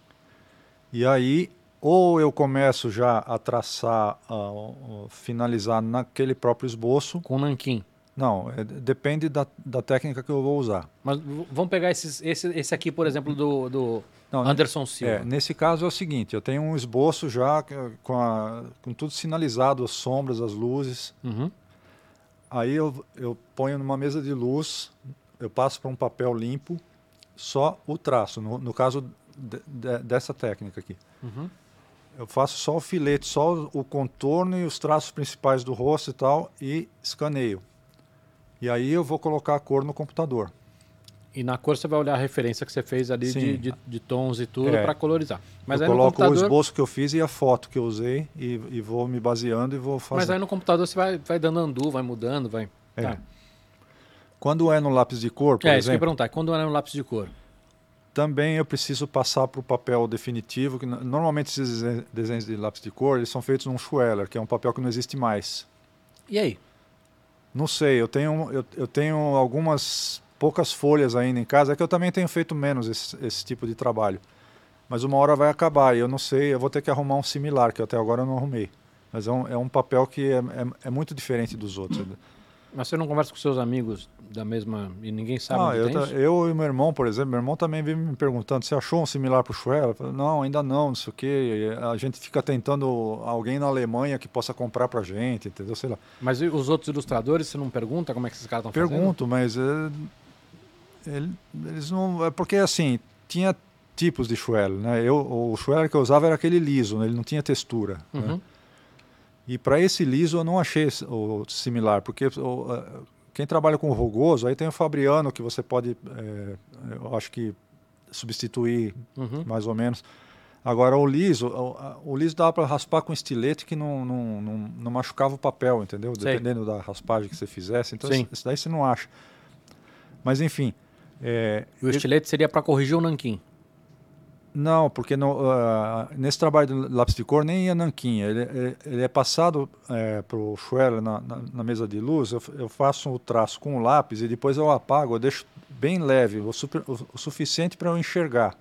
E aí, ou eu começo já a traçar, uh, finalizar naquele próprio esboço. Com nanquim? Não, é, depende da, da técnica que eu vou usar. Mas vamos pegar esses, esse, esse aqui, por exemplo, do, do Não, Anderson Silva. É, nesse caso é o seguinte, eu tenho um esboço já com, a, com tudo sinalizado, as sombras, as luzes. Uhum. Aí eu, eu ponho numa mesa de luz, eu passo para um papel limpo, só o traço, no, no caso de, de, dessa técnica aqui. Uhum. Eu faço só o filete, só o contorno e os traços principais do rosto e tal, e escaneio. E aí eu vou colocar a cor no computador. E na cor você vai olhar a referência que você fez ali de, de, de tons e tudo É. para colorizar. Mas eu coloco o computador, esboço que eu fiz e a foto que eu usei e, e vou me baseando e vou fazer. mas aí no computador você vai, vai dando andu, vai mudando, vai. É. Tá. Quando é no lápis de cor, por É, isso que eu ia exemplo, perguntar. Quando é no lápis de cor? também eu preciso passar para o papel definitivo. Que, no- normalmente esses desen- desenhos de lápis de cor eles são feitos num Schweller, que é um papel que não existe mais. E aí? Não sei, eu tenho, eu, eu tenho algumas poucas folhas ainda em casa, é que eu também tenho feito menos esse, esse tipo de trabalho. Mas uma hora vai acabar e eu não sei, eu vou ter que arrumar um similar, que até agora eu não arrumei. Mas é um, é um papel que é, é, é muito diferente dos outros. Mas você não conversa com seus amigos da mesma. e ninguém sabe Ah, eu, isso? eu e meu irmão, por exemplo, meu irmão também vive me perguntando, você achou um similar para o Schweller? Não, ainda não, não sei o quê. A gente fica tentando alguém na Alemanha que possa comprar pra gente, entendeu? Sei lá. Mas os outros ilustradores, você não pergunta como é que esses caras estão fazendo? Pergunto, mas é, ele- eles não. É porque assim, tinha tipos de Schweller, né? Eu, o Schweller que eu usava era aquele liso, né? ele não tinha textura. né? E para esse liso eu não achei o similar, porque o, quem trabalha com rugoso, aí tem o Fabriano que você pode, eh, eu acho que substituir Uhum. mais ou menos. Agora o liso, o, o liso dava para raspar com estilete que não, não, não, não machucava o papel, entendeu? Sei. Dependendo da raspagem que você fizesse. Então Sim. isso, daí você não acha. Mas enfim. eh, E o ele- estilete seria para corrigir o nanquim. Não, porque no, ah, nesse trabalho do lápis de cor nem é nanquim. Ele, ele- é passado para o Schweller na, na, na mesa de luz. Eu, eu faço o traço com o lápis e depois eu apago. Eu deixo bem leve, o, super- o- o suficiente para eu enxergar.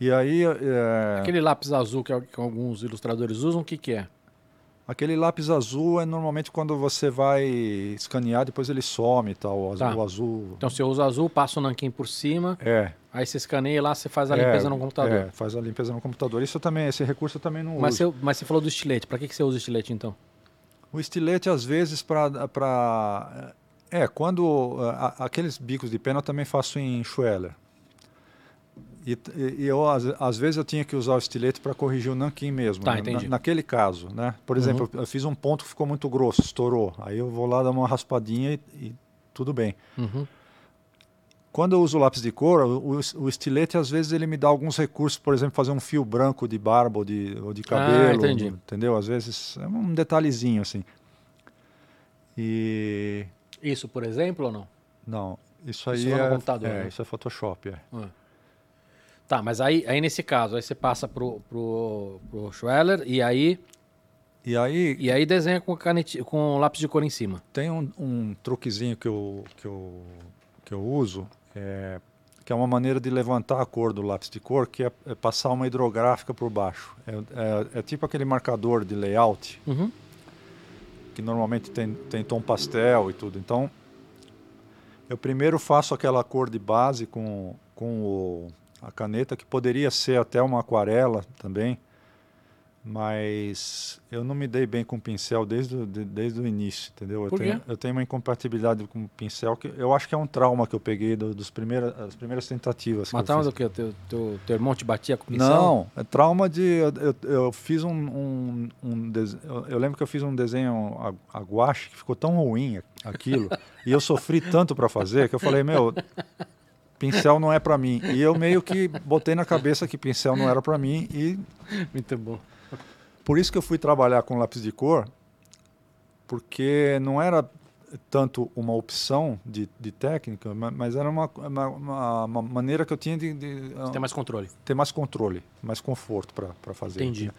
E aí, eh, Aquele lápis azul que, que alguns ilustradores usam, o que, que é? Aquele lápis azul é normalmente quando você vai escanear, depois ele some e tal. O azul. Tá. o azul Então você usa azul, passa o nanquim por cima, é, aí você escaneia e lá você faz a é, limpeza no computador. É, faz a limpeza no computador. Isso também, esse recurso eu também não Mas, uso. você, mas você falou do estilete, para que, que você usa o estilete então? O estilete, às vezes, para. É, quando. a- aqueles bicos de pena eu também faço em Schweller. E, e- eu, às, às vezes, eu tinha que usar o estilete para corrigir o nanquim mesmo. Tá, né? entendi. Na- naquele caso, né? Por exemplo, eu fiz um ponto que ficou muito grosso, estourou. Aí eu vou lá dar uma raspadinha e, e tudo bem. Uhum. Quando eu uso lápis de cor, o, o- estilete, às vezes, ele me dá alguns recursos, por exemplo, fazer um fio branco de barba ou de, ou de cabelo. Ah, entendi. Entendeu? Às vezes, é um detalhezinho, assim. E... Isso, por exemplo, ou não? Não, isso aí Isso é, é, né? isso é Photoshop, é. Ah. Tá, mas aí, aí nesse caso, aí você passa pro, pro, pro Schweller e aí, E aí e aí desenha com, canete, com lápis de cor em cima. tem um, um truquezinho que eu, que eu, que eu uso, é, que é uma maneira de levantar a cor do lápis de cor, que é, é passar uma hidrográfica por baixo. É, é- é tipo aquele marcador de layout, Uhum. que normalmente tem, tem tom pastel e tudo. Então, eu primeiro faço aquela cor de base com, com o- a caneta, que poderia ser até uma aquarela também, mas eu não me dei bem com o pincel desde, o- de- desde o início, entendeu? Eu tenho, eu tenho uma incompatibilidade com o pincel que eu acho que é um trauma que eu peguei do, dos primeiras, das primeiras tentativas. que eu Matava fiz. do que? Teu, teu, teu irmão te batia com pincel? Não, é trauma de. Eu, eu- eu fiz um. um, um dese- eu, eu lembro que eu fiz um desenho a, a guache que ficou tão ruim aquilo, e eu sofri tanto para fazer que eu falei, meu, pincel não é para mim. E eu meio que botei na cabeça que pincel não era para mim, e Muito bom. por isso que eu fui trabalhar com lápis de cor, porque não era tanto uma opção de, de técnica, ma- mas era uma, uma, uma- maneira que eu tinha de, de tem mais controle. ter mais controle, mais conforto para fazer. Entendi.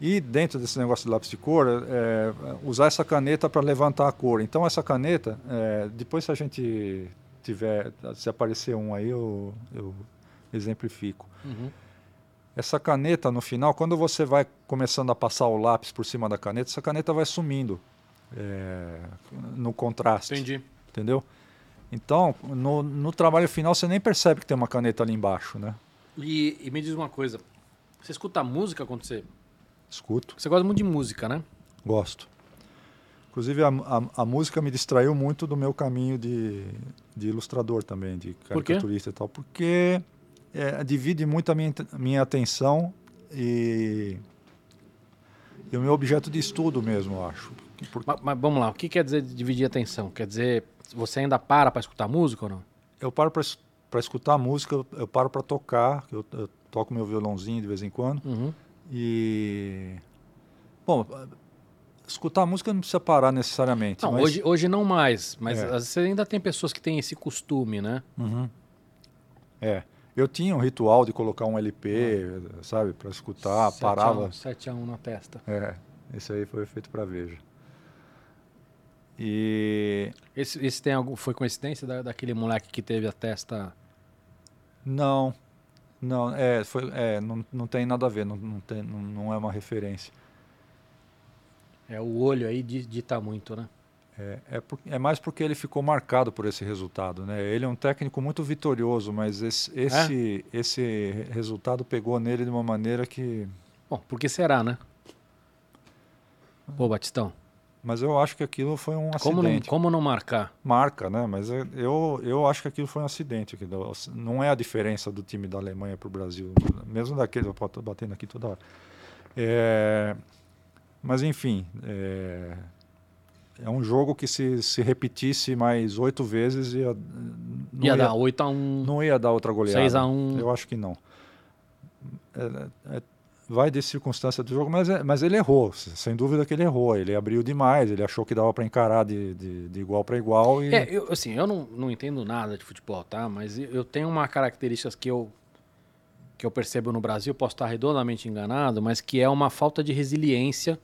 E dentro desse negócio de lápis de cor, é, usar essa caneta para levantar a cor. Então essa caneta, é, depois se a gente tiver, se aparecer um aí, eu, eu exemplifico. Uhum. Essa caneta no final, quando você vai começando a passar o lápis por cima da caneta, essa caneta vai sumindo é, no contraste. Entendi. Entendeu? Então, no, no trabalho final, você nem percebe que tem uma caneta ali embaixo, né? E, e me diz uma coisa. Você escuta música quando você... Escuto. Você gosta muito de música, né? Gosto. Inclusive, a, a, a música me distraiu muito do meu caminho de, de ilustrador também, de caricaturista e tal, porque é, divide muito a minha, minha atenção e, e o meu objeto de estudo mesmo, eu acho. Mas, mas, vamos lá, o que quer dizer dividir atenção? Quer dizer, você ainda para para escutar música ou não? Eu paro para escutar música, eu, eu paro para tocar, eu, eu, toco meu violãozinho de vez em quando. Uhum. E. Bom, escutar música não precisa parar necessariamente. Não, mas... hoje, hoje não mais, mas é. você ainda tem pessoas que têm esse costume, né? Uhum. É. Eu tinha um ritual de colocar um LP, ah. sabe, para escutar, 7 parava. 7 a 1 na testa. É, esse aí foi feito para Veja. E. Esse, esse tem algum, foi coincidência da, daquele moleque que teve a testa. Não, não, é, foi, é, não, não tem nada a ver, não, não, tem, não, não é uma referência. É, o olho aí dita muito, né? É, é, por, é, mais porque ele ficou marcado por esse resultado. Né? Ele é um técnico muito vitorioso, mas esse, esse, é? esse resultado pegou nele de uma maneira que. Bom, por que será, né? Pô, Batistão. Mas eu acho que aquilo foi um como acidente. Não, como não marcar? Marca, né? Mas eu, eu acho que aquilo foi um acidente. Não é a diferença do time da Alemanha para o Brasil. Mesmo daquele, eu estou batendo aqui toda hora. É, mas enfim, é, é, um jogo que se, se repetisse mais oito vezes ia, ia, ia dar 8 a 1 Não ia dar outra goleada. 6 a 1 Eu acho que não. É, é, vai de circunstância do jogo, mas, é, mas ele errou, sem dúvida que ele errou. Ele abriu demais, ele achou que dava para encarar de, de, de, igual para igual. E... É, eu, assim, eu não, não entendo nada de futebol, tá? Mas eu tenho uma característica que eu, que eu percebo no Brasil, posso estar redondamente enganado, mas que é uma falta de resiliência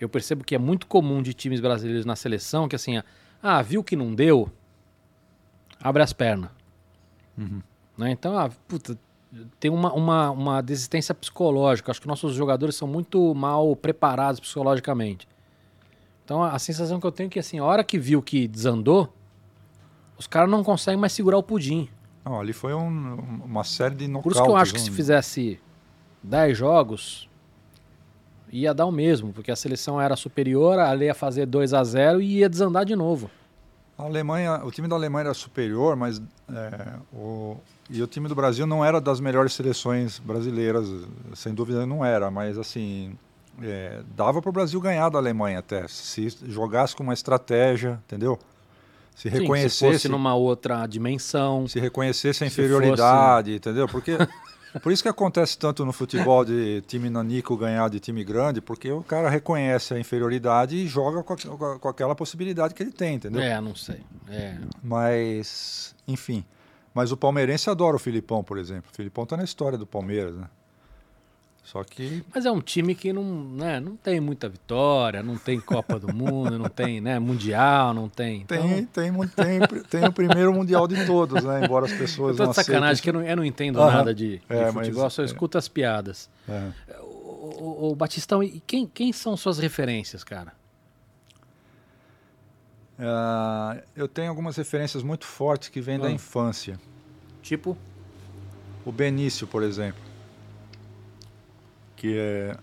eu percebo que é muito comum de times brasileiros na seleção que assim, ah, viu que não deu, abre as pernas. Uhum. Né? Então, ah, puta, tem uma, uma, uma desistência psicológica. Acho que nossos jogadores são muito mal preparados psicologicamente. Então, a sensação que eu tenho é que, assim, a hora que viu que desandou, os caras não conseguem mais segurar o pudim. Não, ali foi um, uma série de nocautes. Por isso que eu acho que se fizesse 10 jogos, ia dar o mesmo, porque a seleção era superior, a ia fazer 2 a 0 e ia desandar de novo. A Alemanha, o time da Alemanha era superior, mas é, o, e o time do Brasil não era das melhores seleções brasileiras, sem dúvida não era, mas assim é, dava para o Brasil ganhar da Alemanha até se jogasse com uma estratégia, entendeu? Se reconhecesse Sim, se fosse numa outra dimensão, se reconhecesse a inferioridade, fosse... entendeu? Porque Por isso que acontece tanto no futebol de time nanico ganhar de time grande, porque o cara reconhece a inferioridade e joga com, a, com aquela possibilidade que ele tem, entendeu? É, não sei. É. Mas, enfim. Mas o palmeirense adora o Filipão, por exemplo. O Filipão está na história do Palmeiras, né? Só que. Mas é um time que não, né, não tem muita vitória, não tem Copa do Mundo, não tem né, Mundial, não tem. Então... Tem, tem, tem, tem o primeiro Mundial de todos, né? Embora as pessoas. Eu tô de sacanagem, que eu não, eu não entendo nada de, de é, futebol, mas, só é. escuto as piadas. É. O, o, o, Batistão, e quem, quem são suas referências, cara? Uh, eu tenho algumas referências muito fortes que vêm ah. da infância. Tipo? O Benício, por exemplo que é,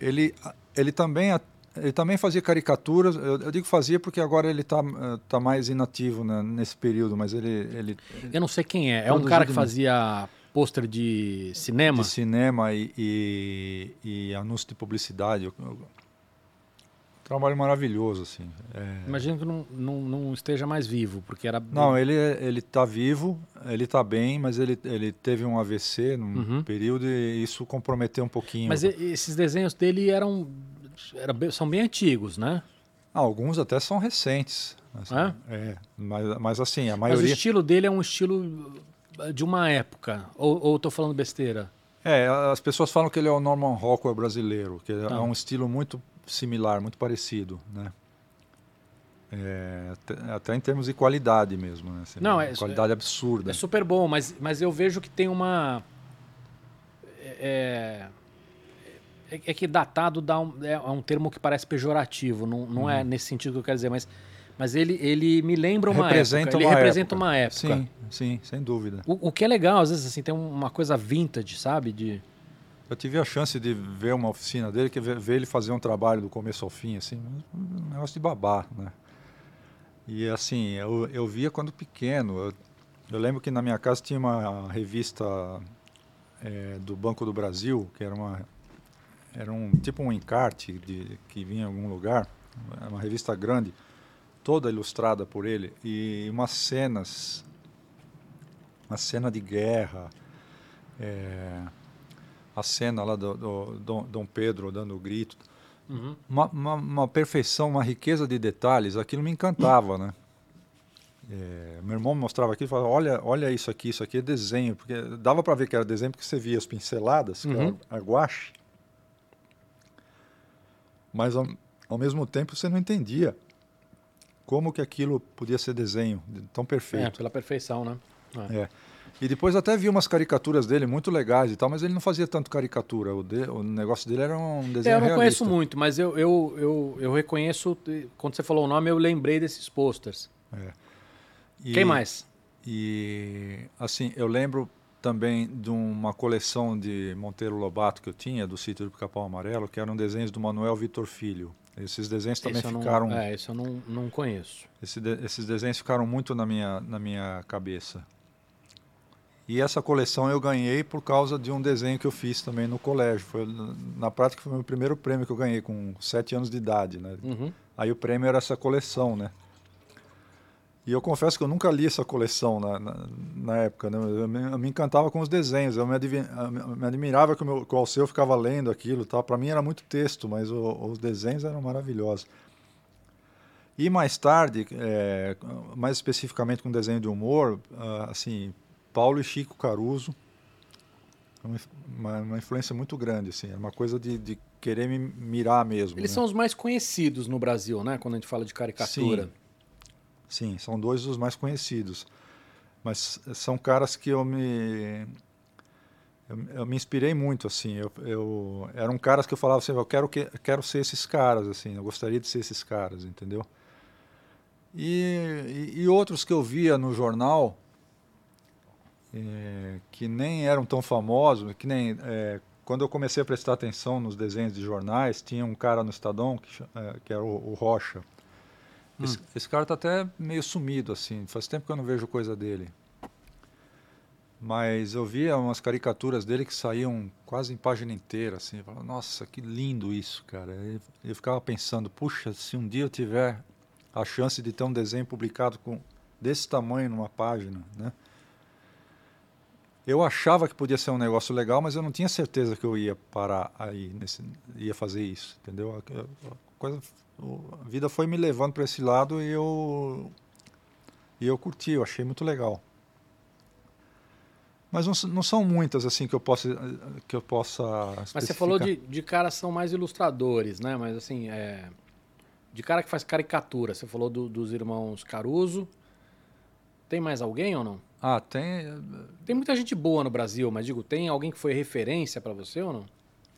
ele, ele também ele também fazia caricaturas. Eu, eu, digo fazia porque agora ele está tá mais inativo né, nesse período, mas ele, ele. Eu não sei quem é. É um cara que fazia pôster de cinema? De cinema e, e, e anúncio de publicidade. Trabalho maravilhoso, assim. É... Imagino que não, não, não, esteja mais vivo, porque era... Não, ele ele está vivo, ele está bem, mas ele, ele teve um AVC num uhum. período e isso comprometeu um pouquinho. Mas esses desenhos dele eram, eram são bem antigos, né? Ah, alguns até são recentes. Assim, é? é? mas, mas assim, a maioria... Mas o estilo dele é um estilo de uma época, ou estou falando besteira? É, as pessoas falam que ele é o Norman Rockwell brasileiro, que tá. é um estilo muito similar, muito parecido, né? É, até, até, em termos de qualidade mesmo, né? Assim, Não, é, qualidade é, absurda. É super bom, mas, mas eu vejo que tem uma é, é, é que datado dá um, é, um termo que parece pejorativo, não, não é uhum. é nesse sentido que eu quero dizer, mas, mas ele, ele me lembra uma representa época. Uma ele representa época. uma época. Sim, sim, sem dúvida. O, o que é legal, às vezes, assim, tem uma coisa vintage, sabe? De, eu tive a chance de ver uma oficina dele, que ver ele fazer um trabalho do começo ao fim, assim, um negócio de babá, né? E assim, eu, eu via quando pequeno. Eu, eu lembro que na minha casa tinha uma revista é, do Banco do Brasil, que era uma era um tipo um encarte de, que vinha em algum lugar, uma revista grande, toda ilustrada por ele e umas cenas, uma cena de guerra, é, a cena lá do, do, do Dom Pedro dando o grito, uhum. uma, uma, uma, perfeição, uma riqueza de detalhes, aquilo me encantava, né? É, meu irmão me mostrava aquilo e falava, olha, olha isso aqui, isso aqui é desenho, porque dava para ver que era desenho porque você via as pinceladas, uhum. a guache, mas ao, ao mesmo tempo você não entendia como que aquilo podia ser desenho tão perfeito. É, pela perfeição, né? É. é. E depois até vi umas caricaturas dele muito legais e tal, mas ele não fazia tanto caricatura. O, de, o negócio dele era um desenho é, Eu não realista. conheço muito, mas eu, eu, eu, eu, reconheço, quando você falou o nome, eu lembrei desses posters. É. E, Quem mais? E, assim, eu lembro também de uma coleção de Monteiro Lobato que eu tinha, do sítio do Pica-Pau Amarelo, que eram desenhos do Manuel Vitor Filho. Esses desenhos também ficaram. Não, é, isso eu não, não conheço. Esse de, esses desenhos ficaram muito na minha, na minha cabeça. E essa coleção eu ganhei por causa de um desenho que eu fiz também no colégio. Foi, na prática, foi o meu primeiro prêmio que eu ganhei com sete anos de idade. Né? Uhum. Aí o prêmio era essa coleção, né? E eu confesso que eu nunca li essa coleção na, na, na época. Né? Eu, me, eu, me, encantava com os desenhos. Eu me, me admirava que o, meu, que o Alceu ficava lendo aquilo. Para mim era muito texto, mas o, os desenhos eram maravilhosos. E mais tarde, é, mais especificamente com desenho de humor, uh, assim, Paulo e Chico Caruso, uma, uma, influência muito grande, assim, é uma coisa de, de querer me mirar mesmo. Eles né? são os mais conhecidos no Brasil, né? Quando a gente fala de caricatura. Sim. Sim, são dois dos mais conhecidos. Mas são caras que eu me eu, eu me inspirei muito assim. Eu, eu eram caras que eu falava assim, eu quero que quero ser esses caras assim, eu gostaria de ser esses caras, entendeu? E, e, e outros que eu via no jornal é, que nem eram tão famosos, que nem é, quando eu comecei a prestar atenção nos desenhos de jornais, tinha um cara no Estadão que, é, que era o, o Rocha. Esse, hum. esse cara está até meio sumido, assim. Faz tempo que eu não vejo coisa dele. Mas eu via umas caricaturas dele que saíam quase em página inteira, assim. Eu falava, Nossa, que lindo isso, cara. Eu, eu ficava pensando, puxa, se um dia eu tiver a chance de ter um desenho publicado com desse tamanho numa página, né? Eu achava que podia ser um negócio legal, mas eu não tinha certeza que eu ia parar aí, nesse, ia fazer isso, entendeu? A, coisa a vida foi me levando para esse lado e eu e eu curti, eu achei muito legal. Mas não, não são muitas assim que eu possa que eu possa. Mas você falou de, de caras são mais ilustradores, né? Mas assim, é, de cara que faz caricatura. Você falou do, dos irmãos Caruso. Tem mais alguém ou não? Ah, tem. Tem muita gente boa no Brasil, mas digo, tem alguém que foi referência para você ou não?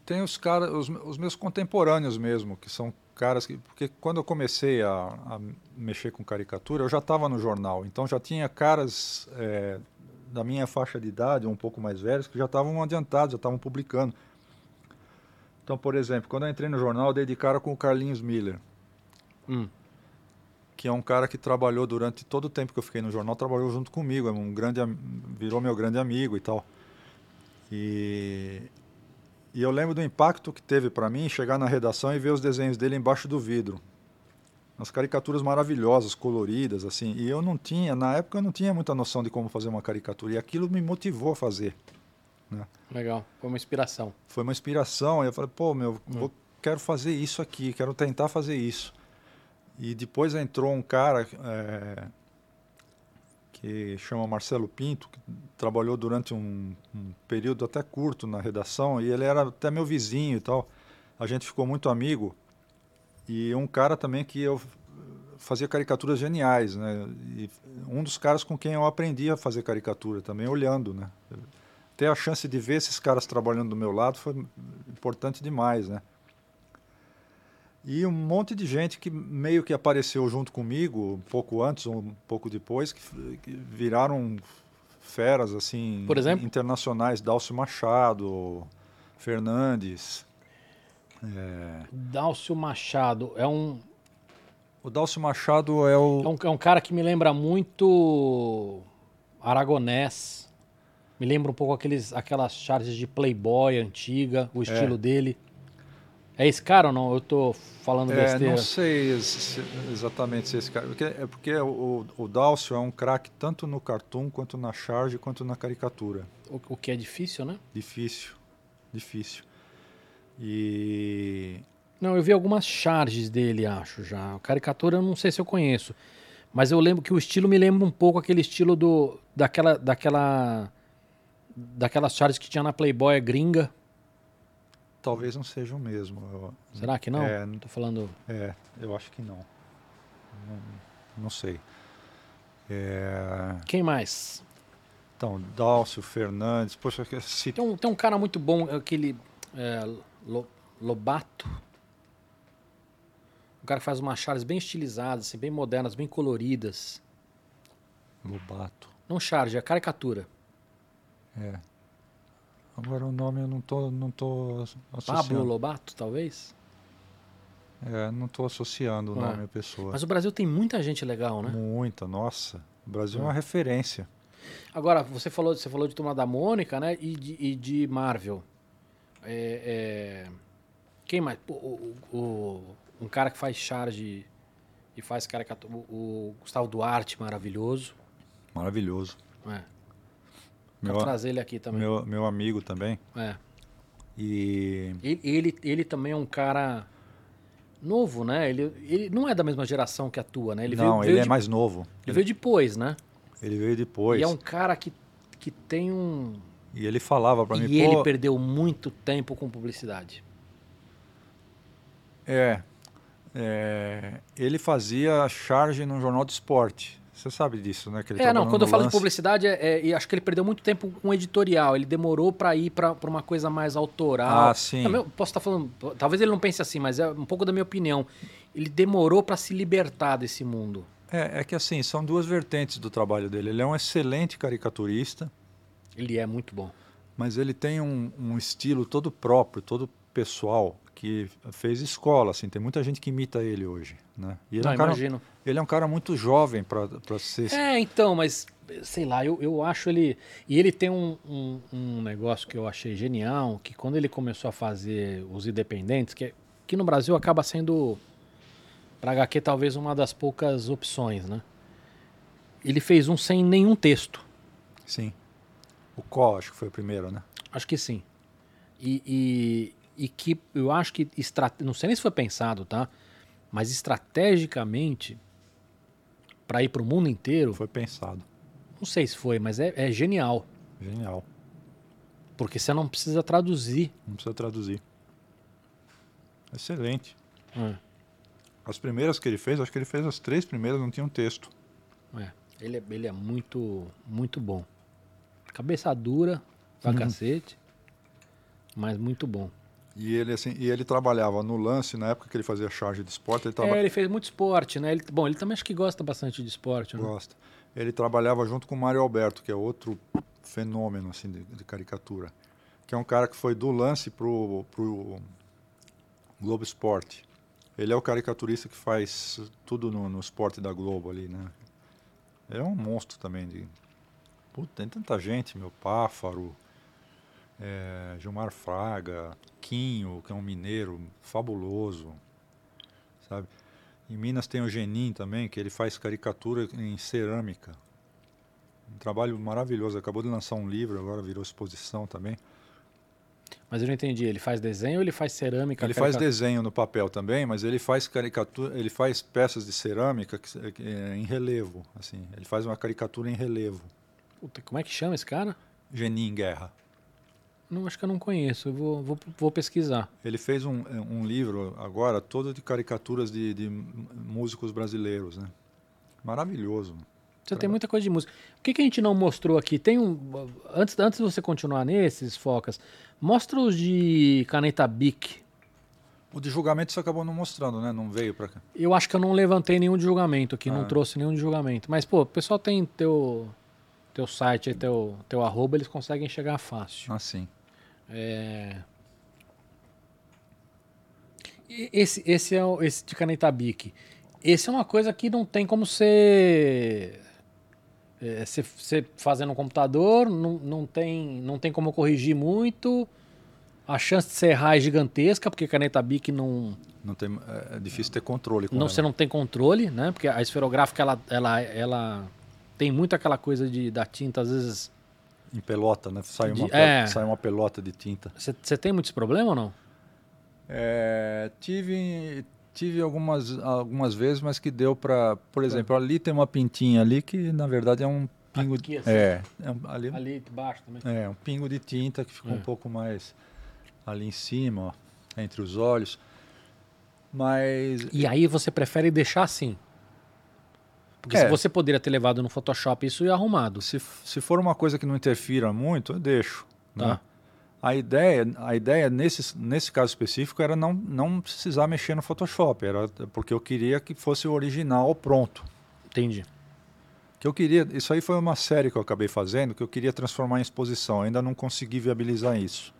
Tem os caras, os, os meus contemporâneos mesmo, que são caras que. Porque quando eu comecei a, a mexer com caricatura, eu já estava no jornal, então já tinha caras é, da minha faixa de idade, um pouco mais velhos, que já estavam adiantados, já estavam publicando. Então, por exemplo, quando eu entrei no jornal, eu dei de cara com o Carlinhos Miller. Hum. Que é um cara que trabalhou durante todo o tempo que eu fiquei no jornal, trabalhou junto comigo, é um grande, virou meu grande amigo e tal. E e eu lembro do impacto que teve para mim chegar na redação e ver os desenhos dele embaixo do vidro. Umas caricaturas maravilhosas, coloridas, assim. E eu não tinha, na época eu não tinha muita noção de como fazer uma caricatura. E aquilo me motivou a fazer. Né? Legal, foi uma inspiração. Foi uma inspiração. E eu falei, pô, meu, hum. vou, quero fazer isso aqui, quero tentar fazer isso. E depois entrou um cara é, que chama Marcelo Pinto, que trabalhou durante um, um, período até curto na redação, e ele era até meu vizinho e tal. A gente ficou muito amigo. E um cara também que eu fazia caricaturas geniais, né? E um dos caras com quem eu aprendi a fazer caricatura também, olhando, né? Ter a chance de ver esses caras trabalhando do meu lado foi importante demais, né? E um monte de gente que meio que apareceu junto comigo, um pouco antes ou um pouco depois, que, que viraram feras assim Por exemplo? internacionais. Dálcio Machado, Fernandes. É... Dálcio Machado é um. O Dálcio Machado é o. É um, é um cara que me lembra muito Aragonés. Me lembra um pouco aqueles, aquelas charges de Playboy antiga, o estilo dele. É esse cara ou não? Eu tô falando É, besteira. não sei ex- exatamente se esse cara. Porque, é porque o, o Dálcio é um craque tanto no cartoon, quanto na charge, quanto na caricatura. O, o que é difícil, né? Difícil. Difícil. E. Não, eu vi algumas charges dele, acho já. Caricatura eu não sei se eu conheço. Mas eu lembro que o estilo me lembra um pouco aquele estilo do daquela daquela daquelas charges que tinha na Playboy gringa. Talvez não seja o mesmo. Eu- Será que não? É. Tô falando. É, eu acho que não. Não, não sei. É, Quem mais? então, Dálcio, Fernandes, poxa, se Tem um, tem um cara muito bom, aquele é, Lo- Lobato. Um cara que faz umas charges bem estilizadas, assim, bem modernas, bem coloridas. Lobato. Não charge, é caricatura. É. Agora o nome eu não tô, não tô Pablo associando. Lobato, talvez? É, não tô associando o É. nome à pessoa. Mas o Brasil tem muita gente legal, né? Muita, nossa. O Brasil é É. uma referência. Agora, você falou, você falou de Turma da Mônica, né? E de, e de Marvel. É, é, Quem mais? O- o- um cara que faz charge e faz caricatura. O, o Gustavo Duarte, maravilhoso. Maravilhoso. É. Meu, Vou trazer ele aqui também. meu, meu amigo também. É. E Ele, ele, ele também é um cara novo, né? Ele, ele não é da mesma geração que atua, né? Ele não, veio, ele veio é de- mais novo. Ele veio depois, né? Ele veio depois. E é um cara que, que tem um. E ele falava pra mim, E ele perdeu muito tempo com publicidade. é, é, ele fazia charge num jornal de esporte. Você sabe disso, né? Que ele É, não, quando eu falo de Lance. publicidade, é, é- acho que ele perdeu muito tempo com editorial. Ele demorou pra ir pra uma coisa mais autoral. Ah, sim. Posso estar falando, talvez ele não pense assim, mas é um pouco da minha opinião. Ele demorou pra se libertar desse mundo. É, é que assim, são duas vertentes do trabalho dele. Ele é um excelente caricaturista, Ele é muito bom. mas ele tem um, um estilo todo próprio, todo pessoal, que fez escola, assim. Tem muita gente que imita ele hoje, né? E ele, Não, é, um cara, imagino. ele é um cara muito jovem para ser... É, então, mas sei lá, eu, eu acho ele. E ele tem um, um, um negócio que eu achei genial, que quando ele começou a fazer os independentes, que, que no Brasil acaba sendo, pra HQ, talvez uma das poucas opções, né? Ele fez um sem nenhum texto. Sim. O Có, acho que foi o primeiro, né? Acho que sim. E, e, e que eu acho que. Não sei nem se foi pensado, tá? Mas estrategicamente, para ir para o mundo inteiro, Foi pensado. não sei se foi, mas é, é genial. Genial. Porque você não precisa traduzir. Não precisa traduzir. Excelente. É, As primeiras que ele fez, acho que ele fez as três primeiras, não tinham texto. é. Ele, é, ele é muito, muito bom. Cabeça dura pra Uhum. cacete, mas muito bom. E ele, assim, e ele trabalhava no lance, na época que ele fazia charge de esporte, ele É, traba... ele fez muito esporte, né? Ele, bom, ele também acho que gosta bastante de esporte, né? gosta. Ele trabalhava junto com o Mário Alberto, que é outro fenômeno assim, de, de caricatura. Que é um cara que foi do lance pro, pro Globo Esporte. Ele é o caricaturista que faz tudo no, no esporte da Globo ali, né? Ele é um monstro também. De... Puta, tem tanta gente, meu Páfaro, é, Gilmar Fraga, Quinho, que é um mineiro fabuloso, sabe? Em Minas tem o Genin também, que ele faz caricatura em cerâmica. Um trabalho maravilhoso. Acabou de lançar um livro, agora virou exposição também. Mas eu não entendi, ele faz desenho ou ele faz cerâmica? Ele faz caricatura? desenho no papel também, mas ele faz caricatura, ele faz peças de cerâmica que, que é em relevo, assim. Ele faz uma caricatura em relevo. Puta, como é que chama esse cara? Genin Guerra. Não, acho que eu não conheço. Eu vou, vou, vou pesquisar. Ele fez um, um livro agora todo de caricaturas de, de músicos brasileiros, né? Maravilhoso. Você tem muita coisa de música. O que, que a gente não mostrou aqui? Tem um. Antes, antes de você continuar nesses, Focas, mostra os de caneta Bic. O de julgamento você acabou não mostrando, né? Não veio pra cá. Eu acho que eu não levantei nenhum de julgamento aqui, não Ah. trouxe nenhum de julgamento. Mas, pô, o pessoal tem teu, teu site teu, teu arroba, eles conseguem chegar fácil. Ah, sim. É... Esse, esse é o, esse de caneta Bic. Esse é uma coisa que não tem como ser. É, Você você fazendo no computador, não, não, tem, não tem como corrigir muito. A chance de você errar é gigantesca, porque caneta Bic não, Não tem, é, é difícil ter controle não, ela. você não tem controle, né? Porque a esferográfica, ela, ela, ela tem muito aquela coisa de, da tinta, às vezes... Em pelota, né? Sai uma, De- é. sai uma pelota de tinta. Você tem muito esse problema ou não? É, tive tive algumas, algumas vezes, mas que deu para, por exemplo, ali tem uma pintinha ali que na verdade é um pingo Aqui, assim. é, é um- ali, Ali também. é um pingo de tinta que ficou É. um pouco mais ali em cima, ó, entre os olhos. Mas E aí você prefere deixar assim? Porque É. se você poderia ter levado no Photoshop isso ia arrumado. se, se for uma coisa que não interfira muito, eu deixo. Tá. né? A ideia, a ideia nesse, nesse caso específico era não, não precisar mexer no Photoshop, era porque eu queria que fosse o original pronto. Entendi. Que eu queria, isso aí foi uma série que eu acabei fazendo que eu queria transformar em exposição. Ainda não consegui viabilizar isso.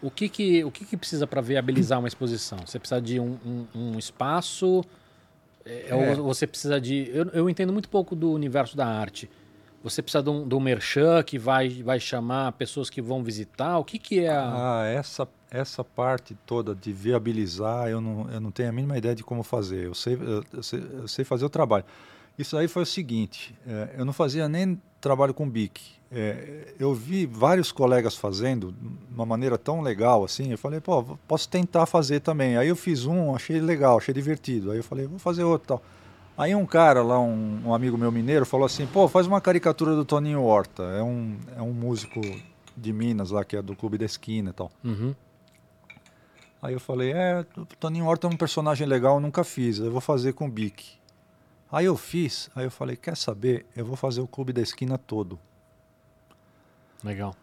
O que que, o que, que precisa para viabilizar uma exposição? Você precisa de um, um- um espaço? É, É. Ou você precisa de. Eu, eu entendo muito pouco do universo da arte. Você precisa de um, de um merchan que vai, vai chamar pessoas que vão visitar? O que, que é a. Ah, essa essa parte toda de viabilizar, eu não, eu não tenho a mínima ideia de como fazer. Eu sei, eu, eu sei, eu sei fazer o trabalho. Isso aí foi o seguinte: eh, eu não fazia nem trabalho com BIC. Eh, eu vi vários colegas fazendo de uma maneira tão legal assim. Eu falei, pô, posso tentar fazer também. Aí eu fiz um, achei legal, achei divertido. Aí eu falei, vou fazer outro tal. Aí um cara lá, um, um amigo meu mineiro, falou assim: pô, faz uma caricatura do Toninho Horta. É um, é um músico de Minas lá, que é do Clube da Esquina e tal. Uhum. Aí eu falei, é, o Toninho Horta é um personagem legal, eu nunca fiz, eu vou fazer com o Bic. Aí eu fiz, aí eu falei, quer saber, eu vou fazer o Clube da Esquina todo. Legal.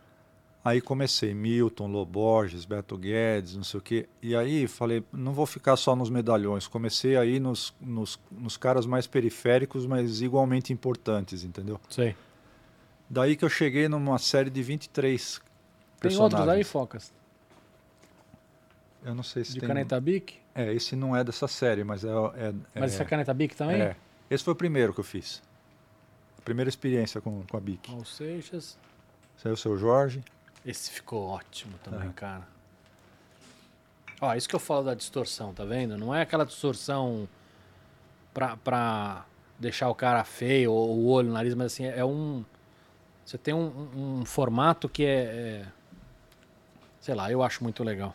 Aí comecei, Milton, Loborges, Beto Guedes, não sei o quê. E aí falei, não vou ficar só nos medalhões. Comecei aí nos, nos, nos caras mais periféricos, mas igualmente importantes, entendeu? Sei. Daí que eu cheguei numa série de 23 Tem personagens. outros aí, Focas? Eu não sei se De tem... caneta Bic? É, esse não é dessa série, mas é... é, Mas é... essa caneta Bic também? É. Esse foi o primeiro que eu fiz. A primeira experiência com, com a Bic. Raul Seixas. Saiu o seu Jorge. Esse ficou ótimo também, cara. Ó, isso que eu falo da distorção, tá vendo? Não é aquela distorção pra, pra deixar o cara feio, ou o olho, o nariz, mas assim, é um. Você tem um, um- formato que é, é- Sei lá, eu acho muito legal.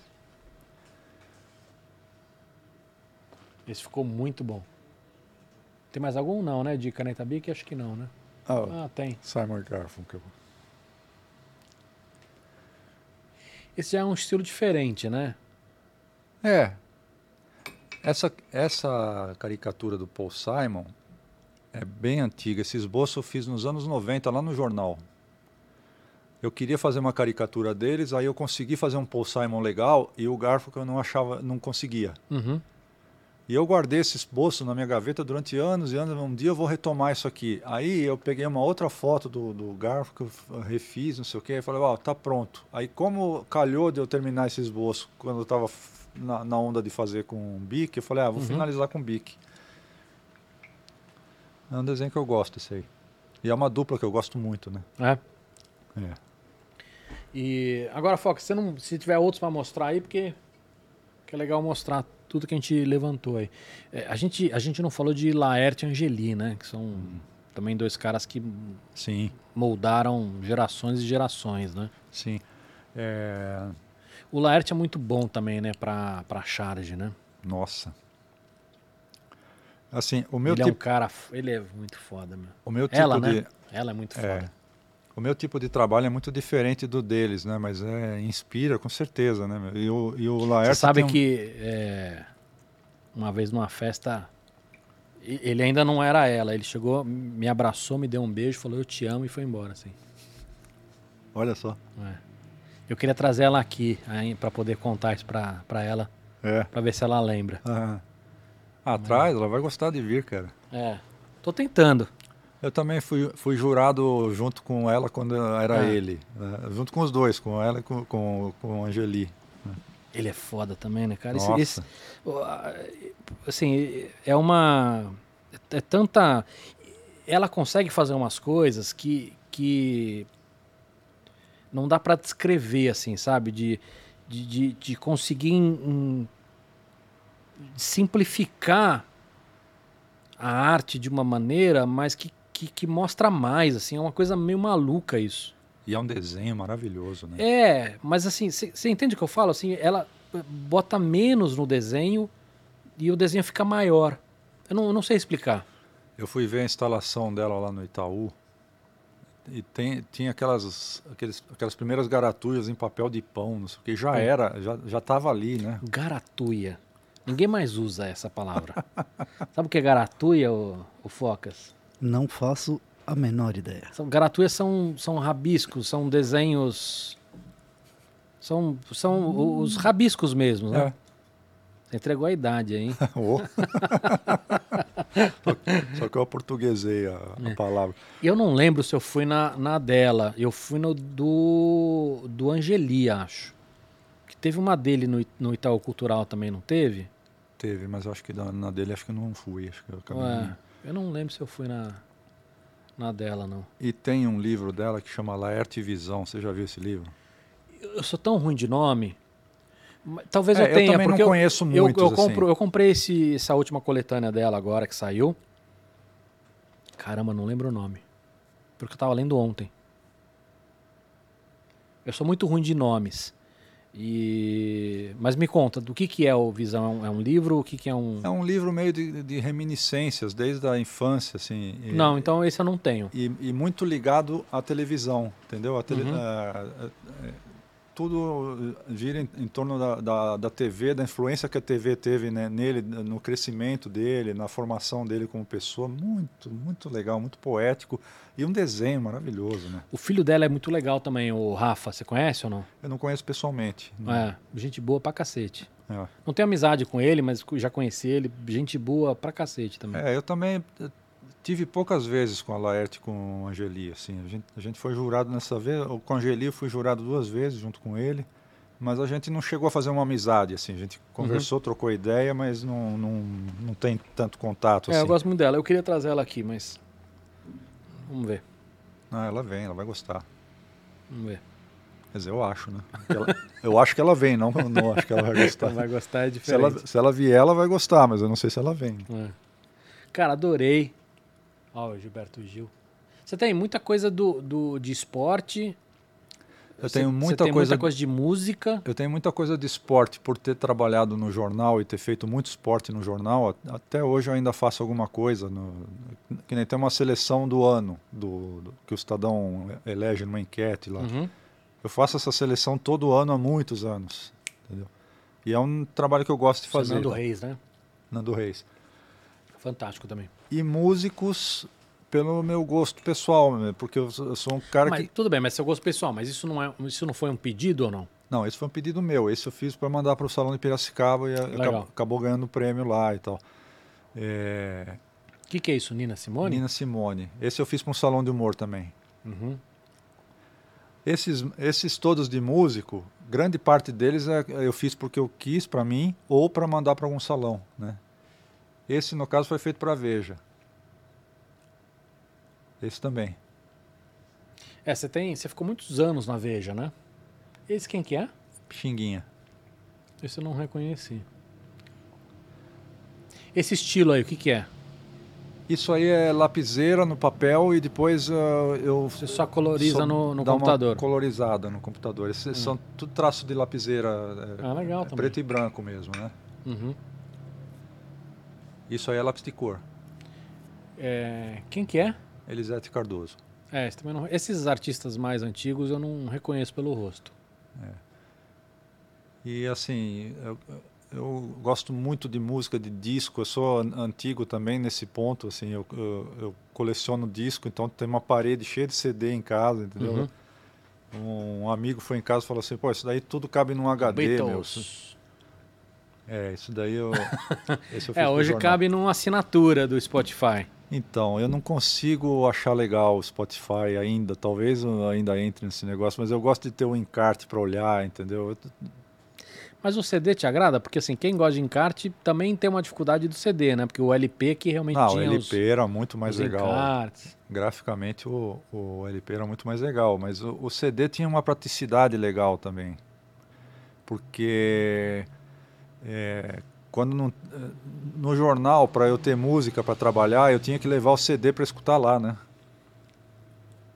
Esse ficou muito bom. Tem mais algum? Não, né? De caneta Bic? Acho que não, né? Ah, tem. Simon Garfunkel. Esse já é um estilo diferente, né? É. Essa, essa caricatura do Paul Simon é bem antiga. Esse esboço eu fiz nos anos 90, lá no jornal. Eu queria fazer uma caricatura deles, aí eu consegui fazer um Paul Simon legal e o Garfunkel eu não achava, não conseguia. Uhum. E eu guardei esse esboço na minha gaveta durante anos e anos. Um dia eu vou retomar isso aqui. Aí eu peguei uma outra foto do, do Garfo que eu refiz, não sei o quê, e falei, ó, tá pronto. Aí como calhou de eu terminar esse esboço quando eu estava na, na onda de fazer com um bic, eu falei, ah, vou Uhum. finalizar com bic. É um desenho que eu gosto, esse aí. E é uma dupla que eu gosto muito, né? É. É. E agora, Fox, você não, se tiver outros para mostrar aí, porque que é legal mostrar tudo que a gente levantou aí. É, a, gente, a gente não falou de Laerte e Angeli, né? Que são também dois caras que Sim, moldaram gerações e gerações, né? sim. É, O Laerte é muito bom também, né? Pra, pra charge, né? Nossa. Assim, o meu ele é um tipo, cara... Ele é muito foda, meu. o meu tipo Ela, de... né? Ela é muito É. O meu tipo de trabalho é muito diferente do deles, né? Mas é, inspira, com certeza, né? E o, e o Laerte Você sabe um- que é, uma vez numa festa, ele ainda não era ela. Ele chegou, me abraçou, me deu um beijo, falou eu te amo e foi embora, assim. Olha só. É. Eu queria trazer ela aqui para poder contar isso pra, pra ela, É. pra ver se ela lembra. Ah, atrás, ela vai gostar de vir, cara. É. Tô tentando. Eu também fui, fui jurado junto com ela quando era Ah. ele. né? Junto com os dois, com ela e com, com, com Angeli. Ele é foda também, né, cara? Esse- Nossa. esse- a- assim, é uma. É tanta. ela consegue fazer umas coisas que, que não dá para descrever, assim, sabe? De, de, de, de conseguir em, simplificar a arte de uma maneira, mas que, que, que, mostra mais, assim, é uma coisa meio maluca isso. E é um desenho maravilhoso, né? É, mas assim, você entende o que eu falo? Assim, ela bota menos no desenho e o desenho fica maior. Eu não, eu não sei explicar. Eu fui ver a instalação dela lá no Itaú e tem, tinha aquelas, aqueles, aquelas primeiras garatuias em papel de pão, não sei o que, já era, já, já tava ali, né? Garatuia. Ninguém mais usa essa palavra. Sabe o que é garatuia, o, o Focas? Não faço a menor ideia. São, garatuias são, são rabiscos, são desenhos. São, são hum. os rabiscos mesmo, né? É. Você entregou a idade oh. Só que eu portuguesei a, a é. palavra. Eu não lembro se eu fui na, na dela. Eu fui no do, do Angeli, acho. Que teve uma dele no, no Itaú Cultural também, não teve? Teve, mas acho que na, na dele acho que eu não fui. Acho que eu, acabei Ué, eu não lembro se eu fui na, na dela, não. E tem um livro dela que chama Laerte Visão. Você já viu esse livro? Eu sou tão ruim de nome. Talvez é, eu tenha, eu também porque não conheço eu, muito. Eu, eu, compro, eu comprei esse, essa última coletânea dela agora que saiu. Caramba, não lembro o nome. Porque eu estava lendo ontem. Eu sou muito ruim de nomes. E... Mas me conta, do que, que é o Visão? É um livro? O que, que é um. É um livro meio de, de reminiscências, desde a infância, assim. E, não, então esse eu não tenho. E, e muito ligado à televisão, entendeu? A tele, uhum. é, é, tudo gira em, em torno da, da, da, TV, da influência que a TV teve né, nele, no crescimento dele, na formação dele como pessoa. Muito, muito legal, muito poético. E um desenho maravilhoso, né? O filho dela é muito legal também, o Rafa. Você conhece ou não? Eu não conheço pessoalmente. Não. É, gente boa pra cacete. É. Não tenho amizade com ele, mas já conheci ele. Gente boa pra cacete também. É, eu também tive poucas vezes com a Laerte com a Angeli, assim. A gente, a gente foi jurado nessa vez, com a Angeli eu fui jurado duas vezes junto com ele, mas a gente não chegou a fazer uma amizade, assim. A gente conversou, uhum. trocou ideia, mas não, não, não tem tanto contato, é, assim. eu gosto muito dela. Eu queria trazer ela aqui, mas... Vamos ver. Ah, ela vem, ela vai gostar. Vamos ver. Quer dizer, eu acho, né? Ela, eu acho que ela vem, não, não acho que ela vai gostar. vai gostar é diferente. Se ela, se ela vier, ela vai gostar, mas eu não sei se ela vem. É. Cara, adorei. Ó, oh, Gilberto Gil. Você tem muita coisa do, do, de esporte. Eu tenho muita, tem coisa, muita coisa de música. Eu tenho muita coisa de esporte por ter trabalhado no jornal e ter feito muito esporte no jornal. Até hoje eu ainda faço alguma coisa. No, que nem tem uma seleção do ano do, do que o Estadão elege numa enquete lá. Uhum. Eu faço essa seleção todo ano há muitos anos. Entendeu? E é um trabalho que eu gosto de fazer. Nando Reis, né? Nando Reis. Fantástico também. E músicos pelo meu gosto pessoal, né? porque eu sou um cara mas, que... Tudo bem, mas seu gosto pessoal, mas isso não, é, isso não foi um pedido ou não? Não, esse foi um pedido meu. Esse eu fiz para mandar para o Salão de Piracicaba e acabou, acabou, ganhando o prêmio lá e tal. É... O que, que é isso, Nina Simone? Nina Simone. Esse eu fiz para um salão de humor também. Uhum. Esses, esses todos de músico, grande parte deles é, eu fiz porque eu quis para mim ou para mandar para algum salão, né? Esse, no caso, foi feito para Veja. Esse também. É, você tem. Você ficou muitos anos na Veja, né? Esse quem que é? Xinguinha. Esse eu não reconheci. Esse estilo aí, o que, que é? Isso aí é lapiseira no papel e depois uh, eu. Você só coloriza só no, no computador? Colorizada no computador. Esses hum. são tudo traço de lapiseira. É, ah, legal é também. Preto e branco mesmo, né? Uhum. Isso aí é lápis de cor. É, quem que é? Elisete Cardoso. É, não, esses artistas mais antigos eu não reconheço pelo rosto. É. E assim, eu, eu, gosto muito de música de disco. Eu sou antigo também nesse ponto. Assim, eu, eu, eu coleciono disco, então tem uma parede cheia de CD em casa, entendeu? Uhum. Um, um amigo foi em casa e falou assim: pô, isso daí tudo cabe num HD, Beatles. meu. É, isso daí eu. eu é, hoje cabe numa assinatura do Spotify. Então, eu não consigo achar legal o Spotify ainda. Talvez eu ainda entre nesse negócio, mas eu gosto de ter um encarte para olhar, entendeu? Mas o CD te agrada? Porque assim, quem gosta de encarte também tem uma dificuldade do CD, né? Porque o LP que realmente Não, o tinha LP os, era muito mais legal. encartes. Graficamente o, o LP era muito mais legal, mas o, o CD tinha uma praticidade legal também. Porque é, quando não- no jornal, para eu ter música para trabalhar, eu tinha que levar o CD para escutar lá, né?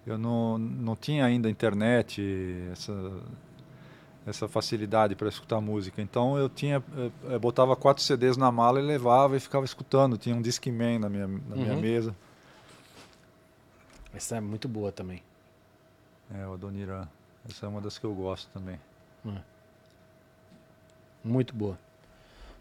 Eu não, não tinha ainda internet, essa, essa facilidade para escutar música. Então eu tinha, eu, botava quatro CDs na mala e levava e ficava escutando. Tinha um Discman na minha, na minha Uhum. mesa. Essa é muito boa também. É, o Adoniran. Essa é uma das que eu gosto também. Muito boa.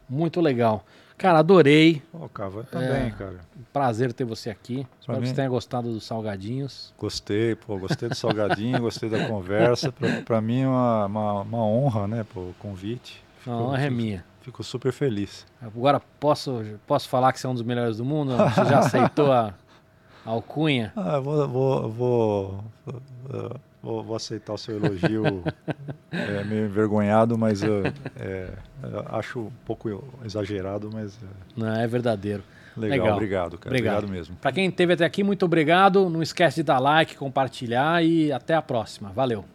Muito legal. Cara, adorei. Ó, Cava É. também, cara. Prazer ter você aqui. Espero que mim- você tenha gostado dos salgadinhos. Gostei, pô, gostei do salgadinho, gostei da conversa. Pra, pra mim é uma, uma, uma honra, né, pô, o convite. A honra é minha. Fico super feliz. Agora posso, posso falar que você é um dos melhores do mundo? Você já aceitou a, a alcunha? Ah, vou, vou, vou, eh, vou, vou aceitar o seu elogio. é meio envergonhado, mas eu, é, acho um pouco exagerado, mas é, Não, é verdadeiro. legal, Legal. Obrigado, cara. Obrigado. Obrigado mesmo. Para quem esteve até aqui, muito obrigado. Não esquece de dar like, compartilhar e até a próxima. Valeu.